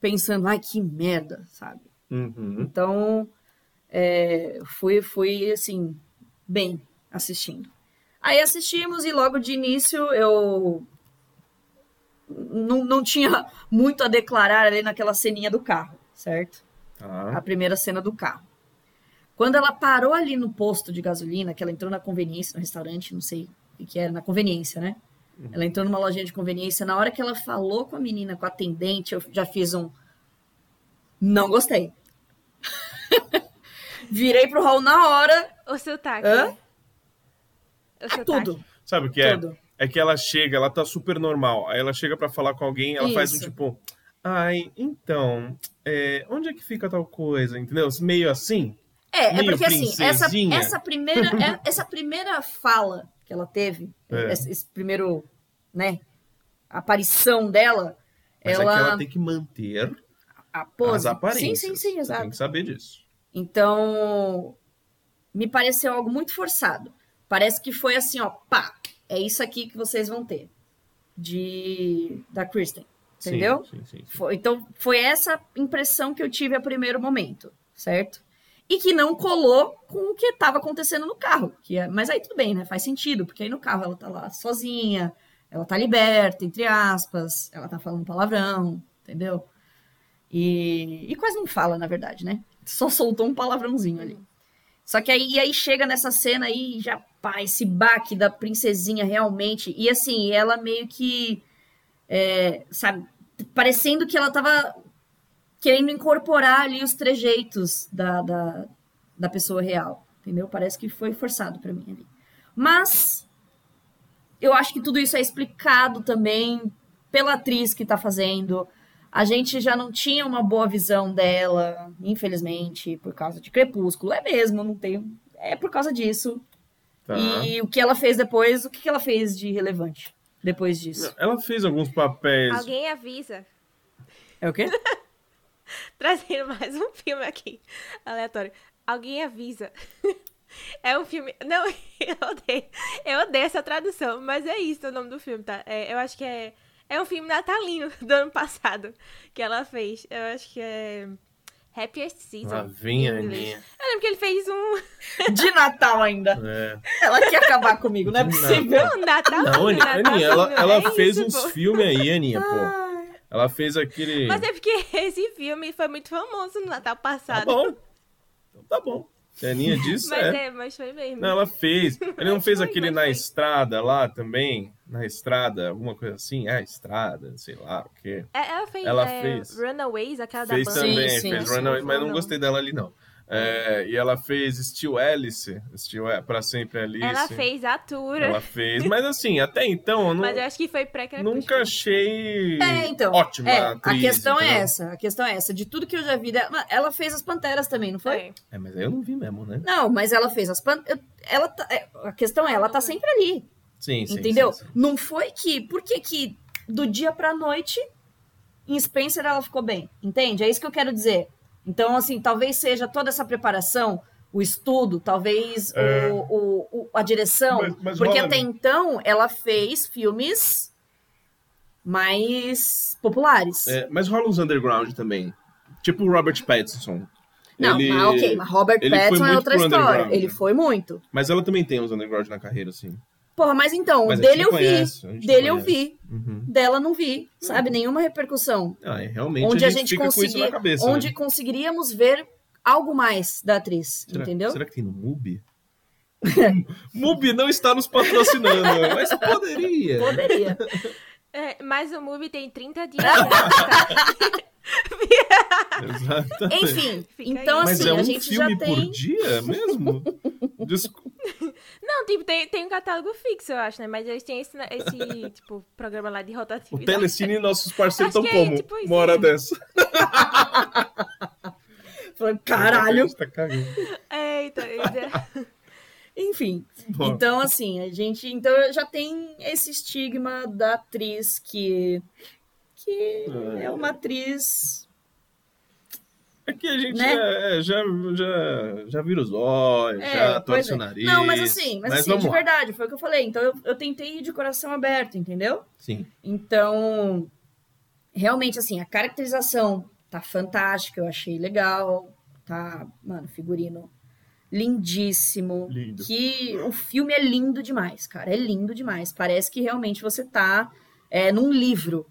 pensando, ai, que merda, sabe? Uhum. Então, é, fui, fui, assim, bem assistindo. Aí assistimos e logo de início eu não, não tinha muito a declarar ali naquela ceninha do carro, certo? A primeira cena do carro. Quando ela parou ali no posto de gasolina, que ela entrou na conveniência, no restaurante, não sei o que era, na conveniência, né? Ela entrou numa lojinha de conveniência. Na hora que ela falou com a menina, com a atendente, eu já fiz um. Não gostei. <laughs> Virei pro hall na hora. O sotaque. Hã? O É sotaque. tudo. Sabe o que é? Tudo. É que ela chega, ela tá super normal. Aí ela chega pra falar com alguém, ela faz um Isso. tipo. Ai, então, é, onde é que fica tal coisa? Entendeu? Meio assim. É, é Meio porque assim, essa, essa, primeira, é- essa primeira fala que ela teve, É. esse, esse primeiro, né, aparição dela, Mas ela, é ela tem que manter a pose. as aparências. Sim, sim, sim, Você exato. tem que saber disso. Então, me pareceu algo muito forçado. Parece que foi assim, ó, pá, é isso aqui que vocês vão ter. De da Kristen, entendeu? Sim, sim, sim. Foi- então, foi essa impressão que eu tive a primeiro momento, certo? E que não colou com o que estava acontecendo no carro. Que é, mas aí tudo bem, né? Faz sentido, porque aí no carro ela tá lá sozinha, ela tá liberta, entre aspas, ela tá falando palavrão, entendeu? E, e quase não fala, na verdade, né? Só soltou um palavrãozinho ali. Só que aí, aí chega nessa cena aí, já, pá, esse baque da princesinha realmente. E assim, ela meio que, é, sabe, parecendo que ela tava querendo incorporar ali os trejeitos da, da, da pessoa real, entendeu? Parece que foi forçado pra mim ali. Mas eu acho que tudo isso é explicado também pela atriz que tá fazendo. A gente já não tinha uma boa visão dela, infelizmente, por causa de Crepúsculo. É mesmo, não tenho. É por causa disso. Tá. E o que ela fez depois, o que ela fez de relevante depois disso? Ela fez alguns papéis. Alguém avisa. É o quê? <laughs> Trazendo mais um filme aqui, aleatório. Alguém avisa. <laughs> É um filme. Não, <laughs> eu odeio. Eu odeio essa tradução, mas é isso o nome do filme, tá? É, eu acho que é. É um filme natalino do ano passado que ela fez. Eu acho que é. Happiest Season. Lá vem a. Aninha. Eu lembro que ele fez um. <laughs> De Natal ainda. É. Ela quer acabar comigo, não é Não. possível. Não, Natal. Não, Aninha, Natal, Aninha, ela, ela é fez isso, uns pô. filmes aí, Aninha, pô. Ela fez aquele. Mas é porque <laughs> esse filme foi muito famoso no Natal Tá passado. bom. Então tá bom. Se a Aninha disse, Mas é. é, mas foi mesmo. Não, ela fez. <laughs> Ele não fez Foi, aquele na foi. estrada lá também? Na estrada, alguma coisa assim? Ah, estrada, sei lá o quê. É, ela fez, Ela é, fez. Runaways, aquela Fez da banda. também, Sim, sim. fez Não Runaway, foi, mas não gostei dela ali, não. É, e ela fez Steel Alice, Steel é, Pra Sempre Alice. Ela fez a tour. Ela fez, mas assim, até então eu <laughs> não, Mas eu acho que foi pré-crepúsculo. nunca achei É, então. ótima é, atriz. a questão é entendeu? essa. A questão é essa. De tudo que eu já vi dela. Ela fez as Panteras também, não foi? É. É, mas aí eu não vi mesmo, né? Não, mas ela fez as Panteras. Ela tá- é, A questão é, ela tá sempre ali. Sim, sim. entendeu? sim, sim. Não foi que. Por que que do dia pra noite em Spencer ela ficou bem? Entende? É isso que eu quero dizer. Então, assim, talvez seja toda essa preparação, o estudo, talvez É. o, o- o- a direção. Mas- mas porque até então ela fez filmes mais populares. É, mas rola uns underground também. Tipo o Robert Pattinson. Não, Ele- mas ok, mas Robert Pattinson é outra história. Ele foi muito. Mas ela também tem uns underground na carreira, assim. Porra, mas então, Mas a dele gente eu conhece, a vi. gente Dele eu vi. Uhum. Dela não vi. Sabe? Nenhuma repercussão. Ah, é, realmente onde a gente, fica com isso conseguir- na cabeça. onde né? conseguiríamos ver algo mais da atriz, Será, entendeu? será que tem no MUBI? <laughs> MUBI não está nos patrocinando, mas poderia. <laughs> Poderia. É, mas o movie tem 30 dias. Exatamente. Enfim, Fica então aí. Mas assim, é um a gente filme já por tem. dia mesmo? Desculpa. Não, tipo, tem, tem um catálogo fixo, eu acho, né? Mas eles têm esse, esse tipo, programa lá de O rotatividade. Telecine e nossos parceiros estão é, como? tipo, isso Uma hora dessa. Falando, Caralho! A gente tá cagando. É, então, é- Enfim. Então, assim, a gente. Então já tem esse estigma da atriz que. que é uma atriz. Aqui a gente Né? é, já, já, já vira os olhos, É, já torce é. o nariz. Não, mas assim, mas, assim, vamos de lá. verdade, foi o que eu falei. Então eu, eu tentei ir de coração aberto, entendeu? Sim. Então, realmente, assim, a caracterização tá fantástica, eu achei legal. Tá, mano, figurino lindíssimo. Lindo. Que o filme é lindo demais, cara. É lindo demais. Parece que realmente você tá é, num livro,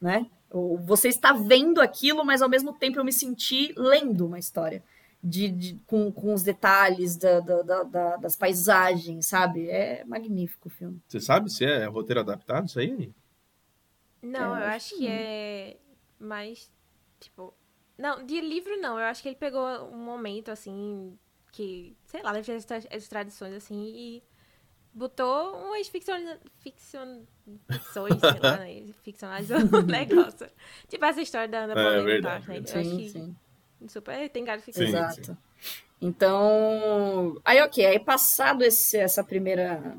né? Ou Você está vendo aquilo, mas ao mesmo tempo eu me senti lendo uma história. De, de- com, com os detalhes da- da- da- da- das paisagens, sabe? É magnífico o filme. Você sabe se é roteiro adaptado isso aí? Não, É, eu acho acho que é mais, tipo... Não, de livro não. Eu acho que ele pegou um momento, assim, que, sei lá, deve ter as, tra- as tradições, assim, e botou umas ficcion... ficcion... ficções, sei lá, né? <laughs> Ficcionalizou o <laughs> negócio. Tipo essa história da Ana É, Paula verdade, né? Eu verdade. acho Sim, que sim. super tem cara de ficção. Sim, Exato. Então, aí ok, aí passado esse- essa primeira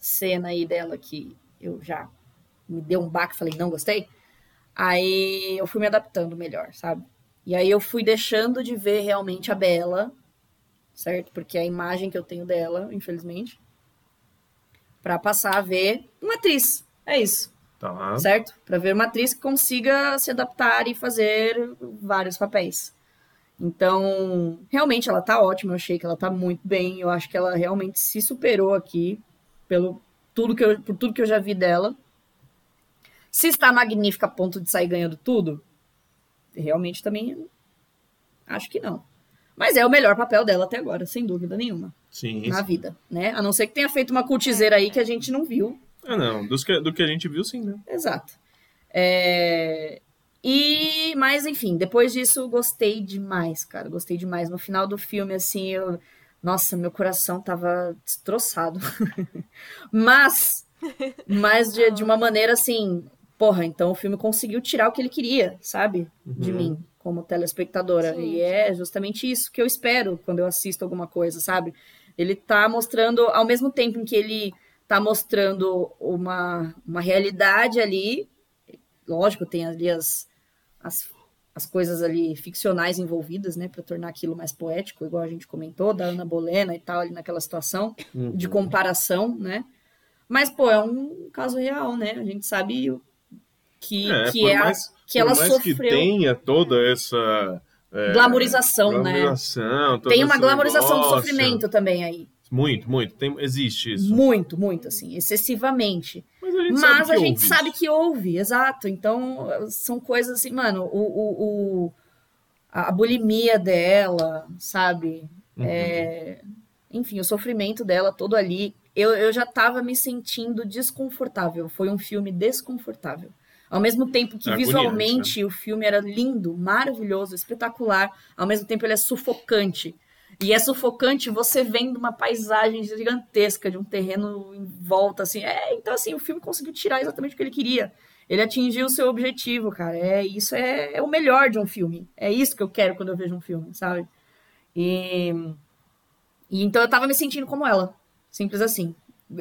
cena aí dela que eu já me deu um baque, falei não gostei, aí eu fui me adaptando melhor, sabe? E aí eu fui deixando de ver realmente a Bela, certo? Porque é a imagem que eu tenho dela, infelizmente, pra passar a ver uma atriz. É isso Tá. certo? Para ver uma atriz que consiga se adaptar e fazer vários papéis. Então, realmente ela tá ótima, eu achei que ela tá muito bem, eu acho que ela realmente se superou aqui pelo tudo que eu, por tudo que eu já vi dela. Se está magnífica a ponto de sair ganhando tudo, realmente também acho que não. Mas é o melhor papel dela até agora, sem dúvida nenhuma, Sim. na vida, né? A não ser que tenha feito uma cultizeira aí que a gente não viu, Ah, não. Dos que, do que a gente viu, sim, né? Exato. É, E, mas enfim, depois disso, gostei demais, cara. Gostei demais. No final do filme, assim, eu... nossa, meu coração tava destroçado. <laughs> mas, mas de, de uma maneira assim, porra, então o filme conseguiu tirar o que ele queria, sabe? De Uhum. mim, como telespectadora. Sim, e é justamente isso que eu espero quando eu assisto alguma coisa, sabe? Ele tá mostrando, ao mesmo tempo em que ele tá mostrando uma, uma realidade ali, lógico, tem ali as, as, as coisas ali ficcionais envolvidas, né, para tornar aquilo mais poético, igual a gente comentou, da Ana Bolena e tal, ali naquela situação de Uhum. comparação, né? Mas, pô, é um caso real, né? A gente sabe o- que, É, que, é a- mais, que por ela sofreu que tenha toda essa é, glamorização, né? glamorização, todo Tem uma glamorização do sofrimento também aí. Muito, muito. Tem, existe isso. Muito, muito, assim, excessivamente. Mas a gente Mas sabe que a gente houve sabe que houve, exato. Então, são coisas assim, mano, o, o, o- a bulimia dela, sabe? Uhum. É, enfim, o sofrimento dela todo ali. Eu, eu já tava me sentindo desconfortável. Foi um filme desconfortável. Ao mesmo tempo que É visualmente o filme era lindo, maravilhoso, espetacular, ao mesmo tempo ele é sufocante. E é sufocante você vendo uma paisagem gigantesca de um terreno em volta, assim. É, então, assim, o filme conseguiu tirar exatamente o que ele queria. Ele atingiu o seu objetivo, cara. É, isso é, é o melhor de um filme. É isso que eu quero quando eu vejo um filme, sabe? E, e então eu tava me sentindo como ela. Simples assim.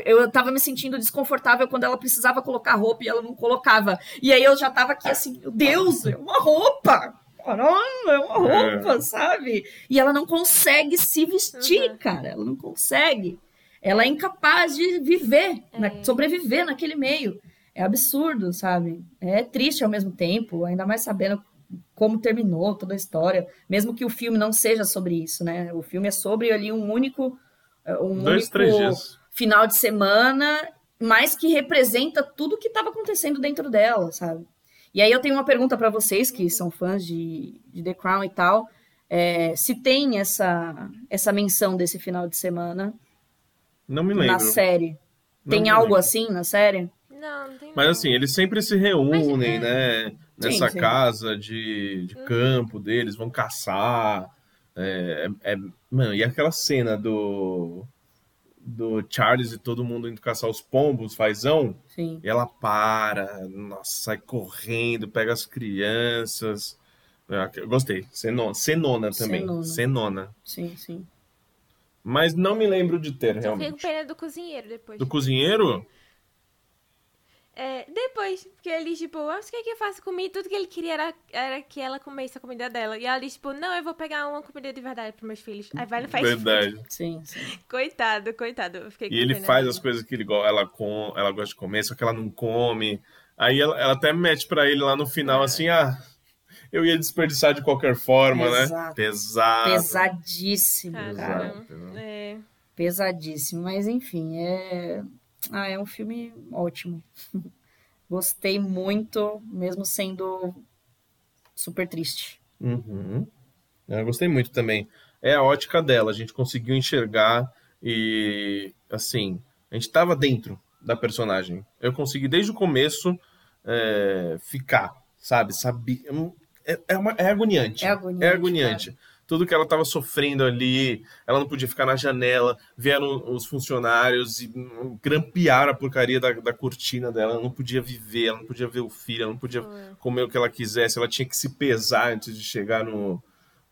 Eu tava me sentindo desconfortável quando ela precisava colocar roupa e ela não colocava. E aí eu já tava aqui assim, meu Deus, é uma roupa! Caramba, é uma roupa, sabe? E ela não consegue se vestir, Uhum. cara. Ela não consegue. Ela é incapaz de viver, na- É. sobreviver naquele meio. É absurdo, sabe? É triste ao mesmo tempo, ainda mais sabendo como terminou toda a história. Mesmo que o filme não seja sobre isso, né? O filme é sobre ali um único, um Dois, único três dias. Final de semana, mas que representa tudo que estava acontecendo dentro dela, sabe? E aí eu tenho uma pergunta para vocês que são fãs de, de The Crown e tal, é, se tem essa essa menção desse final de semana Não me na lembro. série. Não tem algo lembro. assim na série? Não, não tem Mas assim, eles sempre se reúnem, Mas, né? Nessa Sim, sim. casa de, de campo deles, vão caçar. É, é- mano, e aquela cena do, do Charles e todo mundo indo caçar os pombos, fazão, Sim. e ela para, nossa, sai correndo, pega as crianças. É, eu gostei. Senona, Senona também. Senona. Senona. Sim, sim. Mas não me lembro de ter, Eu fiquei com realmente. pena do cozinheiro depois. Do cozinheiro? É, depois, porque ele, tipo, ah, você quer que eu faça comida? Tudo que ele queria era, era que ela comesse a comida dela. E ela disse, tipo, não, eu vou pegar uma comida de verdade pros meus filhos. Aí vai não faz. Verdade. Sim, sim. Coitado, coitado. Eu fiquei E ele faz as coisas que ele, ela, com, ela gosta de comer, só que ela não come. Aí ela, ela até mete pra ele lá no final, assim, ah, eu ia desperdiçar de qualquer forma, né? Exato. Pesado. Pesadíssimo, cara. É. Pesadíssimo. Mas enfim, é. Ah, é um filme ótimo. <laughs> Gostei muito, mesmo sendo super triste. Uhum. Eu gostei muito também. É a ótica dela, a gente conseguiu enxergar e, assim, a gente tava dentro da personagem. Eu consegui, desde o começo, é, ficar, sabe? Sabe? É, é, uma- é agoniante. É agoniante, É agoniante. Tudo que ela tava sofrendo ali, ela não podia ficar na janela, vieram os funcionários e grampearam a porcaria da, da cortina dela, ela não podia viver, ela não podia ver o filho, ela não podia Foi. comer o que ela quisesse, ela tinha que se pesar antes de chegar no,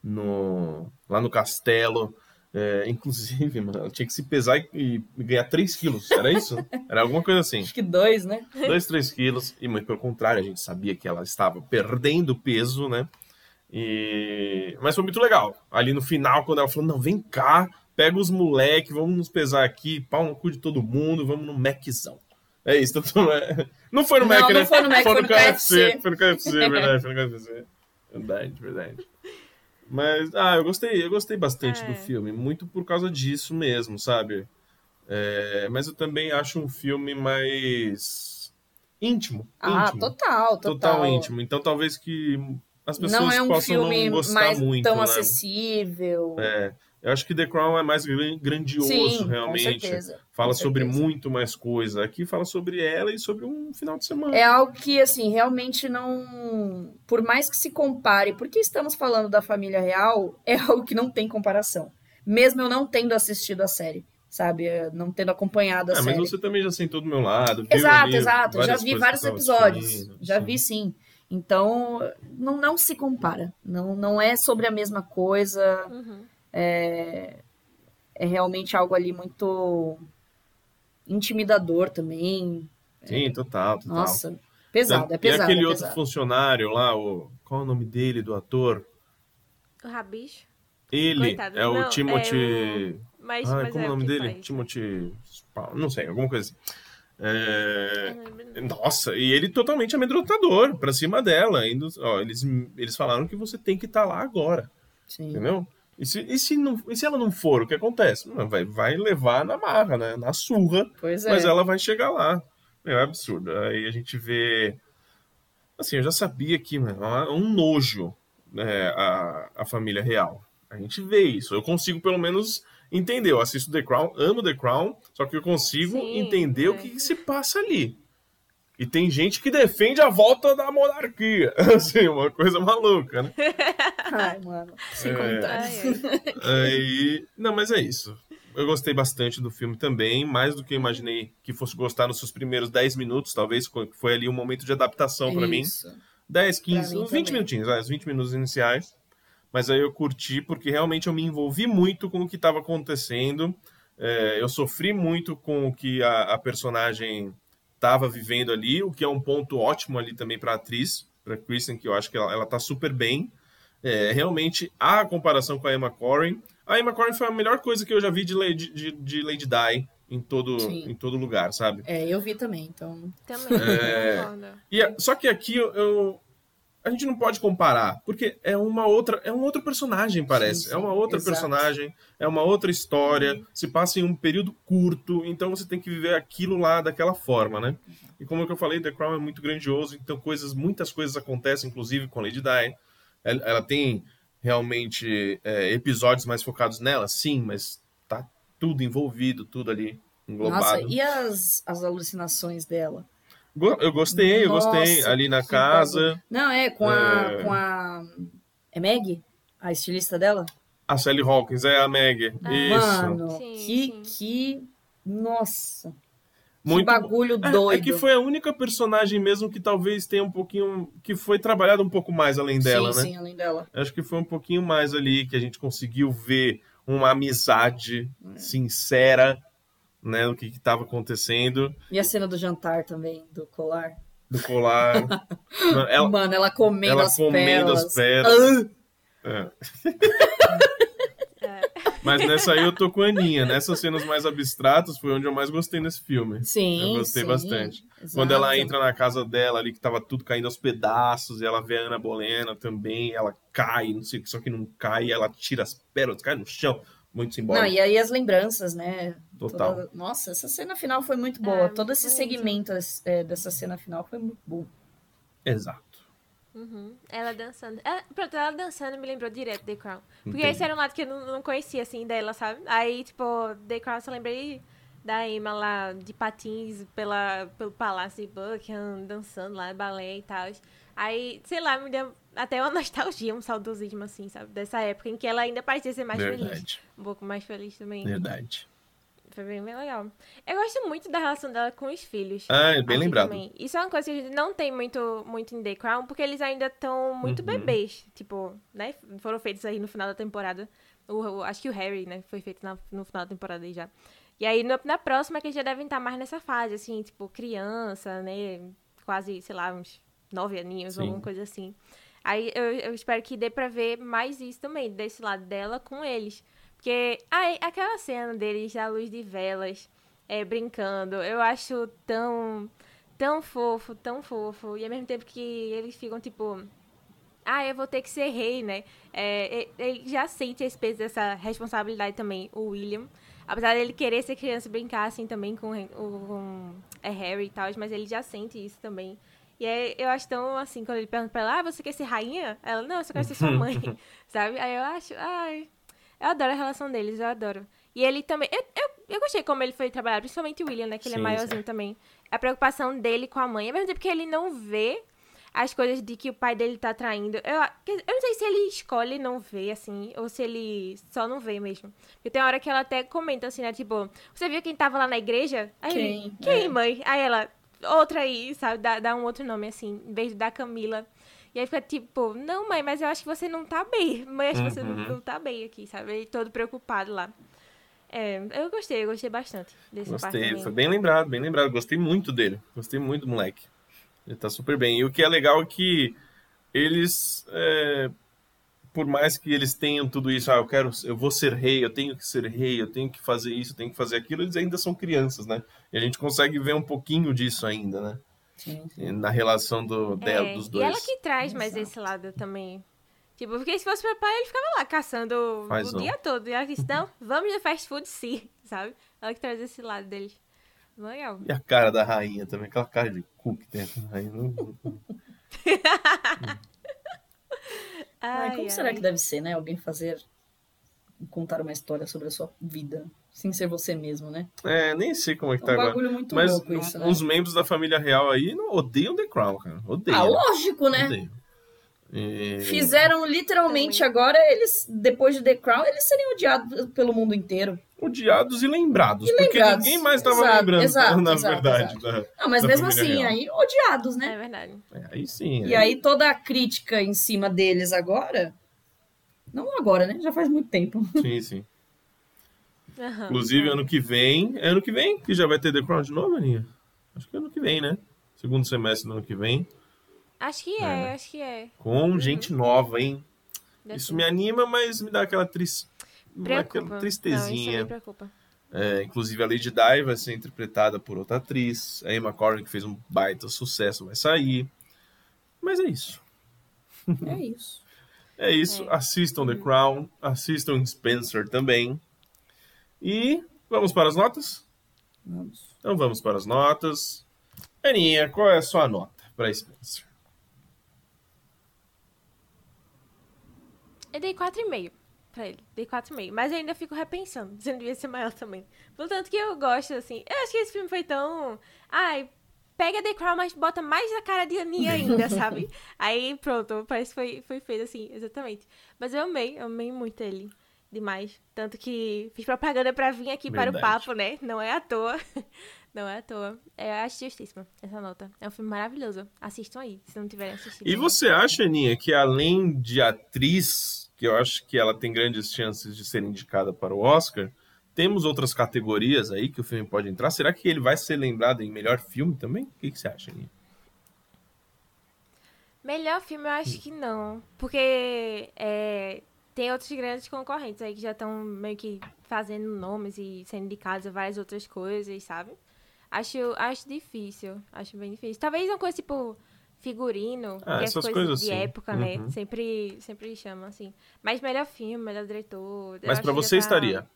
no lá no castelo. É, inclusive, <laughs> mano, ela tinha que se pesar e, e ganhar 3 quilos, era isso? Era alguma coisa assim. Acho que dois, né? 2, 3 quilos, e muito pelo contrário, a gente sabia que ela estava perdendo peso, né? E... Mas foi muito legal. Ali no final, quando ela falou, não, vem cá, pega os moleque, vamos nos pesar aqui, pau no cu de todo mundo, vamos no Maczão. É isso, <laughs> é. Não foi no Não, Mac, não né? foi no Mac, foi no KFC. Foi no KFC, verdade, foi no KFC. Verdade, verdade. Mas, ah, eu gostei, eu gostei bastante É. do filme, muito por causa disso mesmo, sabe? É, mas eu também acho um filme mais íntimo. Ah, íntimo. total, total. Total íntimo. Então talvez que as pessoas Não é um possam filme não gostar mais muito, tão né? acessível. É, eu acho que The Crown é mais gran- grandioso, Sim, realmente. certeza. Fala sobre muito mais coisa. Aqui fala sobre ela e sobre um final de semana. É algo que, assim, realmente não. Por mais que se compare, porque estamos falando da família real, é algo que não tem comparação. mesmo eu não tendo assistido a série, sabe? Eh, Não tendo acompanhado a mas série. você também já sentou do meu lado. Exato, ali exato. Já vi vários episódios. assistindo, Já vi sim. Então, não, não se compara. Não, não é sobre a mesma coisa. Uhum. É, é realmente algo ali muito intimidador também. Sim, total, total. Nossa, pesado, é pesado. E aquele é outro pesado. funcionário lá, o... qual é o nome dele, do ator? O Rabicho. Ele Coitado. é o Não, Timothy... Mas, Ai, mas como é é o nome dele? faz. Timothy... Não sei, alguma coisa assim. É, não lembro. Nossa, e ele totalmente amedrontador pra cima dela. Indo... Ó, eles, eles falaram que você tem que estar lá agora, Sim. entendeu? E se, e, se não, e se ela não for, o que acontece? Vai, vai levar na marra, né? Na surra, Pois é. mas ela vai chegar lá. É absurdo. Aí a gente vê. Assim, eu já sabia que, mano, é um nojo né, a, a família real. A gente vê isso. Eu consigo, pelo menos, entender. Eu assisto The Crown, amo The Crown, só que eu consigo Sim, entender o é. que, que se passa ali. E tem gente que defende a volta da monarquia. <laughs> Assim, uma coisa maluca, né? <laughs> Ai, mano, sem É. ai. Aí, não, mas é isso. Eu gostei bastante do filme também, mais do que eu imaginei que fosse gostar nos seus primeiros 10 minutos, talvez foi ali um momento de adaptação pra mim. Isso. 10, Pra 15, mim uns 20 também. minutinhos, uns 20 minutos iniciais. Mas aí eu curti porque realmente eu me envolvi muito com o que estava acontecendo. É, eu sofri muito com o que a, a personagem estava vivendo ali, o que é um ponto ótimo ali também para a atriz, para Kristen, que eu acho que ela, ela tá super bem. É, realmente, há a comparação com a Emma Corrin. A Emma Corrin foi a melhor coisa que eu já vi de Lady, de, de Lady Di em todo, Sim. em todo lugar, sabe? É, eu vi também, então. Também, É. E a- só que aqui eu, eu- a gente não pode comparar, porque é uma outra, é um outro personagem, parece. Sim, sim, é uma outra exato. personagem, é uma outra história, se passa em um período curto, então você tem que viver aquilo lá daquela forma, né? E como eu falei, The Crown é muito grandioso, então coisas, muitas coisas acontecem, inclusive com Lady Di. Ela, ela tem realmente é, episódios mais focados nela, sim, mas tá tudo envolvido, tudo ali englobado. Nossa, e as, as alucinações dela? Eu gostei, eu gostei. Ali na casa. Não, é, com a. É. Com a. É Meg? A estilista dela? A Sally Hawkins é a Meg. Isso. Mano, Sim, que, sim. que. Nossa. Muito Que bagulho É, doido. É que foi a única personagem mesmo que talvez tenha um pouquinho. que foi trabalhado um pouco mais além dela, sim, né? sim, além dela. Acho que foi um pouquinho mais ali que a gente conseguiu ver uma amizade É. sincera, né? Do que estava acontecendo, E a cena do jantar também, do colar. do colar. <laughs> Mano, ela, Mano, ela comendo ela as comendo pérolas. as pérolas. Ah, É. É. <laughs> Mas nessa aí eu tô com a Aninha. Nessas cenas mais abstratas foi onde eu mais gostei nesse filme. sim, Eu gostei sim, bastante. exato. Quando ela entra na casa dela ali, que tava tudo caindo aos pedaços, e ela vê a Ana Bolena também, ela cai, não sei, só que não cai, ela tira as pérolas, cai no chão. Muito Não, simbólico. e aí as lembranças, né? Total. Toda- Nossa, essa cena final foi muito boa. É, Todo esse segmento é, dessa cena final foi muito bom. Exato. Uhum. Ela dançando. Ela, pronto, ela dançando me lembrou direto The Crown. Porque Entendi. esse era um lado que eu não, não conhecia, assim, dela, sabe? Aí, tipo, The Crown, eu só lembrei da Emma lá de patins pela, pelo palácio de Buckingham, dançando lá, balé e tal. Aí, sei lá, me deu até uma <laughs> nostalgia, um saudosismo, assim, sabe? Dessa época em que ela ainda parecia ser mais feliz. Verdade. Um pouco mais feliz também. Verdade. Foi bem, bem legal. Eu gosto muito da relação dela com os filhos. Ah, é bem Assim lembrado. também. Isso é uma coisa que a gente não tem muito, muito em The Crown, porque eles ainda estão muito Uhum. bebês. Tipo, né? Foram feitos aí no final da temporada. O, o- acho que o Harry, né? Foi feito na- no final da temporada aí já. E aí, no- na próxima, que eles já devem estar mais nessa fase, assim, tipo, criança, né? Quase, sei lá, uns nove aninhos, Sim. alguma coisa assim. Aí eu, eu espero que dê pra ver mais isso também, desse lado dela com eles. Porque ai, aquela cena deles à luz de velas, é, brincando, eu acho tão, tão fofo, tão fofo. E ao mesmo tempo que eles ficam tipo. Ah, eu vou ter que ser rei, né? É, ele já sente esse peso dessa responsabilidade também, o William. Apesar dele querer ser criança e brincar assim também com, com é, Harry e tal, mas ele já sente isso também. E aí, eu acho tão assim, quando ele pergunta pra ela, ah, você quer ser rainha? Ela, não, eu só quero ser sua mãe, <laughs> sabe? Aí eu acho, ai, eu adoro a relação deles, eu adoro. E ele também, eu, eu, eu gostei como ele foi trabalhar, principalmente o William, né, que ele é Sim, maiorzinho também. A preocupação dele com a mãe, ao mesmo tempo que ele não vê as coisas de que o pai dele tá traindo. Eu, eu não sei se ele escolhe não ver, assim, ou se ele só não vê mesmo. Porque tem hora que ela até comenta assim, né? Tipo, você viu quem tava lá na igreja? Aí Quem? Quem, É. mãe? Aí ela, outra aí, sabe? Dá, dá um outro nome, assim, em vez da Camila. E aí fica tipo, não, mãe, mas eu acho que você não tá bem. Mãe, acho que você não, Uhum. não tá bem aqui, sabe? Ele todo preocupado lá. É, eu gostei, eu gostei bastante desse Gostei, foi bem lembrado, bem lembrado. Gostei muito dele. Gostei muito do moleque. Ele tá super bem. E o que é legal é que eles, é, por mais que eles tenham tudo isso, ah, eu quero, eu vou ser rei, eu tenho que ser rei, eu tenho que fazer isso, eu tenho que fazer aquilo, eles ainda são crianças, né? E a gente consegue ver um pouquinho disso ainda, né? Sim. Na relação do, dela, É, dos E dois. ela que traz mais Exato. esse lado também. Tipo, porque se fosse meu pai, ele ficava lá caçando Faz o não. dia todo. E ela disse, não, vamos no fast food sim, <laughs> sabe? Ela que traz esse lado deles. Legal. E a cara da rainha também, aquela cara de cu que tem a rainha. <laughs> Ai, Ai, como ai. será que deve ser, né? Alguém fazer. contar uma história sobre a sua vida, sem ser você mesmo, né? É, nem sei como é que É tá um agora. bagulho muito Mas louco isso, né? uns membros da família real aí não odeiam The Crown, cara. Odeiam. Ah, lógico, né? Odeiam. E- Fizeram literalmente Também. agora, eles, depois de The Crown, eles seriam odiados pelo mundo inteiro. Odiados e lembrados. E porque lembrados. ninguém mais estava Exato, lembrando, exato, na exato, verdade. da- Não, mas Da mesmo assim, real. aí odiados, né? É verdade. É, aí sim. E aí toda a crítica em cima deles agora. Não agora, né? Já faz muito tempo. <laughs> Sim, sim. Aham. Inclusive, ano que vem. É ano que vem que já vai ter The Crown de novo, Aninha? Acho que é ano que vem, né? Segundo semestre do ano que vem. Acho que é, acho que é. Com gente nova, hein? Deve Isso ser. me anima, mas me dá aquela, tris... Preocupa. aquela Não, isso tristezinha. me preocupa. É, inclusive a Lady Di vai ser interpretada por outra atriz. A Emma Corrin, que fez um baita sucesso, vai sair. Mas é isso. É isso. É isso. É. Assistam The Crown. Assistam Spencer também. E vamos para as notas? Vamos. Então vamos para as notas. Aninha, qual é a sua nota para Spencer? Eu dei 4,5 pra ele. Dei 4,5. Mas eu ainda fico repensando. Se não devia ser maior também. Portanto que eu gosto, assim. Eu acho que esse filme foi tão. Ai, pega The Crown, mas bota mais a cara de Aninha ainda, <laughs> sabe? Aí pronto, parece que foi, foi feito assim, exatamente. Mas eu amei, eu amei muito ele. Demais. Tanto que fiz propaganda pra vir aqui para o Verdade. papo, né? Não é à toa. <laughs> Não é à toa. É, eu acho justíssima essa nota. É um filme maravilhoso. Assistam aí, se não tiverem assistido. E ainda. você acha, Aninha, que além de atriz, que eu acho que ela tem grandes chances de ser indicada para o Oscar, temos outras categorias aí que o filme pode entrar? Será que ele vai ser lembrado em melhor filme também? O que, que você acha, Aninha? Melhor filme eu acho que não. Porque é, tem outros grandes concorrentes aí que já estão meio que fazendo nomes e sendo indicados a várias outras coisas, sabe? Acho, acho difícil. Acho bem difícil. Talvez uma coisa tipo figurino, Ah, que essas as coisas, coisas de assim. época, né? Uhum. Sempre, sempre chamam assim. Mas melhor filme, melhor diretor. Mas para que já você tá- estaria?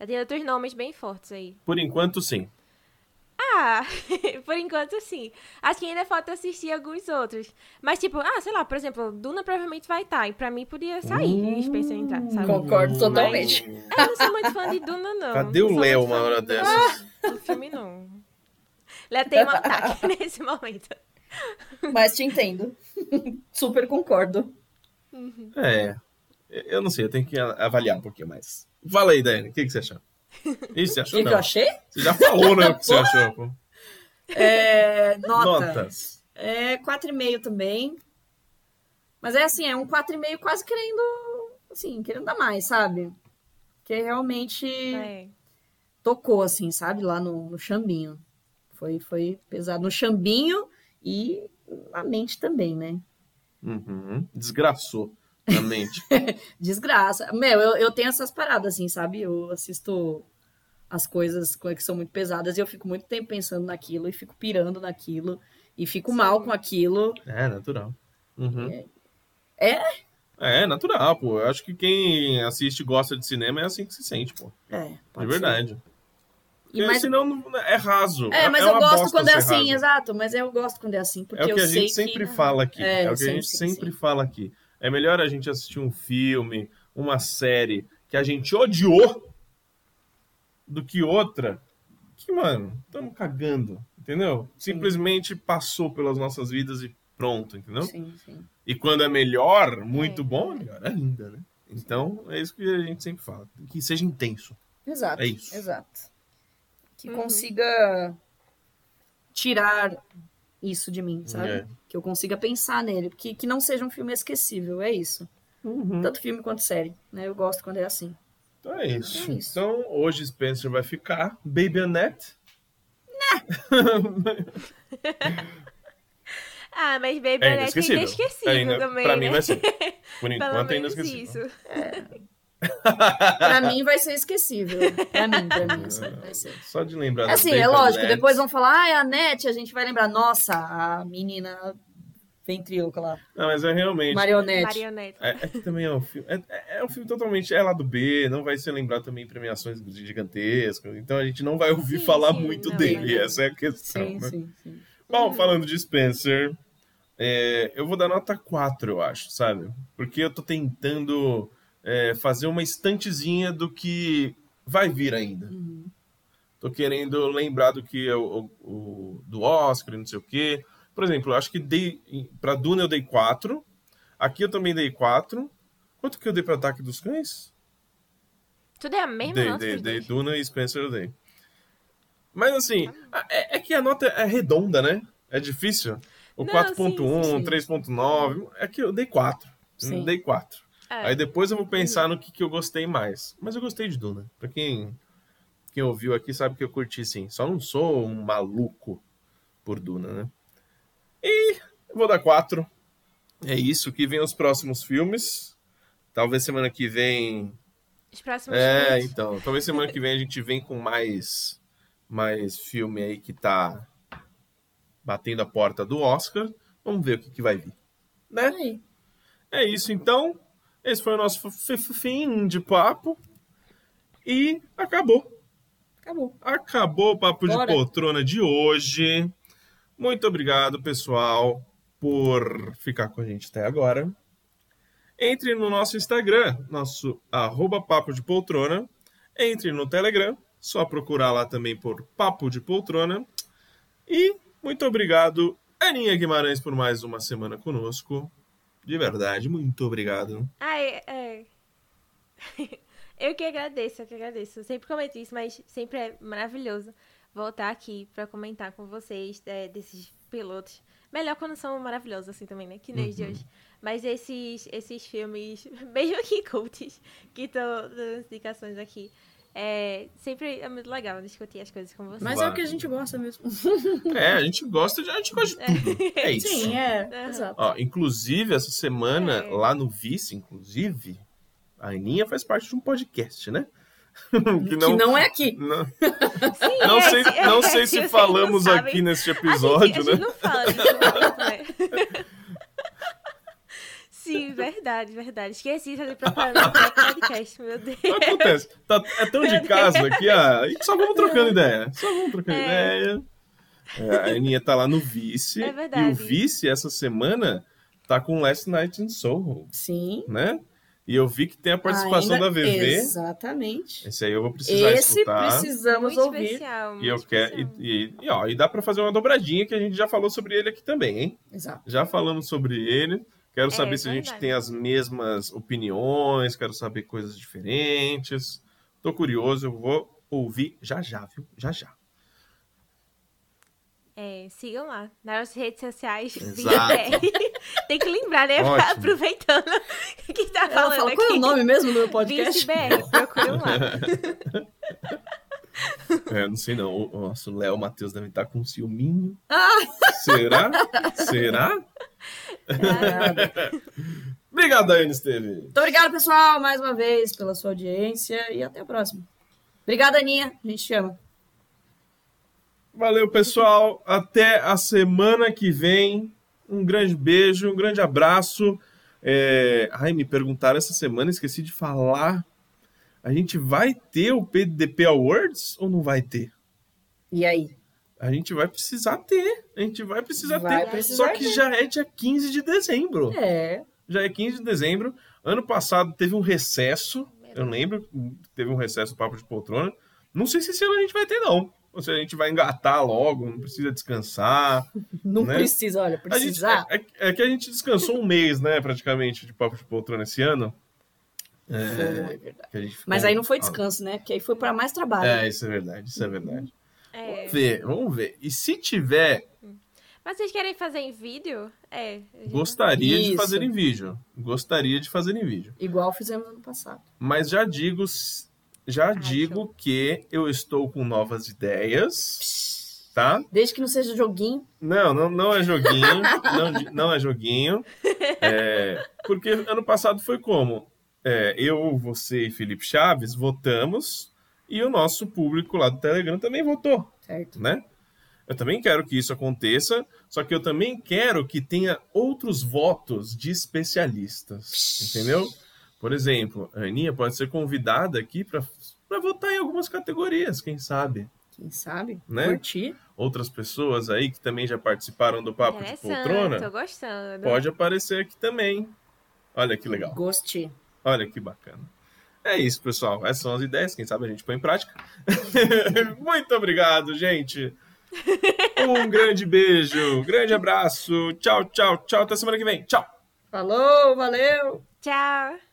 Já tem outros nomes bem fortes aí. Por enquanto, sim. Ah, <laughs> por enquanto sim. Acho que ainda falta assistir alguns outros. Mas, tipo, ah, sei lá, por exemplo, Duna provavelmente vai estar. E pra mim podia sair Hum. e Spencer entrar, sabe? Concordo totalmente. É, eu não sou muito fã de Duna, não. Cadê Não o Léo uma hora de- dessas? Do filme, não. Léo tem um ataque <laughs> <laughs> nesse momento. Mas te entendo. Super concordo. É. Eu não sei, eu tenho que avaliar um pouquinho mais. Fala aí, Dani, o que, que você achou? Isso, você O achou? que, que eu achei? Você já falou, né, o que você <laughs> achou. pô. É, nota. Notas. É 4,5 também. Mas é assim, é um 4,5 quase querendo, assim, querendo dar mais, sabe? Que realmente É. tocou, assim, sabe? Lá no, no chambinho. Foi, foi pesado no chambinho e na mente também, né? Uhum. Desgraçou na mente. <laughs> Desgraça. Meu, eu, eu tenho essas paradas, assim, sabe? Eu assisto as coisas que são muito pesadas e eu fico muito tempo pensando naquilo e fico pirando naquilo e fico mal com aquilo. É, natural. Uhum. É? É, natural, pô. Eu acho que quem assiste e gosta de cinema é assim que se sente, pô. É, De pode ser. E Porque mas, senão não- é raso. é, mas eu uma gosto quando é assim, exato. Mas eu gosto quando é assim, porque É o que eu a gente sempre que... fala aqui. É, É, o que sim, a gente sim, sempre sim. fala aqui. É melhor a gente assistir um filme, uma série que a gente odiou do que outra que, mano, estamos cagando, entendeu? Simplesmente passou pelas nossas vidas e pronto, entendeu? Sim, sim. E quando é melhor, muito É. bom, melhor ainda, né? Então, é isso que a gente sempre fala. Que seja intenso. Exato. É isso. Exato. Que Uhum. consiga tirar isso de mim, sabe? É. Que eu consiga pensar nele. Que, que não seja um filme esquecível, é isso. Uhum. Tanto filme quanto série, né? Eu gosto quando é assim. Então é isso. É isso. Então, hoje Spencer vai ficar. Baby Annette. <laughs> Ah, mas Baby É Annette é inesquecível. inesquecível Ainda- também, pra né? mim vai ser. Por <laughs> enquanto é menos inesquecível. isso. Pra mim vai ser esquecível. Pra mim, pra mim, vai ser. Só de lembrar É assim, é lógico, depois vão falar, ah, é a Net, a gente vai lembrar, nossa, a menina ventríloca lá, Não, mas é realmente. marionete. Marionete. É, é que também é um filme. É, é- é um filme totalmente. É lá do B, não vai ser lembrado também em premiações gigantescas. Então a gente não vai ouvir Sim, falar sim, muito não, dele. não. Essa é a questão. Sim, né? sim, sim. Bom, falando de Spencer, é, eu vou dar nota 4, eu acho, sabe? Porque eu tô tentando é, fazer uma estantezinha do que vai vir ainda. Uhum. Tô querendo lembrar do que é o, o- do Oscar, e não sei o quê. Por exemplo, eu acho que dei para Duna eu dei 4. Aqui eu também dei 4. Quanto que eu dei para Ataque dos Cães? Tudo é a mesma Dei, nota dei, dei. dois. Duna e Spencer eu dei. Mas assim, é, é que a nota é redonda, né? É difícil. O Não, 4.1, sim, sim. 3.9, é que eu dei 4. Sim. Dei 4. É. Aí depois eu vou pensar no que, que eu gostei mais. Mas eu gostei de Duna. Pra quem, quem ouviu aqui sabe que eu curti sim. Só não sou um maluco por Duna, né? E eu vou dar 4. É isso que vem os próximos filmes. Talvez semana que vem Os próximos é, filmes. então. Talvez semana que vem a gente vem com mais, mais filme aí que tá batendo a porta do Oscar. Vamos ver o que, que vai vir. Né? É isso, então. Esse foi o nosso fim de papo. E acabou. Acabou. Acabou o papo Bora. de poltrona de hoje. Muito obrigado, pessoal, por ficar com a gente até agora. Entre no nosso Instagram, nosso arroba papo de poltrona. Entre no Telegram, só procurar lá também por Papo de Poltrona. E muito obrigado, Aninha Guimarães, por mais uma semana conosco. De verdade, muito obrigado. Ai, é. <laughs> Eu que agradeço, eu que agradeço. Eu sempre comento isso, mas sempre é maravilhoso voltar aqui pra comentar com vocês é, desses pilotos. Melhor quando são maravilhosos, assim também, né? Que nem os de hoje. Mas esses, esses filmes, <laughs> mesmo que cults, que estão dando indicações aqui, é, sempre é muito legal discutir as coisas com vocês. Mas é o que a gente gosta mesmo. É, a gente gosta de, a gente gosta de tudo. É isso. Sim, é. Aham. Exato. Ó, inclusive, essa semana, É. lá no Vice, inclusive, a Aninha faz parte de um podcast, né? <laughs> Que não é aqui. <laughs> Não, Sim, não é, sei, é, não é, sei <laughs> se não falamos aqui nesse A gente- episódio, a gente, né? não fala disso muito, né? Sim, <laughs> verdade, verdade. Esqueci de preparar o podcast, meu Deus. Acontece. Tá- é tão de casa aqui, ah, e só vamos trocando ideia. Só vamos trocando É. ideia. É, a Aninha tá lá no Vice. É e verdade. o Vice, essa semana, tá com Last Night in Soho, Sim. né? E eu vi que tem a participação Ainda- da VV. Exatamente. Esse aí eu vou precisar Esse escutar. precisamos muito ouvir. especial. E eu quero. E, e- e, ó, e dá pra fazer uma dobradinha que a gente já falou sobre ele aqui também, hein? Exato. Já falamos sobre ele. Quero É, saber se a gente tem as mesmas opiniões, quero saber coisas diferentes. Tô curioso, eu vou ouvir já já, viu? Já já. É, sigam lá nas redes sociais. <laughs> Tem que lembrar, né? Ótimo. <laughs> Aproveitando <laughs> que tá Ela falando fala, aqui. qual é o nome mesmo do meu podcast? ViceBR, procuram lá. É, não sei não. O, nossa, o Léo Matheus deve estar com um ciúminho. Ah! Será? Será? <laughs> Obrigado, Daiane Esteve. Muito obrigada, pessoal, mais uma vez pela sua audiência e até a próxima. Obrigada, Aninha. A gente te ama. Valeu, pessoal. Até a semana que vem. Um grande beijo, um grande abraço. É... Ai, me perguntaram essa semana, esqueci de falar. A gente vai ter o PDP Awards ou não vai ter? E aí? A gente vai precisar ter. A gente vai precisar Vai ter. precisar Só que ter. já é dia 15 de dezembro. É. Já é 15 de dezembro. Ano passado teve um recesso. Eu lembro teve um recesso do Papo de Poltrona. Não sei se esse ano a gente vai ter, não. ou se a gente vai engatar logo, não precisa descansar. <laughs> Não Né? precisa, olha, A gente, precisar. é, é- é que a gente descansou um mês, né, praticamente, de Papo de Poltrona esse ano. É, Foi verdade. ficou- Mas aí não foi descanso, né? Porque aí foi para mais trabalho. É, isso é verdade, isso é verdade. É. Vamos ver, vamos ver. E se tiver, Mas vocês querem fazer em vídeo? É. gostaria de Isso. fazer em vídeo. Gostaria de fazer em vídeo. Igual fizemos ano passado. Mas já digo, já Ai, digo que eu estou com novas ideias, tá? Desde que não seja joguinho. Não, não, não é joguinho, <laughs> não, não é joguinho. É, porque ano passado foi como? É, eu, você e Felipe Chaves votamos e o nosso público lá do Telegram também votou, Certo. né? Eu também quero que isso aconteça, só que eu também quero que tenha outros votos de especialistas, entendeu? Por exemplo, a Aninha pode ser convidada aqui para votar em algumas categorias, quem sabe? Quem sabe? Né? Curtir. Outras pessoas aí que também já participaram do Papo de Poltrona, tô gostando. pode aparecer aqui também. Olha que legal. Gostei. Olha que bacana. É isso, pessoal. Essas são as ideias. Quem sabe a gente põe em prática. <laughs> Muito obrigado, gente. Um grande beijo, grande abraço. Tchau, tchau, tchau. Até semana que vem. Tchau. Falou, valeu! Tchau.